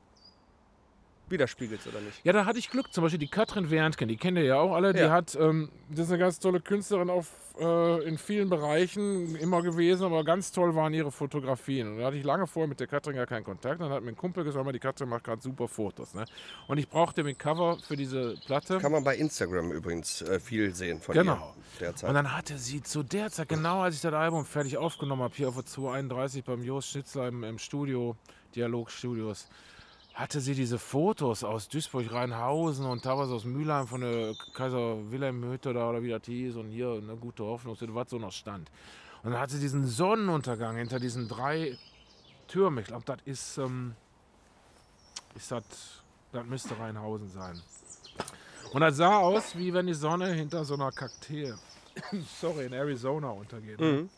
widerspiegelst, oder nicht? Ja, da hatte ich Glück. Zum Beispiel die Katrin Werntgen, die kennt ihr ja auch alle. Die Ja. hat, ähm, das ist eine ganz tolle Künstlerin auf, äh, in vielen Bereichen immer gewesen, aber ganz toll waren ihre Fotografien. Und da hatte ich lange vorher mit der Katrin gar keinen Kontakt. Dann hat mir ein Kumpel gesagt, "Mal, die Katrin macht gerade super Fotos. Ne? Und ich brauchte ein Cover für diese Platte. Kann man bei Instagram übrigens äh, viel sehen von Genau. ihr derzeit. Und dann hatte sie zu der Zeit, genau als ich das Album fertig aufgenommen habe, hier auf der 231 beim Jos Schnitzler im, im Studio, Dialogstudios, hatte sie diese Fotos aus Duisburg, Rheinhausen und teilweise aus Mülheim von der Kaiser Wilhelm Hütte da oder wie das hieß und hier eine gute Hoffnung, was so noch stand. Und dann hatte sie diesen Sonnenuntergang hinter diesen drei Türmen. Ich glaube, das ist, ähm, ist das, das müsste Rheinhausen sein. Und das sah aus, wie wenn die Sonne hinter so einer Kakteen, sorry, in Arizona untergeht. ne?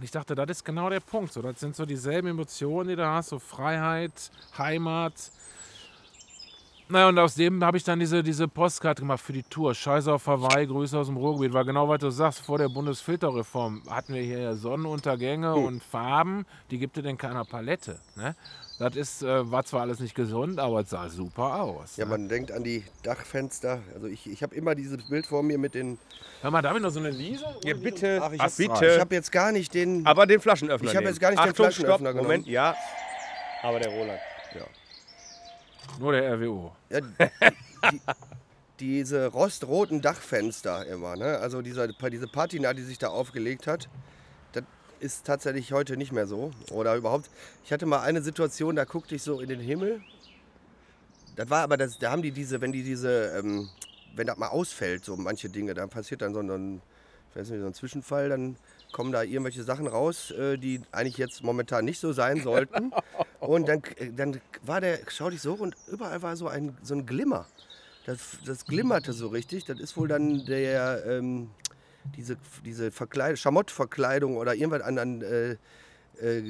Und ich dachte, das ist genau der Punkt. So, das sind so dieselben Emotionen, die du hast, so Freiheit, Heimat. Naja, und aus dem habe ich dann diese, diese Postkarte gemacht für die Tour. Scheiße auf Hawaii, Grüße aus dem Ruhrgebiet. Weil genau, was du sagst, vor der Bundesfilterreform hatten wir hier ja Sonnenuntergänge und Farben, die gibt es in keiner Palette. Ne? Das ist, äh, war zwar alles nicht gesund, aber es sah super aus. Ja, ne? man denkt an die Dachfenster. Also ich, ich habe immer dieses Bild vor mir mit den. Hör mal, darf ich noch so eine Lise? Ja, bitte. Ach, ich Ach, hab- bitte. Ich habe jetzt gar nicht den. aber den Flaschenöffner Ich hab nehmen. jetzt gar nicht den Achtung, Flaschenöffner stopp, Moment, genommen. ja. Aber der Roland. Nur der RWO. Ja, die, diese rostroten Dachfenster immer, ne? Also dieser, diese Patina, die sich da aufgelegt hat, ist tatsächlich heute nicht mehr so. Oder überhaupt. Ich hatte mal eine Situation, da guckte ich so in den Himmel. Das war aber, das, da haben die diese, wenn die diese, ähm, wenn das mal ausfällt, so manche Dinge, dann passiert dann so ein, ich weiß nicht, so ein Zwischenfall, dann kommen da irgendwelche Sachen raus, äh, die eigentlich jetzt momentan nicht so sein sollten. Und dann, äh, dann war der, schau dich so und überall war so ein, so ein Glimmer. Das, das glimmerte so richtig. Das ist wohl dann der, ähm, diese, diese Verkleid Schamottverkleidung oder irgendwas an, an äh, äh,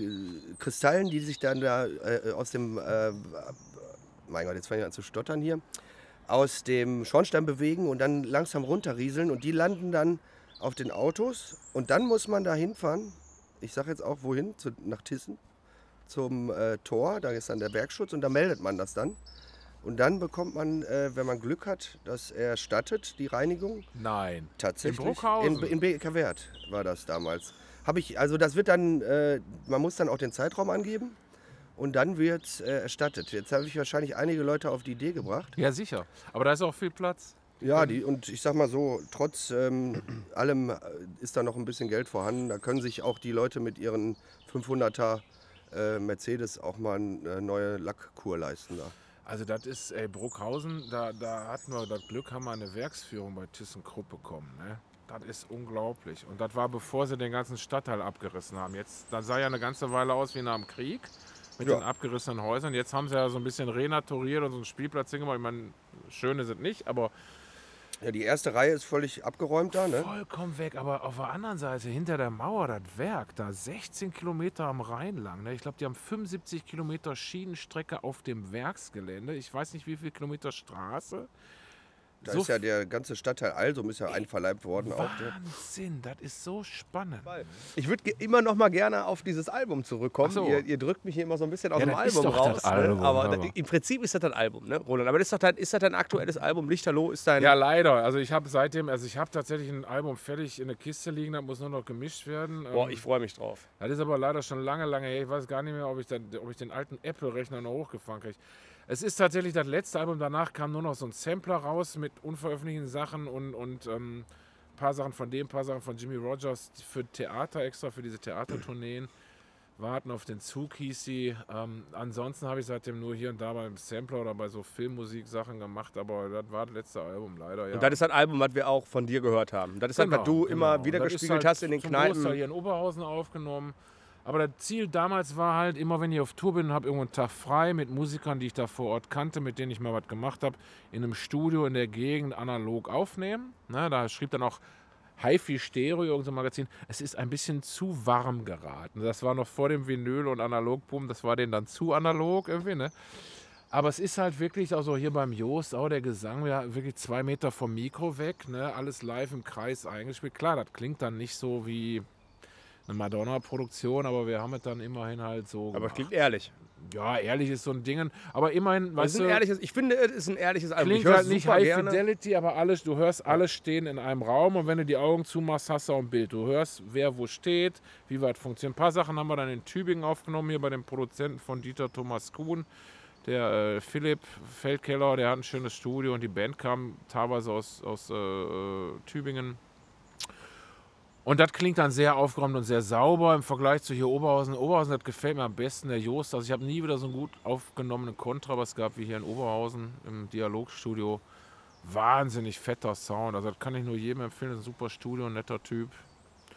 Kristallen, die sich dann da äh, aus dem, äh, mein Gott, jetzt fange ich an zu stottern hier, aus dem Schornstein bewegen und dann langsam runterrieseln und die landen dann auf den Autos und dann muss man da hinfahren. Ich sage jetzt auch wohin, zu, nach Tissen, zum äh, Tor, da ist dann der Bergschutz und da meldet man das dann. Und dann bekommt man, äh, wenn man Glück hat, dass er stattet, die Reinigung. Nein. Tatsächlich. In Bruckhausen? In, in Bekerwert war das damals. Habe ich, also das wird dann, äh, man muss dann auch den Zeitraum angeben und dann wird äh, erstattet. Jetzt habe ich wahrscheinlich einige Leute auf die Idee gebracht. Ja, sicher. Aber da ist auch viel Platz. Ja, die, und ich sag mal so, trotz ähm, allem äh, ist da noch ein bisschen Geld vorhanden. Da können sich auch die Leute mit ihren 500er äh, Mercedes auch mal eine neue Lackkur leisten. Da. Also das ist, ey, Bruckhausen, da, da hatten wir das Glück, haben wir eine Werksführung bei ThyssenKrupp bekommen. Ne? Das ist unglaublich. Und das war bevor sie den ganzen Stadtteil abgerissen haben. Jetzt, das sah ja eine ganze Weile aus wie nach dem Krieg mit Ja. den abgerissenen Häusern. Jetzt haben sie ja so ein bisschen renaturiert und so einen Spielplatz hingemacht. Ich meine, schöne sind nicht, aber Ja, die erste Reihe ist völlig abgeräumt da. Ne? vollkommen weg. Aber auf der anderen Seite, hinter der Mauer, das Werk, da 16 Kilometer am Rhein lang. Ne? Ich glaube, die haben 75 Kilometer Schienenstrecke auf dem Werksgelände. Ich weiß nicht, wie viel Kilometer Straße. Da So ist ja der ganze Stadtteil Alsum ist ja einverleibt worden. Ne? Wahnsinn, das ist so spannend. Ich würde immer noch mal gerne auf dieses Album zurückkommen. So. Ihr, ihr drückt mich hier immer so ein bisschen aus Ja, dem Album raus. ne? Album, aber hör da, mal. im Prinzip ist das das Album, ne, Roland? Aber das ist, doch dein, ist das dein aktuelles Album? Lichterloh ist dein. Ja, leider. Also ich habe seitdem, also ich habe tatsächlich ein Album fertig in der Kiste liegen, das muss nur noch gemischt werden. Boah, Ähm, ich freue mich drauf. Das ist aber leider schon lange, lange her. Ich weiß gar nicht mehr, ob ich, dann, ob ich den alten Apple-Rechner noch hochgefahren kriege. Es ist tatsächlich das letzte Album. Danach kam nur noch so ein Sampler raus mit unveröffentlichten Sachen und, und ähm, ein paar Sachen von dem, ein paar Sachen von Jimmy Rogers für Theater extra, für diese Theatertourneen. Warten auf den Zug hieß sie. Ähm, ansonsten habe ich seitdem nur hier und da beim Sampler oder bei so Filmmusik-Sachen gemacht, aber das war das letzte Album leider. Ja. Und das ist das Album, was wir auch von dir gehört haben. Das ist das, was du immer genau. wieder Und das ist gespiegelt halt hast in den zum Großteil Kneipen. hier in Oberhausen aufgenommen. Aber das Ziel damals war halt, immer wenn ich auf Tour bin, habe irgendwo einen Tag frei mit Musikern, die ich da vor Ort kannte, mit denen ich mal was gemacht habe, in einem Studio in der Gegend analog aufnehmen. Na, da schrieb dann auch HiFi Stereo, irgendein Magazin, es ist ein bisschen zu warm geraten. Das war noch vor dem Vinyl und Analogboom, das war denen dann zu analog irgendwie, ne? Aber es ist halt wirklich auch so hier beim Joost, auch der Gesang, ja, wirklich zwei Meter vom Mikro weg, ne? alles live im Kreis eingespielt. Klar, das klingt dann nicht so wie eine Madonna-Produktion, aber wir haben es dann immerhin halt so. Aber es klingt ehrlich. Ja, ehrlich ist so ein Ding. Aber immerhin, weißt du, ehrliches, ich finde, es ist ein ehrliches Album. klingt ich halt nicht High gerne. Fidelity, aber alles, du hörst alles stehen in einem Raum und wenn du die Augen zumachst, hast du auch ein Bild. Du hörst, wer wo steht, wie weit funktioniert. Ein paar Sachen haben wir dann in Tübingen aufgenommen, hier bei dem Produzenten von Dieter Thomas Kuhn. Der äh, Philipp Feldkeller, der hat ein schönes Studio und die Band kam teilweise aus, aus äh, äh, Tübingen. Und das klingt dann sehr aufgeräumt und sehr sauber im Vergleich zu hier Oberhausen. Oberhausen, das gefällt mir am besten, der Joost. Also ich habe nie wieder so einen gut aufgenommenen Kontrabass gehabt wie hier in Oberhausen im Dialogstudio. Wahnsinnig fetter Sound. Also das kann ich nur jedem empfehlen. Das ist ein super Studio, ein netter Typ.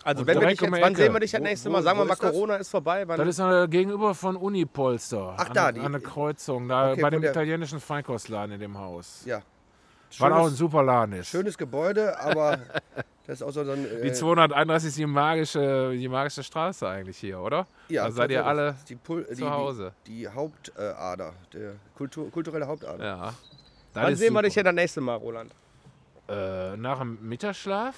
Also, wenn wir dich jetzt, wann Ecke. sehen wir dich das nächste Mal? Sagen wir wo mal, ist das? Corona ist vorbei. Wann, Das ist äh, gegenüber von Unipolster. Ach, an, da, an die- der Kreuzung, da Okay, bei dem italienischen Feinkostladen in dem Haus. Ja. War auch ein Schönes, super Laden ist. schönes Gebäude, aber das ist auch so ein. Die Äh, 231 ist die magische, die magische Straße eigentlich hier, oder? ja, also seid ihr alle die, Pul- die, zu Hause. Die, die Hauptader, der Kultur, kulturelle Hauptader. Ja. Das Wann sehen wir super. dich denn das nächste Mal, Roland? Äh, nach dem Mittagsschlaf?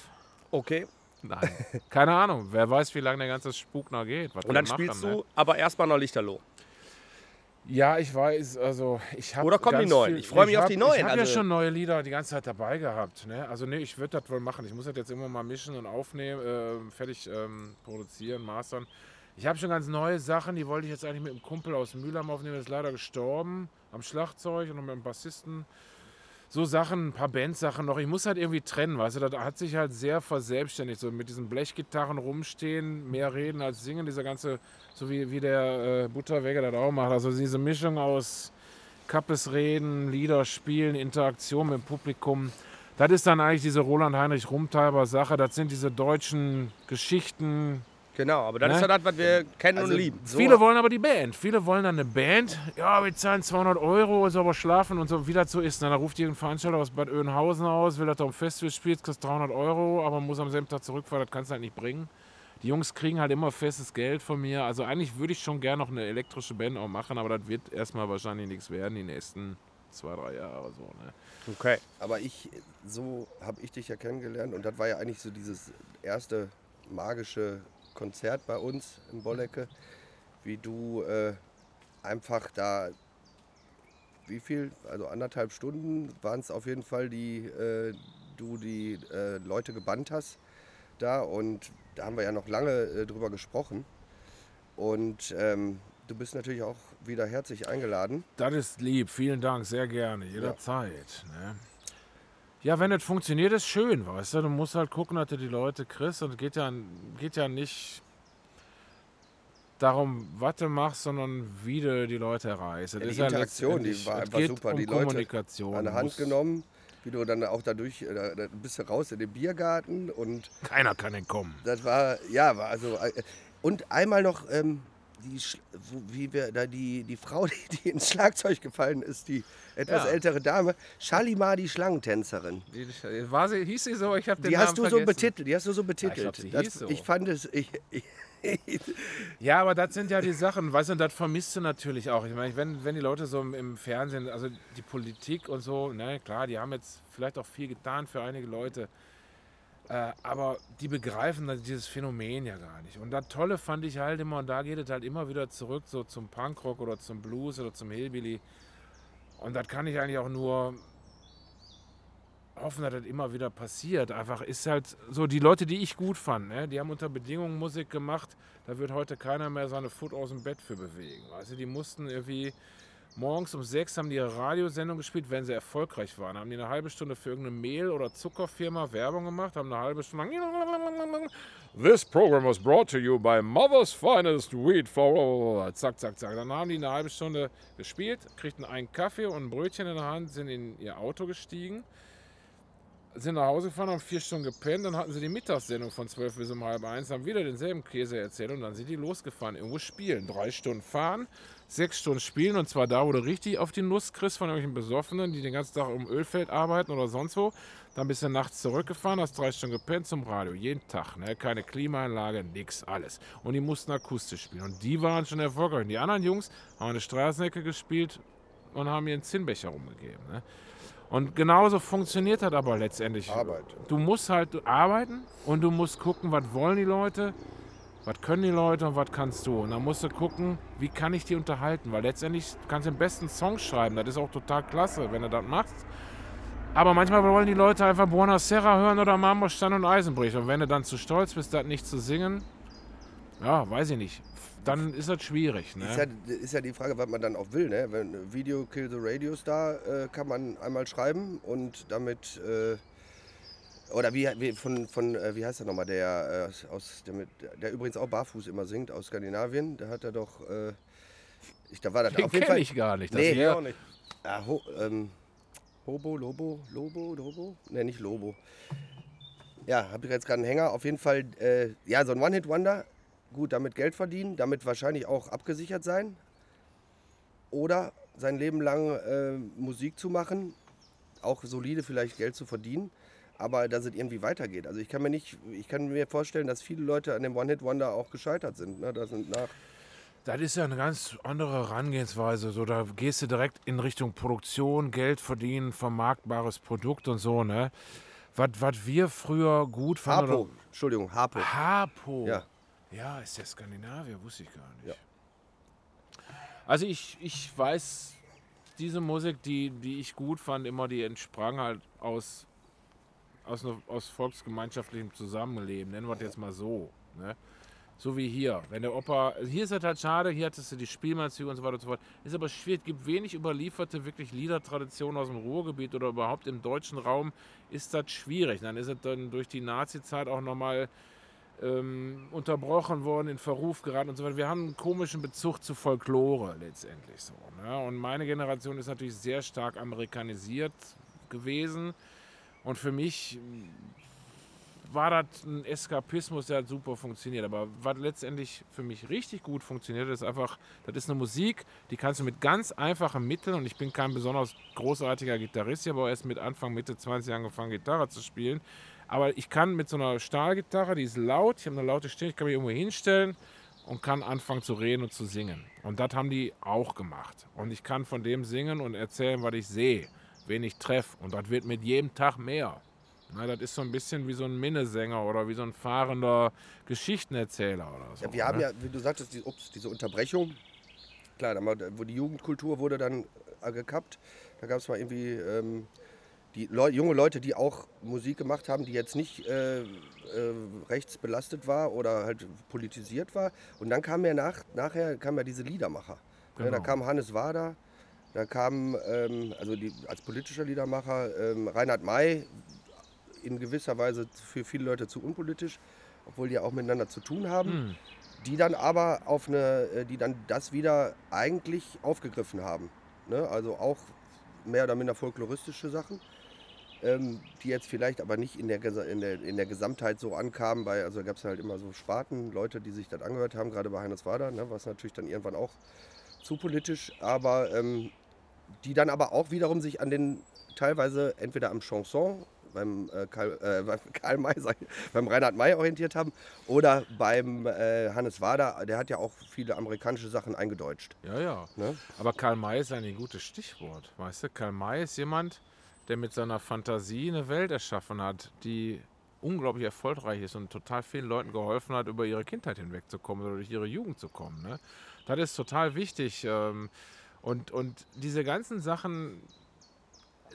Okay. Nein. Keine Ahnung. Wer weiß, wie lange der ganze Spuk noch geht. Was Und wir dann spielst ne? du aber erstmal noch Lichterloh. Ja, ich weiß, also ich habe. Oder kommen die neuen? Ich freu mich auf die neuen, Ich habe ja also- schon neue Lieder die ganze Zeit dabei gehabt. Ne? Also nee, ich würde das wohl machen. Ich muss das jetzt immer mal mischen und aufnehmen, äh, fertig ähm, produzieren, mastern. Ich habe schon ganz neue Sachen, die wollte ich jetzt eigentlich mit einem Kumpel aus Mülheim aufnehmen, der ist leider gestorben am Schlagzeug und mit einem Bassisten. So Sachen, ein paar Bandsachen noch. Ich muss halt irgendwie trennen, weißt du, das hat sich halt sehr verselbstständigt. So mit diesen Blechgitarren rumstehen, mehr reden als singen, dieser ganze, so wie, wie der äh, Butterweger das auch macht. Also diese Mischung aus Kappes reden, Lieder spielen, Interaktion mit dem Publikum. Das ist dann eigentlich diese Roland Heinrich Rumtreiber Sache. Das sind diese deutschen Geschichten, Genau, aber das Ne? ist ja das, was wir kennen Also und lieben. so- Viele wollen aber die Band. Viele wollen dann eine Band. Ja, wir zahlen 200 Euro, ist aber schlafen und so, wie das so ist. Dann ruft irgendein Veranstalter aus Bad Oeynhausen aus, will, dass du am Festival spielst, kriegst 300 Euro, aber muss am selben Tag zurückfahren, das kannst du halt nicht bringen. Die Jungs kriegen halt immer festes Geld von mir. Also eigentlich würde ich schon gerne noch eine elektrische Band auch machen, aber das wird erstmal wahrscheinlich nichts werden, die nächsten zwei, drei Jahre so. Ne? Okay. Aber ich, so habe ich dich ja kennengelernt und das war ja eigentlich so dieses erste magische Konzert bei uns in Bollecke, wie du äh, einfach da, wie viel, also anderthalb Stunden waren es auf jeden Fall, die äh, du die äh, Leute gebannt hast da und da haben wir ja noch lange äh, drüber gesprochen und ähm, du bist natürlich auch wieder herzlich eingeladen. Das ist lieb, vielen Dank, sehr gerne, jederzeit. Ne? Ja, wenn es funktioniert, ist schön, weißt du. Du musst halt gucken, dass du die Leute kriegst und geht ja, geht ja nicht darum, was du machst, sondern wie du die Leute erreichst. Ja, die ist ja Interaktion, die letztendlich- war einfach super. Um Die Leute an der Hand genommen, wie du dann auch dadurch, äh, da, da bist du raus in den Biergarten und Keiner kann entkommen. das war, ja, war also, äh, und einmal noch, ähm, die, wie wir, da die, die Frau, die, die ins Schlagzeug gefallen ist, die etwas Ja. ältere Dame, Shalimar, die Schlangentänzerin. Die, war sie, hieß sie so? Ich habe den Die Namen hast du so vergessen. betitelt, die hast du so betitelt. glaub, sie das, hieß so. Ich fand es, ich, ich, Ja, aber das sind ja die Sachen, weißt du, und das vermisst du natürlich auch. Ich meine, wenn, wenn die Leute so im, im Fernsehen, also die Politik und so, ne, klar, die haben jetzt vielleicht auch viel getan für einige Leute, äh, aber die begreifen dieses Phänomen ja gar nicht. Und das Tolle fand ich halt immer, und da geht es halt immer wieder zurück, so zum Punkrock oder zum Blues oder zum Hillbilly. Und das kann ich eigentlich auch nur hoffen, dass das immer wieder passiert. Einfach ist halt so, die Leute, die ich gut fand, ne, die haben unter Bedingungen Musik gemacht, da wird heute keiner mehr seine Foot aus dem Bett für bewegen. Also die mussten irgendwie morgens um sechs haben die ihre Radiosendung gespielt, wenn sie erfolgreich waren. Haben die eine halbe Stunde für irgendeine Mehl- oder Zuckerfirma Werbung gemacht, haben eine halbe Stunde This program was brought to you by Mother's Finest Wheat for... Zack, zack, zack. Dann haben die eine halbe Stunde gespielt, kriegten einen Kaffee und ein Brötchen in der Hand, sind in ihr Auto gestiegen sind nach Hause gefahren, haben vier Stunden gepennt, dann hatten sie die Mittagssendung von 12 bis um halb eins, haben wieder denselben Käse erzählt und dann sind die losgefahren, irgendwo spielen. Drei Stunden fahren, sechs Stunden spielen und zwar da, wo du richtig auf die Nuss kriegst von irgendwelchen Besoffenen, die den ganzen Tag im Ölfeld arbeiten oder sonst wo. Dann bist du nachts zurückgefahren, hast drei Stunden gepennt zum Radio, jeden Tag. Ne? Keine Klimaanlage, nix, alles. Und die mussten akustisch spielen und die waren schon erfolgreich. Und die anderen Jungs haben eine Straßenecke gespielt und haben ihren Zinnbecher rumgegeben. Ne? Und genauso funktioniert das aber letztendlich. Arbeit. Du musst halt arbeiten und du musst gucken, was wollen die Leute, was können die Leute und was kannst du. Und dann musst du gucken, wie kann ich die unterhalten, weil letztendlich kannst du den besten Song schreiben, das ist auch total klasse, wenn du das machst. Aber manchmal wollen die Leute einfach Buona Serra hören oder Marmorstein und Eisenbrich. Und wenn du dann zu stolz bist, das nicht zu singen, ja, weiß ich nicht, dann ist das schwierig. Ne? Ist, ja, ist ja die Frage, was man dann auch will. Ne? Wenn Video Kill the Radio Star äh, kann man einmal schreiben und damit. Äh, oder wie, wie von, von äh, wie heißt er nochmal, der, äh, aus, der, mit, der übrigens auch barfuß immer singt aus Skandinavien. Der hat er doch. Äh, ich, da war das Den auf jeden Fall. ich gar nicht. Nee, wär- auch nicht. Ah, ho, ähm, Hobo, Lobo, Lobo, Lobo? Ne, nicht Lobo. Ja, habe ich jetzt gerade einen Hänger. Auf jeden Fall, äh, ja, so ein One-Hit-Wonder. Gut, damit Geld verdienen, damit wahrscheinlich auch abgesichert sein. Oder sein Leben lang äh, Musik zu machen, auch solide vielleicht Geld zu verdienen, aber dass es irgendwie weitergeht. Also ich kann mir nicht, ich kann mir vorstellen, dass viele Leute an dem One-Hit-Wonder auch gescheitert sind. Ne? Da sind nach Das ist ja eine ganz andere Herangehensweise. So, da gehst du direkt in Richtung Produktion, Geld verdienen, vermarktbares Produkt und so, ne? Was wir früher gut fanden. Harpo, Entschuldigung, Harpo. Harpo. Ja. Ja, ist der Skandinavier, wusste ich gar nicht. Also ich, ich weiß, diese Musik, die, die ich gut fand, immer die entsprang halt aus, aus, ne- aus volksgemeinschaftlichem Zusammenleben, nennen wir es jetzt mal so. Ne? So wie hier. Wenn der Opa, hier ist es halt schade, hier hattest du die Spielmannszüge und so weiter und so fort. Ist aber schwierig, gibt wenig überlieferte wirklich Liedertraditionen aus dem Ruhrgebiet oder überhaupt im deutschen Raum ist das schwierig. Dann ist es dann durch die Nazi-Zeit auch nochmal ähm, unterbrochen worden, in Verruf geraten und so weiter. Wir haben einen komischen Bezug zu Folklore letztendlich so. Ne? Und meine Generation ist natürlich sehr stark amerikanisiert gewesen. Und für mich war das ein Eskapismus, der hat super funktioniert. Aber was letztendlich für mich richtig gut funktioniert, ist einfach, das ist eine Musik, die kannst du mit ganz einfachen Mitteln, und ich bin kein besonders großartiger Gitarrist, ich habe auch erst mit Anfang, Mitte 20 angefangen, Gitarre zu spielen. Aber ich kann mit so einer Stahlgitarre, die ist laut, ich habe eine laute Stimme, ich kann mich irgendwo hinstellen und kann anfangen zu reden und zu singen. Und das haben die auch gemacht. Und ich kann von dem singen und erzählen, was ich sehe, wen ich treffe. Und das wird mit jedem Tag mehr. Na, das ist so ein bisschen wie so ein Minnesänger oder wie so ein fahrender Geschichtenerzähler oder so. Ja, wir haben ne? ja, wie du sagtest, die, ups, diese Unterbrechung. Klar, da wo die Jugendkultur wurde dann äh, gekappt. Da gab es mal irgendwie ähm, die Leu junge Leute, die auch Musik gemacht haben, die jetzt nicht äh, äh, rechtsbelastet war oder halt politisiert war. Und dann kam ja nach, nachher kam ja diese Liedermacher. Ja, da Genau. kam Hannes Wader, da kam ähm, also die, als politischer Liedermacher ähm, Reinhard May, in gewisser Weise für viele Leute zu unpolitisch, obwohl die ja auch miteinander zu tun haben Hm. die dann aber auf eine, äh, die dann das wieder eigentlich aufgegriffen haben. Ne? Also auch mehr oder minder folkloristische Sachen, ähm, die jetzt vielleicht aber nicht in der, in der, in der Gesamtheit so ankamen. Bei, also gab es halt immer so Sparten, Leute, die sich das angehört haben, gerade bei Hannes Wader, ne? was natürlich dann irgendwann auch zu politisch, aber ähm, die dann aber auch wiederum sich an den teilweise entweder am Chanson beim äh, Karl, äh, beim Karl May, beim Reinhard May orientiert haben oder beim äh, Hannes Wader, der hat ja auch viele amerikanische Sachen eingedeutscht. Ja, ja. Ne? Aber Karl May ist ein gutes Stichwort. Weißt du, Karl May ist jemand, der mit seiner Fantasie eine Welt erschaffen hat, die unglaublich erfolgreich ist und total vielen Leuten geholfen hat, über ihre Kindheit hinwegzukommen oder durch ihre Jugend zu kommen. Ne? Das ist total wichtig. ähm, Und, und diese ganzen Sachen.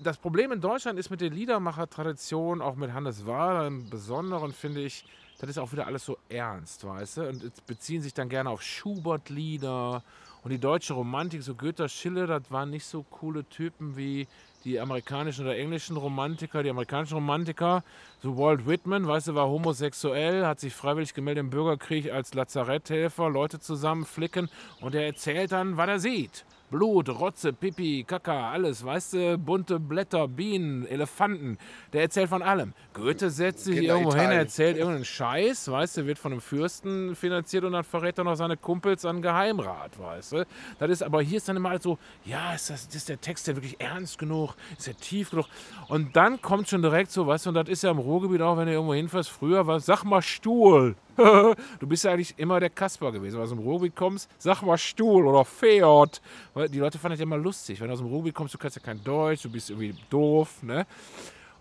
Das Problem in Deutschland ist mit der Liedermacher-Tradition, auch mit Hannes Wader im Besonderen, finde ich, das ist auch wieder alles so ernst, weißt du? Und beziehen sich dann gerne auf Schubert-Lieder und die deutsche Romantik, so Goethe, Schiller, das waren nicht so coole Typen wie die amerikanischen oder englischen Romantiker. Die amerikanischen Romantiker, so Walt Whitman, weißt du, war homosexuell, hat sich freiwillig gemeldet im Bürgerkrieg als Lazaretthelfer, Leute zusammenflicken und er erzählt dann, was er sieht. Blut, Rotze, Pipi, Kaka, alles, weißt du, bunte Blätter, Bienen, Elefanten. Der erzählt von allem. Goethe setzt sich Kinder irgendwo hin, erzählt irgendeinen Scheiß, weißt du, wird von einem Fürsten finanziert und dann verrät er noch seine Kumpels an Geheimrat, weißt du. Das ist, aber hier ist dann immer alles so, ja, ist, das, ist der Text der wirklich ernst genug, ist der tief genug? Und dann kommt schon direkt so, weißt du, und das ist ja im Ruhrgebiet auch, wenn du irgendwo hinfährst, früher war, sag mal Stuhl. du bist ja eigentlich immer der Kasper gewesen. Wenn du aus dem Ruhrgebiet kommst, sag mal Stuhl oder Feot. Weil die Leute fanden das ja immer lustig. Wenn du aus dem Ruhrgebiet kommst, du kannst ja kein Deutsch, du bist irgendwie doof, ne?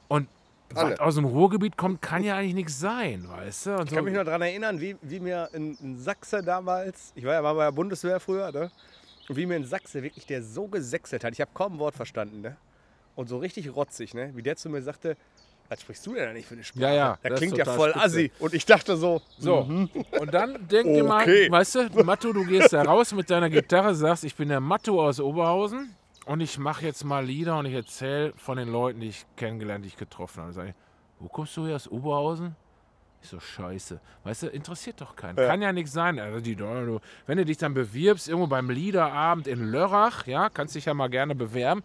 Und Alle. was aus dem Ruhrgebiet kommt, kann ja eigentlich nichts sein, weißt du? Und Ich so, kann mich noch daran erinnern, wie, wie mir in, in Sachse damals, ich war ja mal bei der Bundeswehr früher, ne? Und wie mir in Sachse wirklich der so gesächselt hat. Ich habe kaum ein Wort verstanden, ne? Und so richtig rotzig, ne? Wie der zu mir sagte, was sprichst du denn eigentlich für eine Sprache? Ja, ja, Das das klingt ja voll spitze. assi. Und ich dachte so, So, und dann denk dir mal, Okay. weißt du, Matto, du gehst da raus mit deiner Gitarre, sagst, ich bin der Matto aus Oberhausen und ich mache jetzt mal Lieder und ich erzähle von den Leuten, die ich kennengelernt, die ich getroffen habe. Sag ich, wo kommst du her aus Oberhausen? Ich so, scheiße. Weißt du, interessiert doch keinen. Kann ja nichts sein. Also die, wenn du dich dann bewirbst, irgendwo beim Liederabend in Lörrach, ja, kannst dich ja mal gerne bewerben.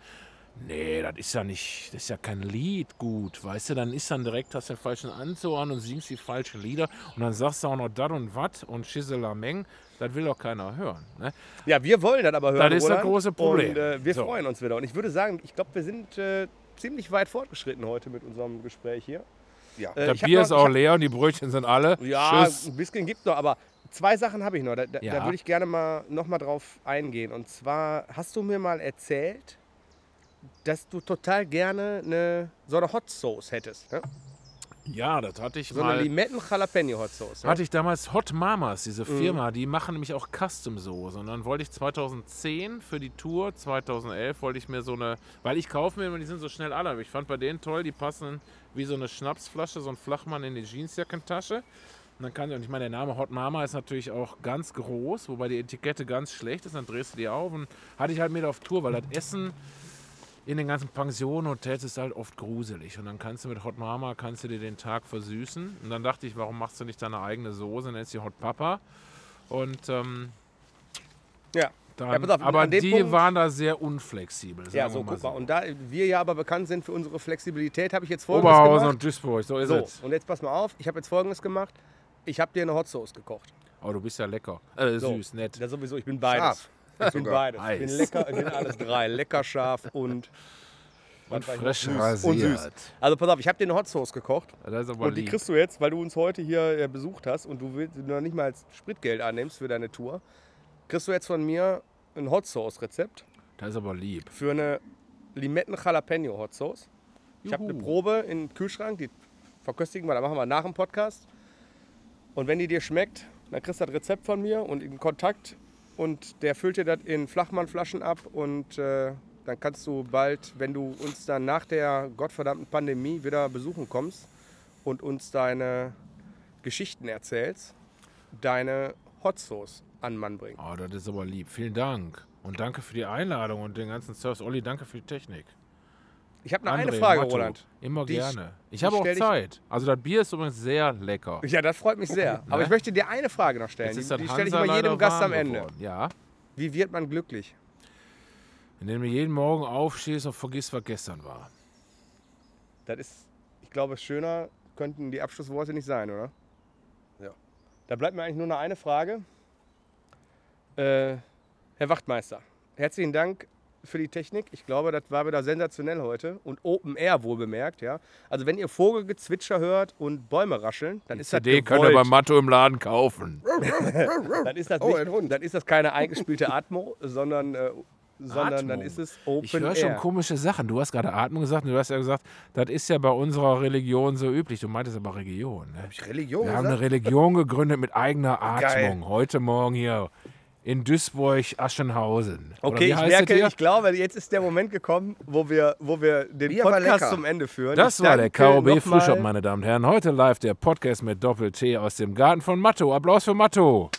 Nee, das ist ja nicht, das ist ja kein Lied gut, weißt du, dann ist dann direkt, hast den falschen Anzug an und singst die falschen Lieder und dann sagst du auch noch dat und wat und Schisselameng, das will doch keiner hören. Ne? ja, wir wollen das aber hören. Das ist das große Problem. Und äh, wir So. freuen uns wieder. Und ich würde sagen, ich glaube, wir sind äh, ziemlich weit fortgeschritten heute mit unserem Gespräch hier. Ja. Äh, hab Bier noch- ist auch leer und die Brötchen sind alle. Ja, Tschüss. ein bisschen gibt noch, aber zwei Sachen habe ich noch. Da, da, Ja. da würde ich gerne mal noch mal drauf eingehen. Und zwar hast du mir mal erzählt, dass du total gerne eine, so eine Hot Sauce hättest. Ne? Ja, das hatte ich So eine mal. Limetten Jalapeno Hot Sauce. Ne? Hatte ich damals Hot Mamas, diese Mhm. Firma, die machen nämlich auch Custom-Soße. Und dann wollte ich 2010 für die Tour, 2011 wollte ich mir so eine, weil ich kaufe mir immer, die sind so schnell alle, aber ich fand bei denen toll, die passen wie so eine Schnapsflasche, so ein Flachmann in die Jeansjackentasche. Und dann kann und ich meine, der Name Hot Mama ist natürlich auch ganz groß, wobei die Etikette ganz schlecht ist, dann drehst du die auf und hatte ich halt mit auf Tour, weil das Essen in den ganzen Pensionen, Hotels ist halt oft gruselig. Und dann kannst du mit Hot Mama, kannst du dir den Tag versüßen. Und dann dachte ich, warum machst du nicht deine eigene Soße, nennst sie Hot Papa. Und ähm, Ja. dann, Ja, auf, aber die Punkt- waren da sehr unflexibel. Ja, so, guck mal. so. Und da wir ja aber bekannt sind für unsere Flexibilität, habe ich jetzt folgendes Oberhausen gemacht. und Duisburg, so ist So, es. und jetzt pass mal auf. Ich habe jetzt folgendes gemacht. Ich habe dir eine Hot Sauce gekocht. Aber du bist ja lecker. Äh, So. süß, nett. Ja, sowieso. Ich bin beides. Scharf. Ich bin beides. Ich bin lecker, ich bin alles drei. Lecker, scharf und. Und frisch. Und süß. Also pass auf, ich habe dir eine Hot Sauce gekocht. Das ist aber Und die lieb. kriegst du jetzt, weil du uns heute hier äh, besucht hast und du willst noch nicht mal als Spritgeld annimmst für deine Tour, kriegst du jetzt von mir ein Hot Sauce Rezept Das ist aber lieb. für eine Limetten Jalapeno Hot Sauce. Ich habe eine. Probe im Kühlschrank, die verköstigen wir, da machen wir nach dem Podcast. Und wenn die dir schmeckt, dann kriegst du das Rezept von mir und in Kontakt und der füllt dir das in Flachmannflaschen ab und äh, dann kannst du bald, wenn du uns dann nach der gottverdammten Pandemie wieder besuchen kommst und uns deine Geschichten erzählst, deine Hot Sauce an Mann bringen. Oh, das ist aber lieb. Vielen Dank. Und danke für die Einladung und den ganzen Service. Olli, danke für die Technik. Ich habe noch eine André, Frage, Motto. Roland. Immer Die gerne. Ich habe auch Zeit. Also das Bier ist übrigens sehr lecker. Ja, das freut mich sehr. Aber Ne? ich möchte dir eine Frage noch stellen. Die, die stelle ich immer jedem Gast am Ende. geworden. Ja. Wie wird man glücklich? Indem du jeden Morgen aufstehst und vergisst, was gestern war. Das ist, ich glaube, schöner könnten die Abschlussworte nicht sein, oder? Ja. Da bleibt mir eigentlich nur noch eine Frage. Äh, Herr Wachtmeister, herzlichen Dank für die Technik. Ich glaube, das war wieder sensationell heute und Open Air wohl bemerkt, ja. Also wenn ihr Vogelgezwitscher hört und Bäume rascheln, dann ist das CD könnt ihr bei. Matto im Laden kaufen. Dann ist das Oh, nicht, ein Hund. dann ist das keine eingespielte Atmo, sondern, äh, sondern dann Atmung. ist es Open Ich höre schon komische Sachen. Du hast gerade Atmung gesagt und du hast ja gesagt, das ist ja bei unserer Religion so üblich. Du meintest aber Religion. Ne? Hab ich Religion Wir haben eine gesagt? Religion gegründet mit eigener Geil. Atmung. Heute Morgen hier in Duisburg-Aschenhausen. Okay, ich merke, ich glaube, jetzt ist der Moment gekommen, wo wir, wo wir den Bier Podcast zum Ende führen. Das Ich war der KOB Frühshop, meine Damen und Herren. Heute live der Podcast mit Doppel-T aus dem Garten von Matto. Applaus für Matto.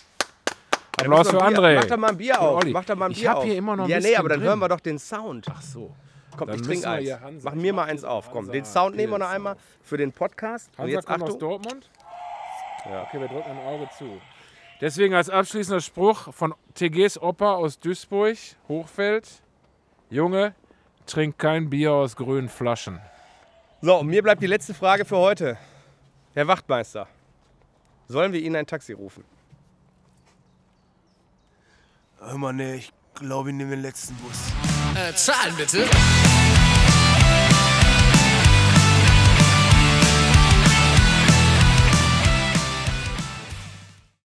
Applaus für Bier- André. Mach doch mal ein Bier Und auf. Mach doch mal ein Ich Bier hab auf. hier immer noch ein Ja, nee, aber dann drin. hören wir doch den Sound. Ach so. Komm, Dann ich trinke eins. Mach mir mal ich eins auf. Komm, Hansa den Sound nehmen wir noch einmal für den Podcast. Und Hansa jetzt kommt aus Achtung. Dortmund? Ja. Okay, wir drücken ein Auge zu. Deswegen als abschließender Spruch von TGs Opa aus Duisburg, Hochfeld. Junge, trink kein Bier aus grünen Flaschen. So, und mir bleibt die letzte Frage für heute. Herr Wachtmeister, sollen wir Ihnen ein Taxi rufen? Hör mal, nee, ich glaube, ich nehme den letzten Bus. Äh, zahlen bitte.